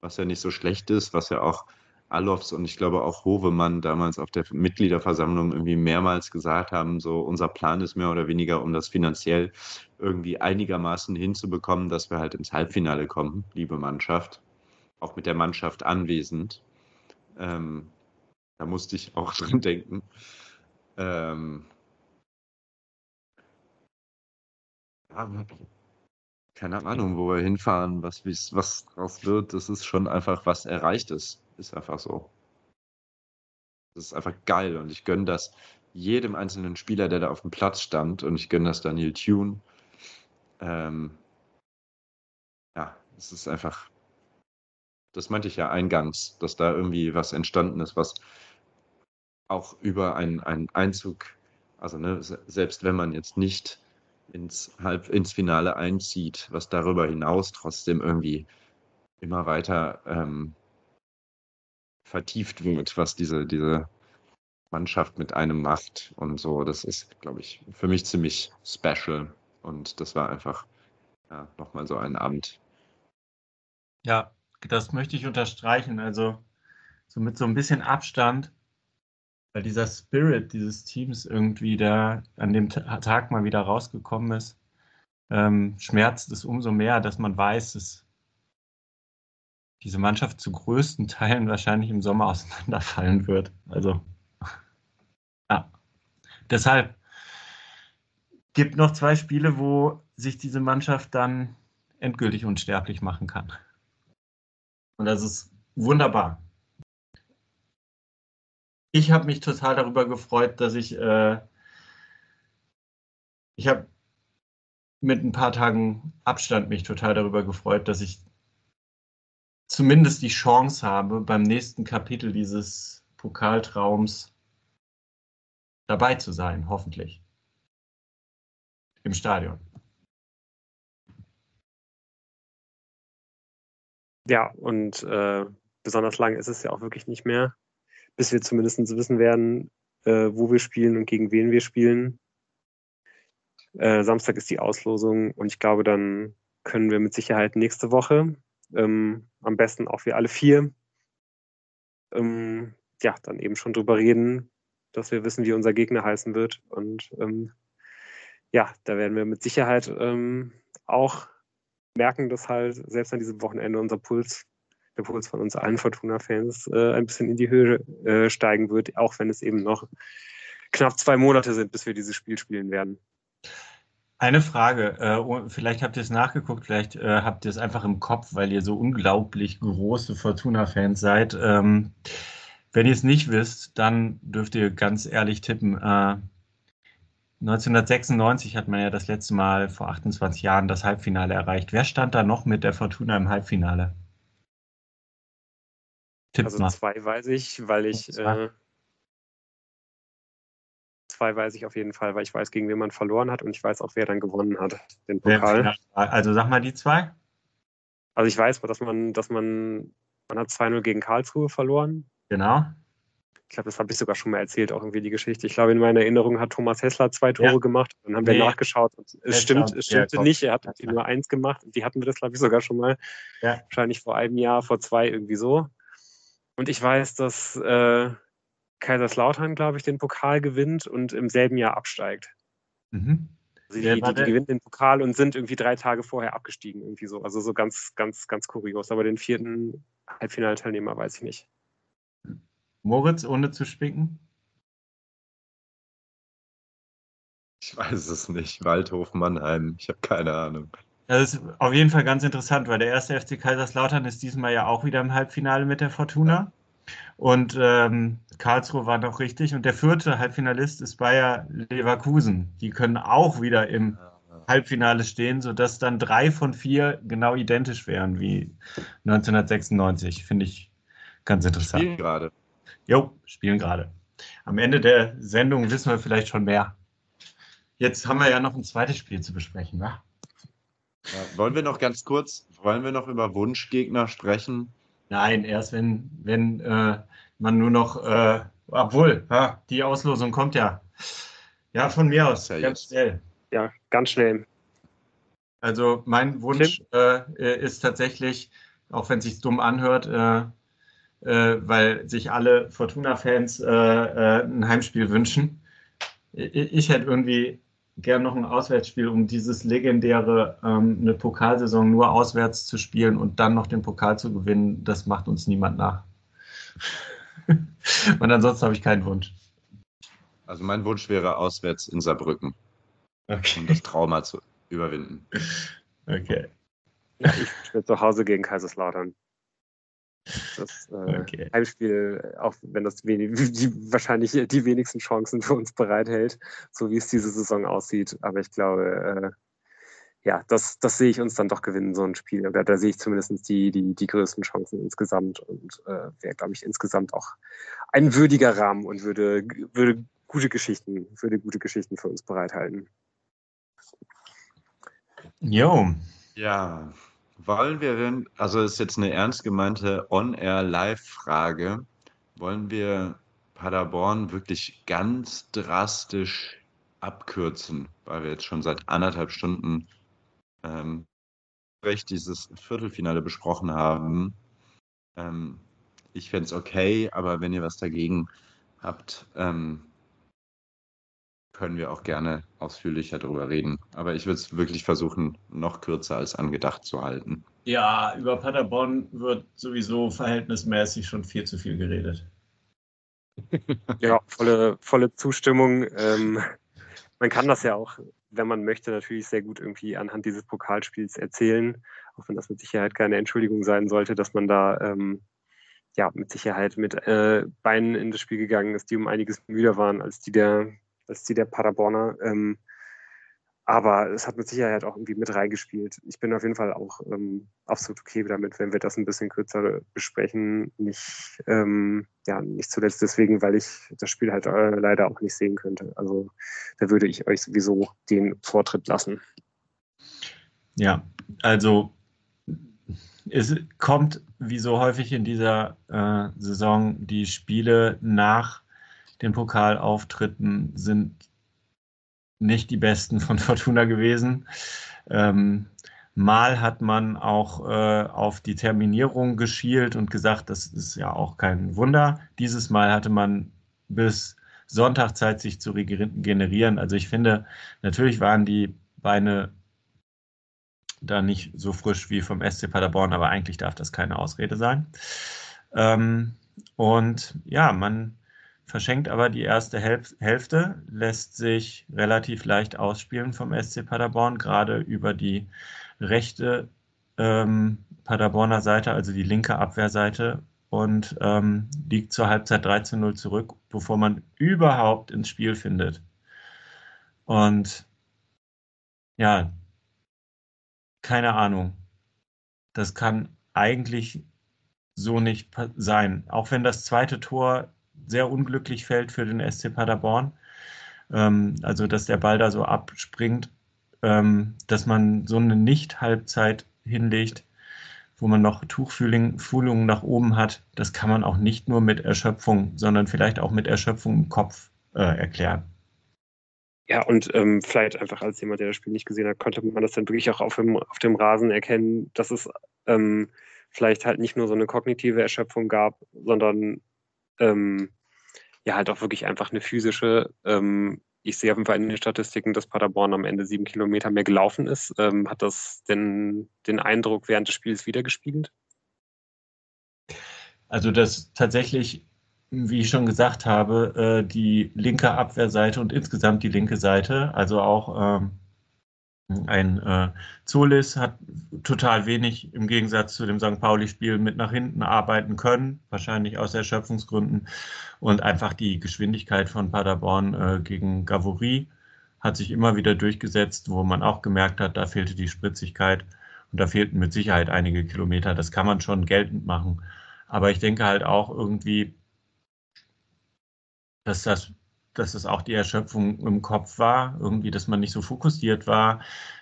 was ja nicht so schlecht ist, was ja auch Alofs und ich glaube auch Hovemann damals auf der Mitgliederversammlung irgendwie mehrmals gesagt haben, so unser Plan ist mehr oder weniger, um das finanziell irgendwie einigermaßen hinzubekommen, dass wir halt ins Halbfinale kommen, liebe Mannschaft, auch mit der Mannschaft anwesend. Ähm, da musste ich auch dran denken. Ähm, keine Ahnung, wo wir hinfahren, was, was draus wird. Das ist schon einfach was Erreichtes. Ist einfach so. Das ist einfach geil und ich gönne das jedem einzelnen Spieler, der da auf dem Platz stand und ich gönne das Daniel Thune. Ähm, ja, es ist einfach, das meinte ich ja eingangs, dass da irgendwie was entstanden ist, was auch über einen, einen Einzug, also ne, selbst wenn man jetzt nicht ins, Halb, ins Finale einzieht, was darüber hinaus trotzdem irgendwie immer weiter ähm, vertieft wird, was diese, diese Mannschaft mit einem macht und so. Das ist, glaube ich, für mich ziemlich special. Und das war einfach ja, nochmal so ein Abend. Ja, das möchte ich unterstreichen. Also so mit so ein bisschen Abstand, weil dieser Spirit dieses Teams irgendwie da an dem Tag mal wieder rausgekommen ist, ähm, schmerzt es umso mehr, dass man weiß, dass diese Mannschaft zu größten Teilen wahrscheinlich im Sommer auseinanderfallen wird. Also, ja. Deshalb gibt noch zwei Spiele, wo sich diese Mannschaft dann endgültig unsterblich machen kann. Und das ist wunderbar. Ich habe mich total darüber gefreut, dass ich, äh, ich habe mit ein paar Tagen Abstand mich total darüber gefreut, dass ich zumindest die Chance habe, beim nächsten Kapitel dieses Pokaltraums dabei zu sein, hoffentlich. Im Stadion. Ja, und äh, besonders lang ist es ja auch wirklich nicht mehr, bis wir zumindest wissen werden, äh, wo wir spielen und gegen wen wir spielen. Äh, Samstag ist die Auslosung und ich glaube, dann können wir mit Sicherheit nächste Woche, ähm, am besten auch wir alle vier, ähm, ja, dann eben schon drüber reden, dass wir wissen, wie unser Gegner heißen wird. Und ähm, ja, da werden wir mit Sicherheit ähm, auch merken, dass halt selbst an diesem Wochenende unser Puls, der Puls von uns allen Fortuna-Fans, äh, ein bisschen in die Höhe äh, steigen wird, auch wenn es eben noch knapp zwei Monate sind, bis wir dieses Spiel spielen werden. Eine Frage, äh, oh, vielleicht habt ihr es nachgeguckt, vielleicht äh, habt ihr es einfach im Kopf, weil ihr so unglaublich große Fortuna-Fans seid. Ähm, wenn ihr es nicht wisst, dann dürft ihr ganz ehrlich tippen. Äh, 1996 hat man ja das letzte Mal vor 28 Jahren das Halbfinale erreicht. Wer stand da noch mit der Fortuna im Halbfinale? Tippt also mal. zwei weiß ich, weil ich. Äh, zwei weiß ich auf jeden Fall, weil ich weiß, gegen wen man verloren hat und ich weiß auch, wer dann gewonnen hat, den Pokal. Also sag mal die zwei. Also ich weiß, dass man, dass man, man hat 2-0 gegen Karlsruhe verloren. Genau ich glaube, das habe ich sogar schon mal erzählt, auch irgendwie die Geschichte. Ich glaube, in meiner Erinnerung hat Thomas Hessler zwei Tore ja. gemacht. Dann haben wir nee. nachgeschaut. Und es stimmt, es stimmte ja, nicht. Er hat ja, nur eins gemacht. Die hatten wir das, glaube ich, sogar schon mal. Wahrscheinlich vor einem Jahr, vor zwei, irgendwie so. Und ich weiß, dass äh, Kaiserslautern, glaube ich, den Pokal gewinnt und im selben Jahr absteigt. Mhm. Also die, die, die, gewinnen den Pokal und sind irgendwie drei Tage vorher abgestiegen, irgendwie so. Also so ganz, ganz, ganz kurios. Aber den vierten Halbfinalteilnehmer weiß ich nicht. Moritz, ohne zu spicken? Ich weiß es nicht. Waldhof Mannheim. Ich habe keine Ahnung. Das ist auf jeden Fall ganz interessant, weil der erste FC Kaiserslautern ist diesmal ja auch wieder im Halbfinale mit der Fortuna. Und ähm, Karlsruhe war noch richtig. Und der vierte Halbfinalist ist Bayer Leverkusen. Die können auch wieder im Halbfinale stehen, sodass dann drei von vier genau identisch wären wie 1996. Finde ich ganz interessant. Spielen gerade. Jo, spielen gerade. Am Ende der Sendung wissen wir vielleicht schon mehr. Jetzt haben wir ja noch ein zweites Spiel zu besprechen, wa? Ja, wollen wir noch ganz kurz, wollen wir noch über Wunschgegner sprechen? Nein, erst wenn, wenn äh, man nur noch, äh, obwohl, ja, die Auslosung kommt ja. Ja, von mir aus, ja ganz schnell. Ja, ganz schnell. Also mein Wunsch äh, ist tatsächlich, auch wenn es sich dumm anhört, äh, äh, weil sich alle Fortuna-Fans äh, äh, ein Heimspiel wünschen. Ich, ich, hätte irgendwie gern noch ein Auswärtsspiel, um dieses legendäre, ähm, eine Pokalsaison nur auswärts zu spielen und dann noch den Pokal zu gewinnen. Das macht uns niemand nach. und ansonsten habe ich keinen Wunsch. Also mein Wunsch wäre auswärts in Saarbrücken. Okay. Um das Trauma zu überwinden. Okay. Ja, ich spiele zu Hause gegen Kaiserslautern. Das äh, okay. Heimspiel, auch wenn das wenig, die, wahrscheinlich die wenigsten Chancen für uns bereithält, so wie es diese Saison aussieht. Aber ich glaube, äh, ja, das, das sehe ich uns dann doch gewinnen, so ein Spiel. Oder da sehe ich zumindest die, die, die größten Chancen insgesamt und äh, wäre, glaube ich, insgesamt auch ein würdiger Rahmen und würde, würde gute Geschichten, würde gute Geschichten für uns bereithalten. Jo. Ja, wollen wir denn, also ist jetzt eine ernst gemeinte On-Air-Live-Frage, wollen wir Paderborn wirklich ganz drastisch abkürzen, weil wir jetzt schon seit anderthalb Stunden ähm, recht dieses Viertelfinale besprochen haben. Ähm, ich fände es okay, aber wenn ihr was dagegen habt, ähm, können wir auch gerne ausführlicher darüber reden. Aber ich würde es wirklich versuchen, noch kürzer als angedacht zu halten. Ja, über Paderborn wird sowieso verhältnismäßig schon viel zu viel geredet. ja, volle, volle Zustimmung. Ähm, man kann das ja auch wenn man möchte, natürlich sehr gut irgendwie anhand dieses Pokalspiels erzählen, auch wenn das mit Sicherheit keine Entschuldigung sein sollte, dass man da ähm, ja mit Sicherheit mit äh, Beinen in das Spiel gegangen ist, die um einiges müder waren als die der, als die der Paderborner. Ähm, aber es hat mit Sicherheit auch irgendwie mit reingespielt. Ich bin auf jeden Fall auch ähm, absolut okay damit, wenn wir das ein bisschen kürzer besprechen. Nicht, ähm, ja, nicht zuletzt deswegen, weil ich das Spiel halt äh, leider auch nicht sehen könnte. Also da würde ich euch sowieso den Vortritt lassen. Ja, also es kommt wie so häufig in dieser äh, Saison, die Spiele nach den Pokalauftritten sind nicht die besten von Fortuna gewesen. Ähm, mal hat man auch äh, auf die Terminierung geschielt und gesagt, das ist ja auch kein Wunder. Dieses Mal hatte man bis Sonntag Zeit, sich zu regenerieren. Also ich finde, natürlich waren die Beine da nicht so frisch wie vom SC Paderborn, aber eigentlich darf das keine Ausrede sein. Ähm, und ja, man verschenkt aber die erste Hälfte, lässt sich relativ leicht ausspielen vom SC Paderborn, gerade über die rechte ähm, Paderborner Seite, also die linke Abwehrseite und ähm, liegt zur Halbzeit 13-0 zurück, bevor man überhaupt ins Spiel findet. Und ja, keine Ahnung. Das kann eigentlich so nicht sein. Auch wenn das zweite Tor sehr unglücklich fällt für den SC Paderborn. Ähm, also, dass der Ball da so abspringt, ähm, dass man so eine Nicht-Halbzeit hinlegt, wo man noch Tuchfühlungen nach oben hat, das kann man auch nicht nur mit Erschöpfung, sondern vielleicht auch mit Erschöpfung im Kopf äh, erklären. Ja, und ähm, vielleicht einfach als jemand, der das Spiel nicht gesehen hat, konnte man das dann wirklich auch auf dem, auf dem Rasen erkennen, dass es ähm, vielleicht halt nicht nur so eine kognitive Erschöpfung gab, sondern ähm, ja halt auch wirklich einfach eine physische. Ähm, ich sehe auf jeden Fall in den Statistiken, dass Paderborn am Ende sieben Kilometer mehr gelaufen ist. Ähm, hat das denn den Eindruck während des Spiels wiedergespiegelt? Also das tatsächlich, wie ich schon gesagt habe, äh, die linke Abwehrseite und insgesamt die linke Seite, also auch ähm, ein äh, Zolis hat total wenig im Gegensatz zu dem St. Pauli-Spiel mit nach hinten arbeiten können, wahrscheinlich aus Erschöpfungsgründen. Und einfach die Geschwindigkeit von Paderborn äh, gegen Gavouri hat sich immer wieder durchgesetzt, wo man auch gemerkt hat, da fehlte die Spritzigkeit und da fehlten mit Sicherheit einige Kilometer. Das kann man schon geltend machen. Aber ich denke halt auch irgendwie, dass das dass es auch die Erschöpfung im Kopf war, irgendwie, dass man nicht so fokussiert war.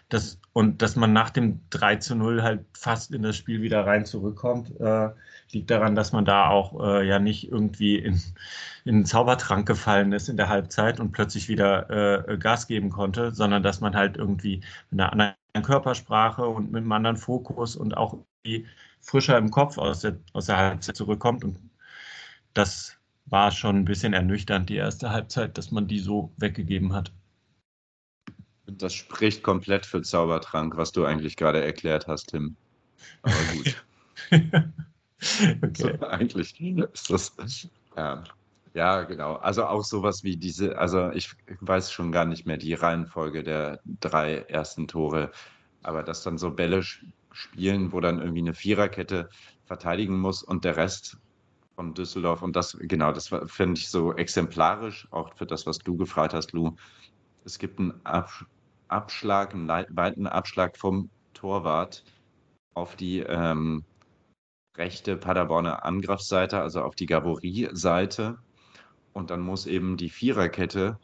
Dass, und dass man nach dem 3 zu 0 halt fast in das Spiel wieder rein zurückkommt, äh, liegt daran, dass man da auch äh, ja nicht irgendwie in, in einen Zaubertrank gefallen ist in der Halbzeit und plötzlich wieder äh, Gas geben konnte, sondern dass man halt irgendwie mit einer anderen Körpersprache und mit einem anderen Fokus und auch frischer im Kopf aus der, aus der Halbzeit zurückkommt. Und das war schon ein bisschen ernüchternd, die erste Halbzeit, dass man die so weggegeben hat. Das spricht komplett für Zaubertrank, was du eigentlich gerade erklärt hast, Tim. Aber gut. okay. So, eigentlich ist das. Ja. ja, genau. Also auch sowas wie diese, also ich weiß schon gar nicht mehr die Reihenfolge der drei ersten Tore, aber dass dann so Bälle spielen, wo dann irgendwie eine Viererkette verteidigen muss und der Rest von Düsseldorf. Und das, genau, das finde ich so exemplarisch, auch für das, was du gefragt hast, Lou. Es gibt einen ab, Abschlag, einen weiten Abschlag vom Torwart auf die ähm, rechte Paderborner Angriffsseite, also auf die Gavorie-Seite. Und dann muss eben die Viererkette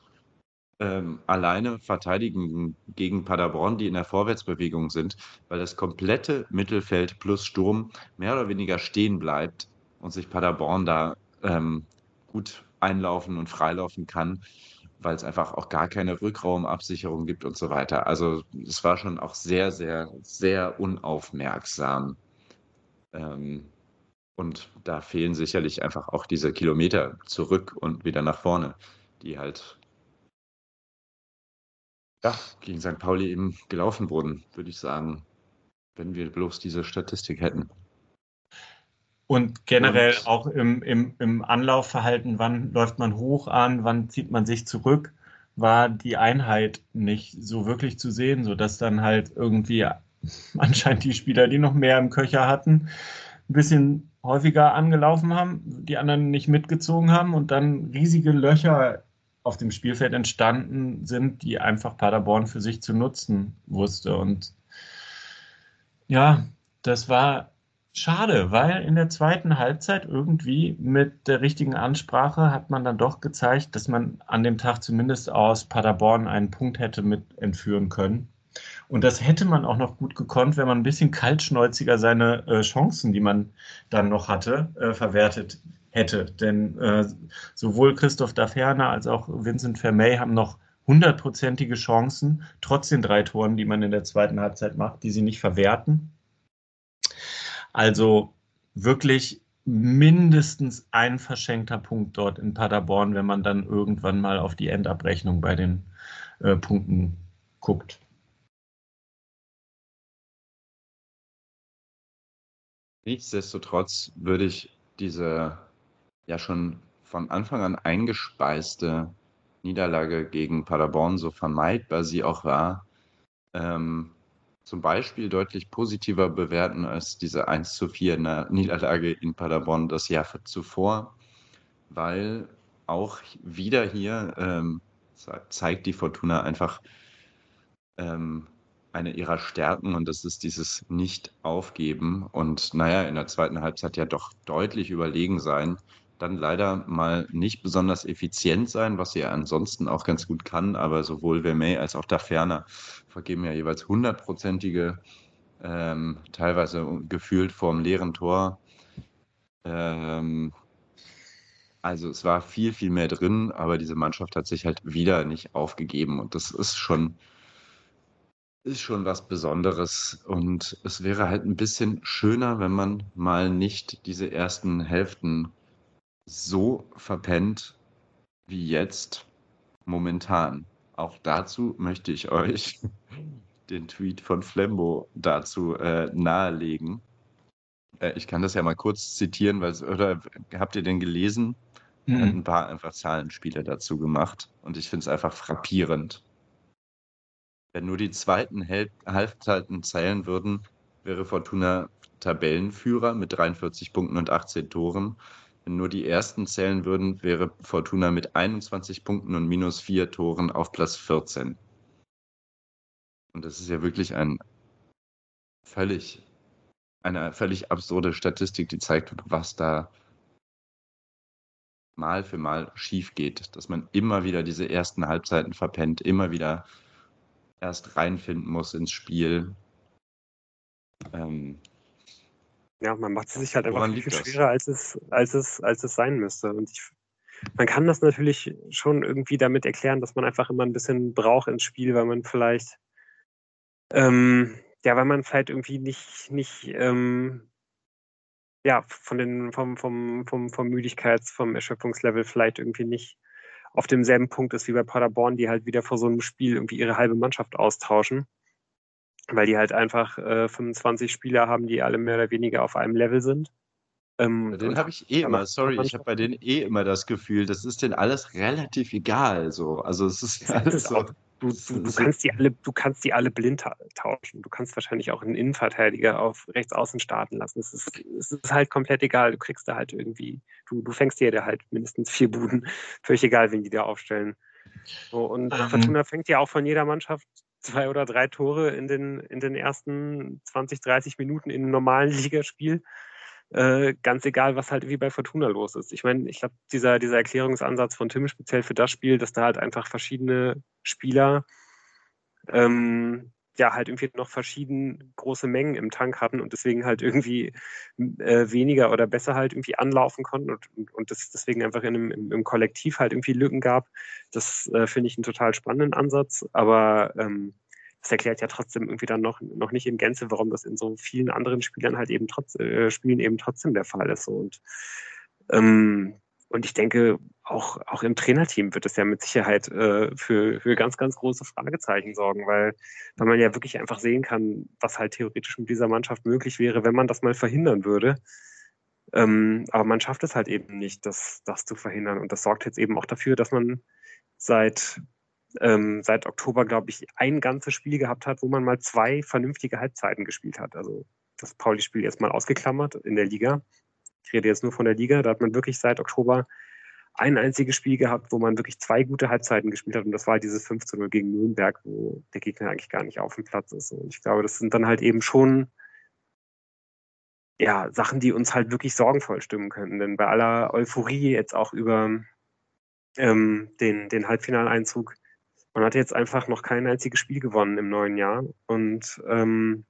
ähm, alleine verteidigen gegen Paderborn, die in der Vorwärtsbewegung sind, weil das komplette Mittelfeld plus Sturm mehr oder weniger stehen bleibt und sich Paderborn da ähm, gut einlaufen und freilaufen kann, weil es einfach auch gar keine Rückraumabsicherung gibt und so weiter. Also es war schon auch sehr, sehr, sehr unaufmerksam. Ähm, und da fehlen sicherlich einfach auch diese Kilometer zurück und wieder nach vorne, die halt ja, gegen St. Pauli eben gelaufen wurden, würde ich sagen, wenn wir bloß diese Statistik hätten. Und generell und, auch im, im, im Anlaufverhalten, wann läuft man hoch an, wann zieht man sich zurück, war die Einheit nicht so wirklich zu sehen, sodass dann halt irgendwie anscheinend die Spieler, die noch mehr im Köcher hatten, ein bisschen häufiger angelaufen haben, die anderen nicht mitgezogen haben und dann riesige Löcher auf dem Spielfeld entstanden sind, die einfach Paderborn für sich zu nutzen wusste. Und ja, das war schade, weil in der zweiten Halbzeit irgendwie mit der richtigen Ansprache hat man dann doch gezeigt, dass man an dem Tag zumindest aus Paderborn einen Punkt hätte mit entführen können. Und das hätte man auch noch gut gekonnt, wenn man ein bisschen kaltschnäuziger seine äh, Chancen, die man dann noch hatte, äh, verwertet hätte. Denn äh, sowohl Christoph Daferner als auch Vincent Vermey haben noch hundertprozentige Chancen, trotz den drei Toren, die man in der zweiten Halbzeit macht, die sie nicht verwerten. Also wirklich mindestens ein verschenkter Punkt dort in Paderborn, wenn man dann irgendwann mal auf die Endabrechnung bei den äh, Punkten guckt. Nichtsdestotrotz würde ich diese ja schon von Anfang an eingespeiste Niederlage gegen Paderborn, so vermeidbar sie auch war, ähm, zum Beispiel deutlich positiver bewerten als diese 1 zu 4 Niederlage in Paderborn das Jahr zuvor, weil auch wieder hier ähm, zeigt die Fortuna einfach ähm, eine ihrer Stärken und das ist dieses Nicht-Aufgeben. Und naja, in der zweiten Halbzeit ja doch deutlich überlegen sein dann leider mal nicht besonders effizient sein, was sie ja ansonsten auch ganz gut kann, aber sowohl Vermey als auch Daferner vergeben ja jeweils hundertprozentige, ähm, teilweise gefühlt vorm leeren Tor. Ähm, also es war viel, viel mehr drin, aber diese Mannschaft hat sich halt wieder nicht aufgegeben und das ist schon, ist schon was Besonderes und es wäre halt ein bisschen schöner, wenn man mal nicht diese ersten Hälften so verpennt wie jetzt momentan. Auch dazu möchte ich euch den Tweet von Flembo dazu äh, nahelegen. Äh, ich kann das ja mal kurz zitieren, weil oder habt ihr den gelesen? Mhm. Hat ein paar einfach Zahlenspiele dazu gemacht und ich finde es einfach frappierend. Wenn nur die zweiten Halbzeiten zählen würden, wäre Fortuna Tabellenführer mit 43 Punkten und 18 Toren wenn nur die ersten zählen würden, wäre Fortuna mit 21 Punkten und minus vier Toren auf Platz 14. Und das ist ja wirklich ein völlig, eine völlig absurde Statistik, die zeigt, was da Mal für Mal schief geht. Dass man immer wieder diese ersten Halbzeiten verpennt, immer wieder erst reinfinden muss ins Spiel. Ähm, ja, man macht es sich halt einfach viel schwerer, als es, als, es, als es sein müsste. Und ich, man kann das natürlich schon irgendwie damit erklären, dass man einfach immer ein bisschen braucht ins Spiel, weil man vielleicht, ähm, ja, weil man vielleicht irgendwie nicht, nicht ähm, ja, von den, vom, vom, vom, vom Müdigkeits-, vom Erschöpfungslevel vielleicht irgendwie nicht auf demselben Punkt ist wie bei Paderborn, die halt wieder vor so einem Spiel irgendwie ihre halbe Mannschaft austauschen weil die halt einfach äh, 25 Spieler haben, die alle mehr oder weniger auf einem Level sind. Ähm, bei denen habe ich eh immer, sorry, ich habe bei denen eh immer das Gefühl, das ist denen alles relativ egal. So. Also es ist alles so. Du, du, du, kannst die alle, du kannst die alle blind tauschen. Du kannst wahrscheinlich auch einen Innenverteidiger auf rechts außen starten lassen. Es ist, es ist halt komplett egal. Du kriegst da halt irgendwie, du, du fängst dir da halt mindestens vier Buden. Völlig egal, wen die da aufstellen. So, und ähm, Fortuna fängt ja auch von jeder Mannschaft zwei oder drei Tore in den, in den ersten 20, 30 Minuten in einem normalen Ligaspiel. Äh, ganz egal, was halt wie bei Fortuna los ist. Ich meine, ich glaube, dieser, dieser Erklärungsansatz von Tim speziell für das Spiel, dass da halt einfach verschiedene Spieler ähm, ja halt irgendwie noch verschieden große Mengen im Tank hatten und deswegen halt irgendwie äh, weniger oder besser halt irgendwie anlaufen konnten und, und, und das deswegen einfach in einem, im, im Kollektiv halt irgendwie Lücken gab. Das äh, finde ich einen total spannenden Ansatz, aber ähm, das erklärt ja trotzdem irgendwie dann noch, noch nicht in Gänze, warum das in so vielen anderen Spielern halt eben trotz, äh, Spielen eben trotzdem der Fall ist. Und ähm, und ich denke, auch, auch im Trainerteam wird es ja mit Sicherheit äh, für, für ganz, ganz große Fragezeichen sorgen, weil, weil man ja wirklich einfach sehen kann, was halt theoretisch mit dieser Mannschaft möglich wäre, wenn man das mal verhindern würde. Ähm, aber man schafft es halt eben nicht, das, das zu verhindern. Und das sorgt jetzt eben auch dafür, dass man seit, ähm, seit Oktober, glaube ich, ein ganzes Spiel gehabt hat, wo man mal zwei vernünftige Halbzeiten gespielt hat. Also das Pauli-Spiel jetzt mal ausgeklammert in der Liga ich rede jetzt nur von der Liga, da hat man wirklich seit Oktober ein einziges Spiel gehabt, wo man wirklich zwei gute Halbzeiten gespielt hat und das war dieses 5 zu 0 gegen Nürnberg, wo der Gegner eigentlich gar nicht auf dem Platz ist. Und ich glaube, das sind dann halt eben schon ja, Sachen, die uns halt wirklich sorgenvoll stimmen könnten. Denn bei aller Euphorie jetzt auch über ähm, den, den Halbfinaleinzug, man hat jetzt einfach noch kein einziges Spiel gewonnen im neuen Jahr. Und ähm,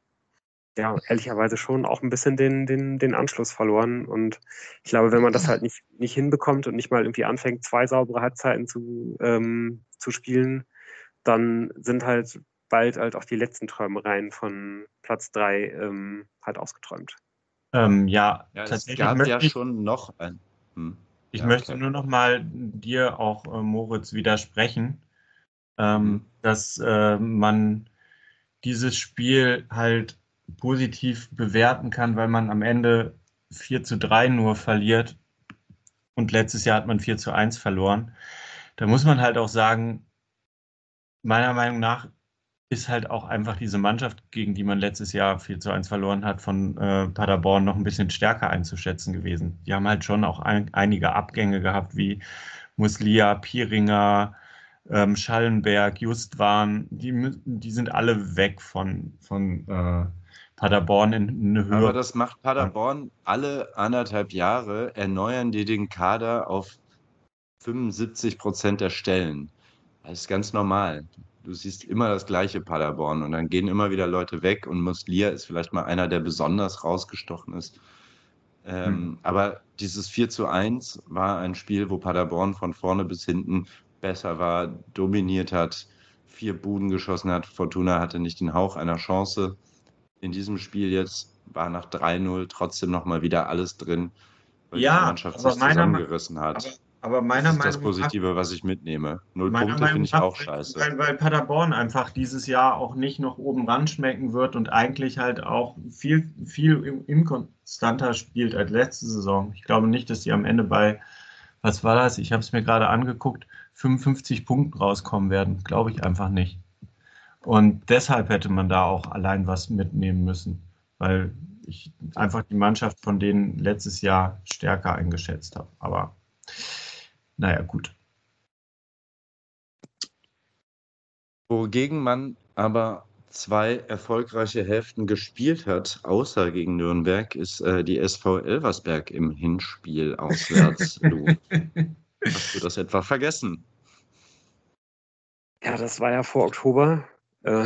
ja, ehrlicherweise schon auch ein bisschen den, den, den Anschluss verloren. Und ich glaube, wenn man das halt nicht, nicht hinbekommt und nicht mal irgendwie anfängt, zwei saubere Halbzeiten zu, ähm, zu spielen, dann sind halt bald halt auch die letzten Träumereien von Platz drei ähm, halt ausgeträumt. Ähm, ja, ja, tatsächlich. Es gab ja ich, schon noch ein. Hm. Ich ja, möchte okay. nur noch mal dir auch, äh, Moritz, widersprechen, ähm, mhm. dass äh, man dieses Spiel halt positiv bewerten kann, weil man am Ende 4 zu 3 nur verliert und letztes Jahr hat man 4 zu 1 verloren. Da muss man halt auch sagen, meiner Meinung nach ist halt auch einfach diese Mannschaft, gegen die man letztes Jahr 4 zu 1 verloren hat, von äh, Paderborn noch ein bisschen stärker einzuschätzen gewesen. Die haben halt schon auch ein, einige Abgänge gehabt, wie Muslia, Pieringer, ähm, Schallenberg, Justwan. Die, die sind alle weg von, von äh, Paderborn in eine Höhe. Aber das macht Paderborn alle anderthalb Jahre, erneuern die den Kader auf 75 Prozent der Stellen. Das ist ganz normal. Du siehst immer das gleiche Paderborn und dann gehen immer wieder Leute weg und Muslia ist vielleicht mal einer, der besonders rausgestochen ist. Ähm, hm. Aber dieses 4 zu 1 war ein Spiel, wo Paderborn von vorne bis hinten besser war, dominiert hat, vier Buden geschossen hat. Fortuna hatte nicht den Hauch einer Chance in diesem Spiel jetzt war nach 3-0 trotzdem nochmal wieder alles drin, weil ja, die Mannschaft sich zusammengerissen hat. Aber, aber meiner das ist das Positive, was ich mitnehme. Null Punkte finde ich auch scheiße. Weil, weil Paderborn einfach dieses Jahr auch nicht noch oben ran schmecken wird und eigentlich halt auch viel, viel inkonstanter spielt als letzte Saison. Ich glaube nicht, dass sie am Ende bei, was war das? Ich habe es mir gerade angeguckt, 55 Punkten rauskommen werden. Glaube ich einfach nicht. Und deshalb hätte man da auch allein was mitnehmen müssen, weil ich einfach die Mannschaft von denen letztes Jahr stärker eingeschätzt habe. Aber naja, gut. Wogegen man aber zwei erfolgreiche Hälften gespielt hat, außer gegen Nürnberg, ist äh, die SV Elversberg im Hinspiel auswärts. Hast du das etwa vergessen? Ja, das war ja vor Oktober. Äh,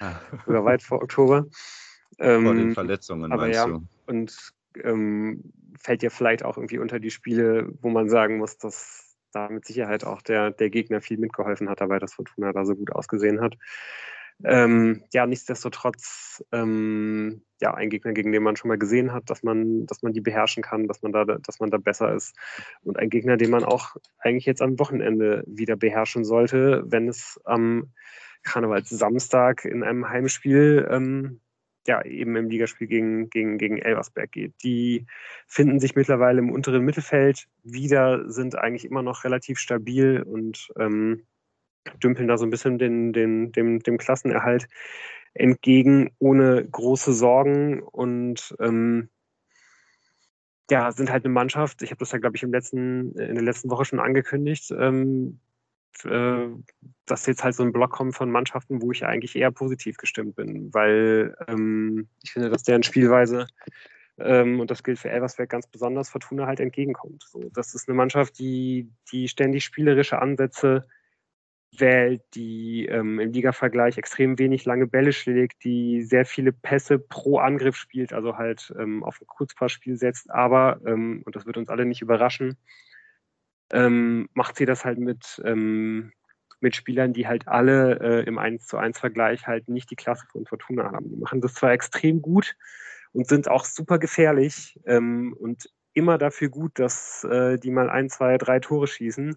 ah. Weit vor Oktober. Ähm, vor den Verletzungen, aber ja, du? Und ähm, fällt ja vielleicht auch irgendwie unter die Spiele, wo man sagen muss, dass da mit Sicherheit auch der, der Gegner viel mitgeholfen hat dabei, dass Fortuna da so gut ausgesehen hat. Ähm, ja, nichtsdestotrotz, ähm, ja, ein Gegner, gegen den man schon mal gesehen hat, dass man, dass man die beherrschen kann, dass man da, dass man da besser ist. Und ein Gegner, den man auch eigentlich jetzt am Wochenende wieder beherrschen sollte, wenn es am Karnevalssamstag in einem Heimspiel ähm, ja, eben im Ligaspiel gegen, gegen, gegen Elversberg geht. Die finden sich mittlerweile im unteren Mittelfeld. Wieder, sind eigentlich immer noch relativ stabil und ähm, dümpeln da so ein bisschen den, den, dem, dem Klassenerhalt entgegen, ohne große Sorgen. Und ähm, ja, sind halt eine Mannschaft, ich habe das ja, glaube ich, im letzten, in der letzten Woche schon angekündigt, ähm, äh, dass jetzt halt so ein Block kommt von Mannschaften, wo ich eigentlich eher positiv gestimmt bin, weil ähm, ich finde, dass deren Spielweise ähm, und das gilt für Elversberg ganz besonders, Fortuna halt entgegenkommt. So, das ist eine Mannschaft, die, die ständig spielerische Ansätze wählt, die ähm, im Liga-Vergleich extrem wenig lange Bälle schlägt, die sehr viele Pässe pro Angriff spielt, also halt ähm, auf ein Kurzpassspiel setzt, aber, ähm, und das wird uns alle nicht überraschen, ähm, macht sie das halt mit, ähm, mit Spielern, die halt alle äh, im 1 zu 1 Vergleich halt nicht die Klasse von Fortuna haben. Die machen das zwar extrem gut und sind auch super gefährlich ähm, und immer dafür gut, dass äh, die mal ein, zwei, drei Tore schießen.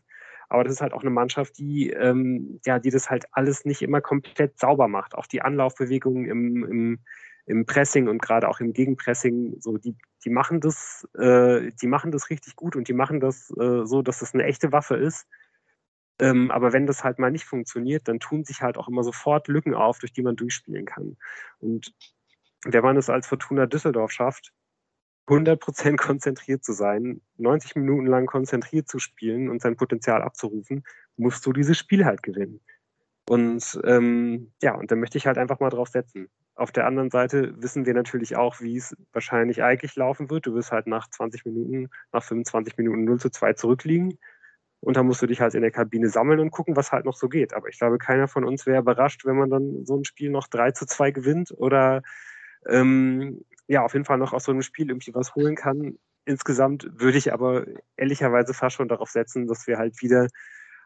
Aber das ist halt auch eine Mannschaft, die, ähm, ja, die das halt alles nicht immer komplett sauber macht. Auch die Anlaufbewegungen im, im, im Pressing und gerade auch im Gegenpressing, so die, die machen das, äh, die machen das richtig gut und die machen das äh, so, dass das eine echte Waffe ist. Ähm, aber wenn das halt mal nicht funktioniert, dann tun sich halt auch immer sofort Lücken auf, durch die man durchspielen kann. Und wenn man es als Fortuna Düsseldorf schafft, 100% konzentriert zu sein, 90 Minuten lang konzentriert zu spielen und sein Potenzial abzurufen, musst du dieses Spiel halt gewinnen. Und ähm, ja, und da möchte ich halt einfach mal drauf setzen. Auf der anderen Seite wissen wir natürlich auch, wie es wahrscheinlich eigentlich laufen wird. Du wirst halt nach 20 Minuten, nach 25 Minuten 0 zu 2 zurückliegen. Und dann musst du dich halt in der Kabine sammeln und gucken, was halt noch so geht. Aber ich glaube, keiner von uns wäre überrascht, wenn man dann so ein Spiel noch 3 zu 2 gewinnt oder ähm, ja, auf jeden Fall noch aus so einem Spiel irgendwie was holen kann. Insgesamt würde ich aber ehrlicherweise fast schon darauf setzen, dass wir halt wieder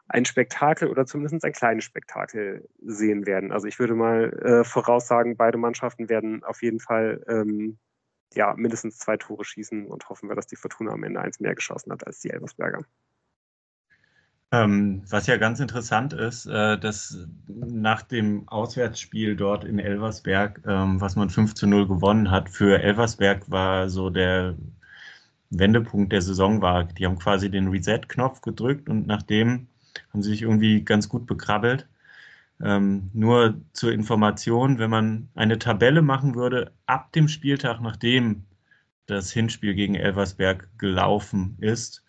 ein Spektakel oder zumindest ein kleines Spektakel sehen werden. Also ich würde mal äh, voraussagen, beide Mannschaften werden auf jeden Fall ähm, ja, mindestens zwei Tore schießen und hoffen wir, dass die Fortuna am Ende eins mehr geschossen hat als die Elversberger. Ähm, was ja ganz interessant ist, äh, dass nach dem Auswärtsspiel dort in Elversberg, ähm, was man 5 zu 0 gewonnen hat, für Elversberg war so der Wendepunkt der Saison war. Die haben quasi den Reset-Knopf gedrückt und nachdem haben sie sich irgendwie ganz gut bekrabbelt. Ähm, nur zur Information, wenn man eine Tabelle machen würde, ab dem Spieltag, nachdem das Hinspiel gegen Elversberg gelaufen ist,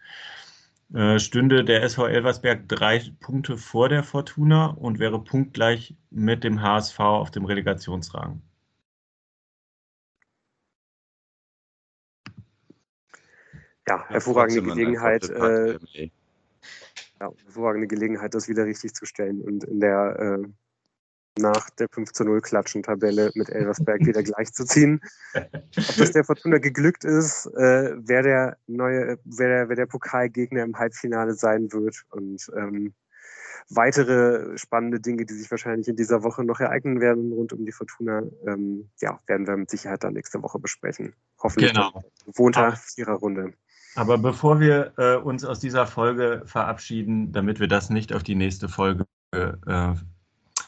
äh, stünde der SV Elversberg drei Punkte vor der Fortuna und wäre punktgleich mit dem HSV auf dem Relegationsrang. Ja, hervorragende Gelegenheit. Äh, ja, hervorragende Gelegenheit, das wieder richtig zu stellen und in der äh, nach der 5 zu 0 Klatschen-Tabelle mit Elversberg wieder gleichzuziehen. Ob das der Fortuna geglückt ist, äh, wer der neue, wer der, wer der Pokalgegner im Halbfinale sein wird und ähm, weitere spannende Dinge, die sich wahrscheinlich in dieser Woche noch ereignen werden rund um die Fortuna, ähm, ja, werden wir mit Sicherheit dann nächste Woche besprechen. Hoffentlich genau. wohnter Viererrunde. Aber bevor wir äh, uns aus dieser Folge verabschieden, damit wir das nicht auf die nächste Folge äh,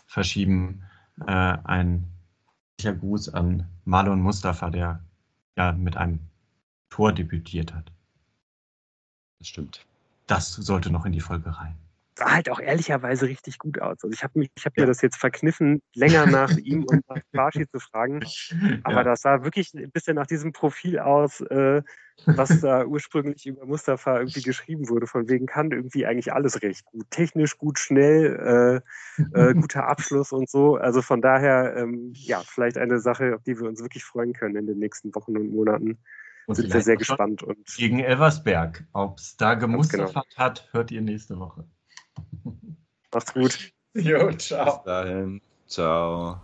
verschieben. Äh, ein Gruß an Marlon Mustafa, der ja mit einem Tor debütiert hat. Das stimmt. Das sollte noch in die Folge rein sah halt auch ehrlicherweise richtig gut aus. Also ich habe hab mir das jetzt verkniffen, länger nach ihm und nach Barschi zu fragen. Aber ja. das sah wirklich ein bisschen nach diesem Profil aus, äh, was da ursprünglich über Mustafa irgendwie geschrieben wurde. Von wegen kann irgendwie eigentlich alles recht gut. Technisch gut, schnell, äh, äh, guter Abschluss und so. Also von daher, ähm, ja, vielleicht eine Sache, auf die wir uns wirklich freuen können in den nächsten Wochen und Monaten. Und sind wir sehr gespannt. Und gegen Elversberg. Ob es da gemustert genau. hat, hört ihr nächste Woche. Macht's gut. Jo, ciao. Bis dahin. Ciao.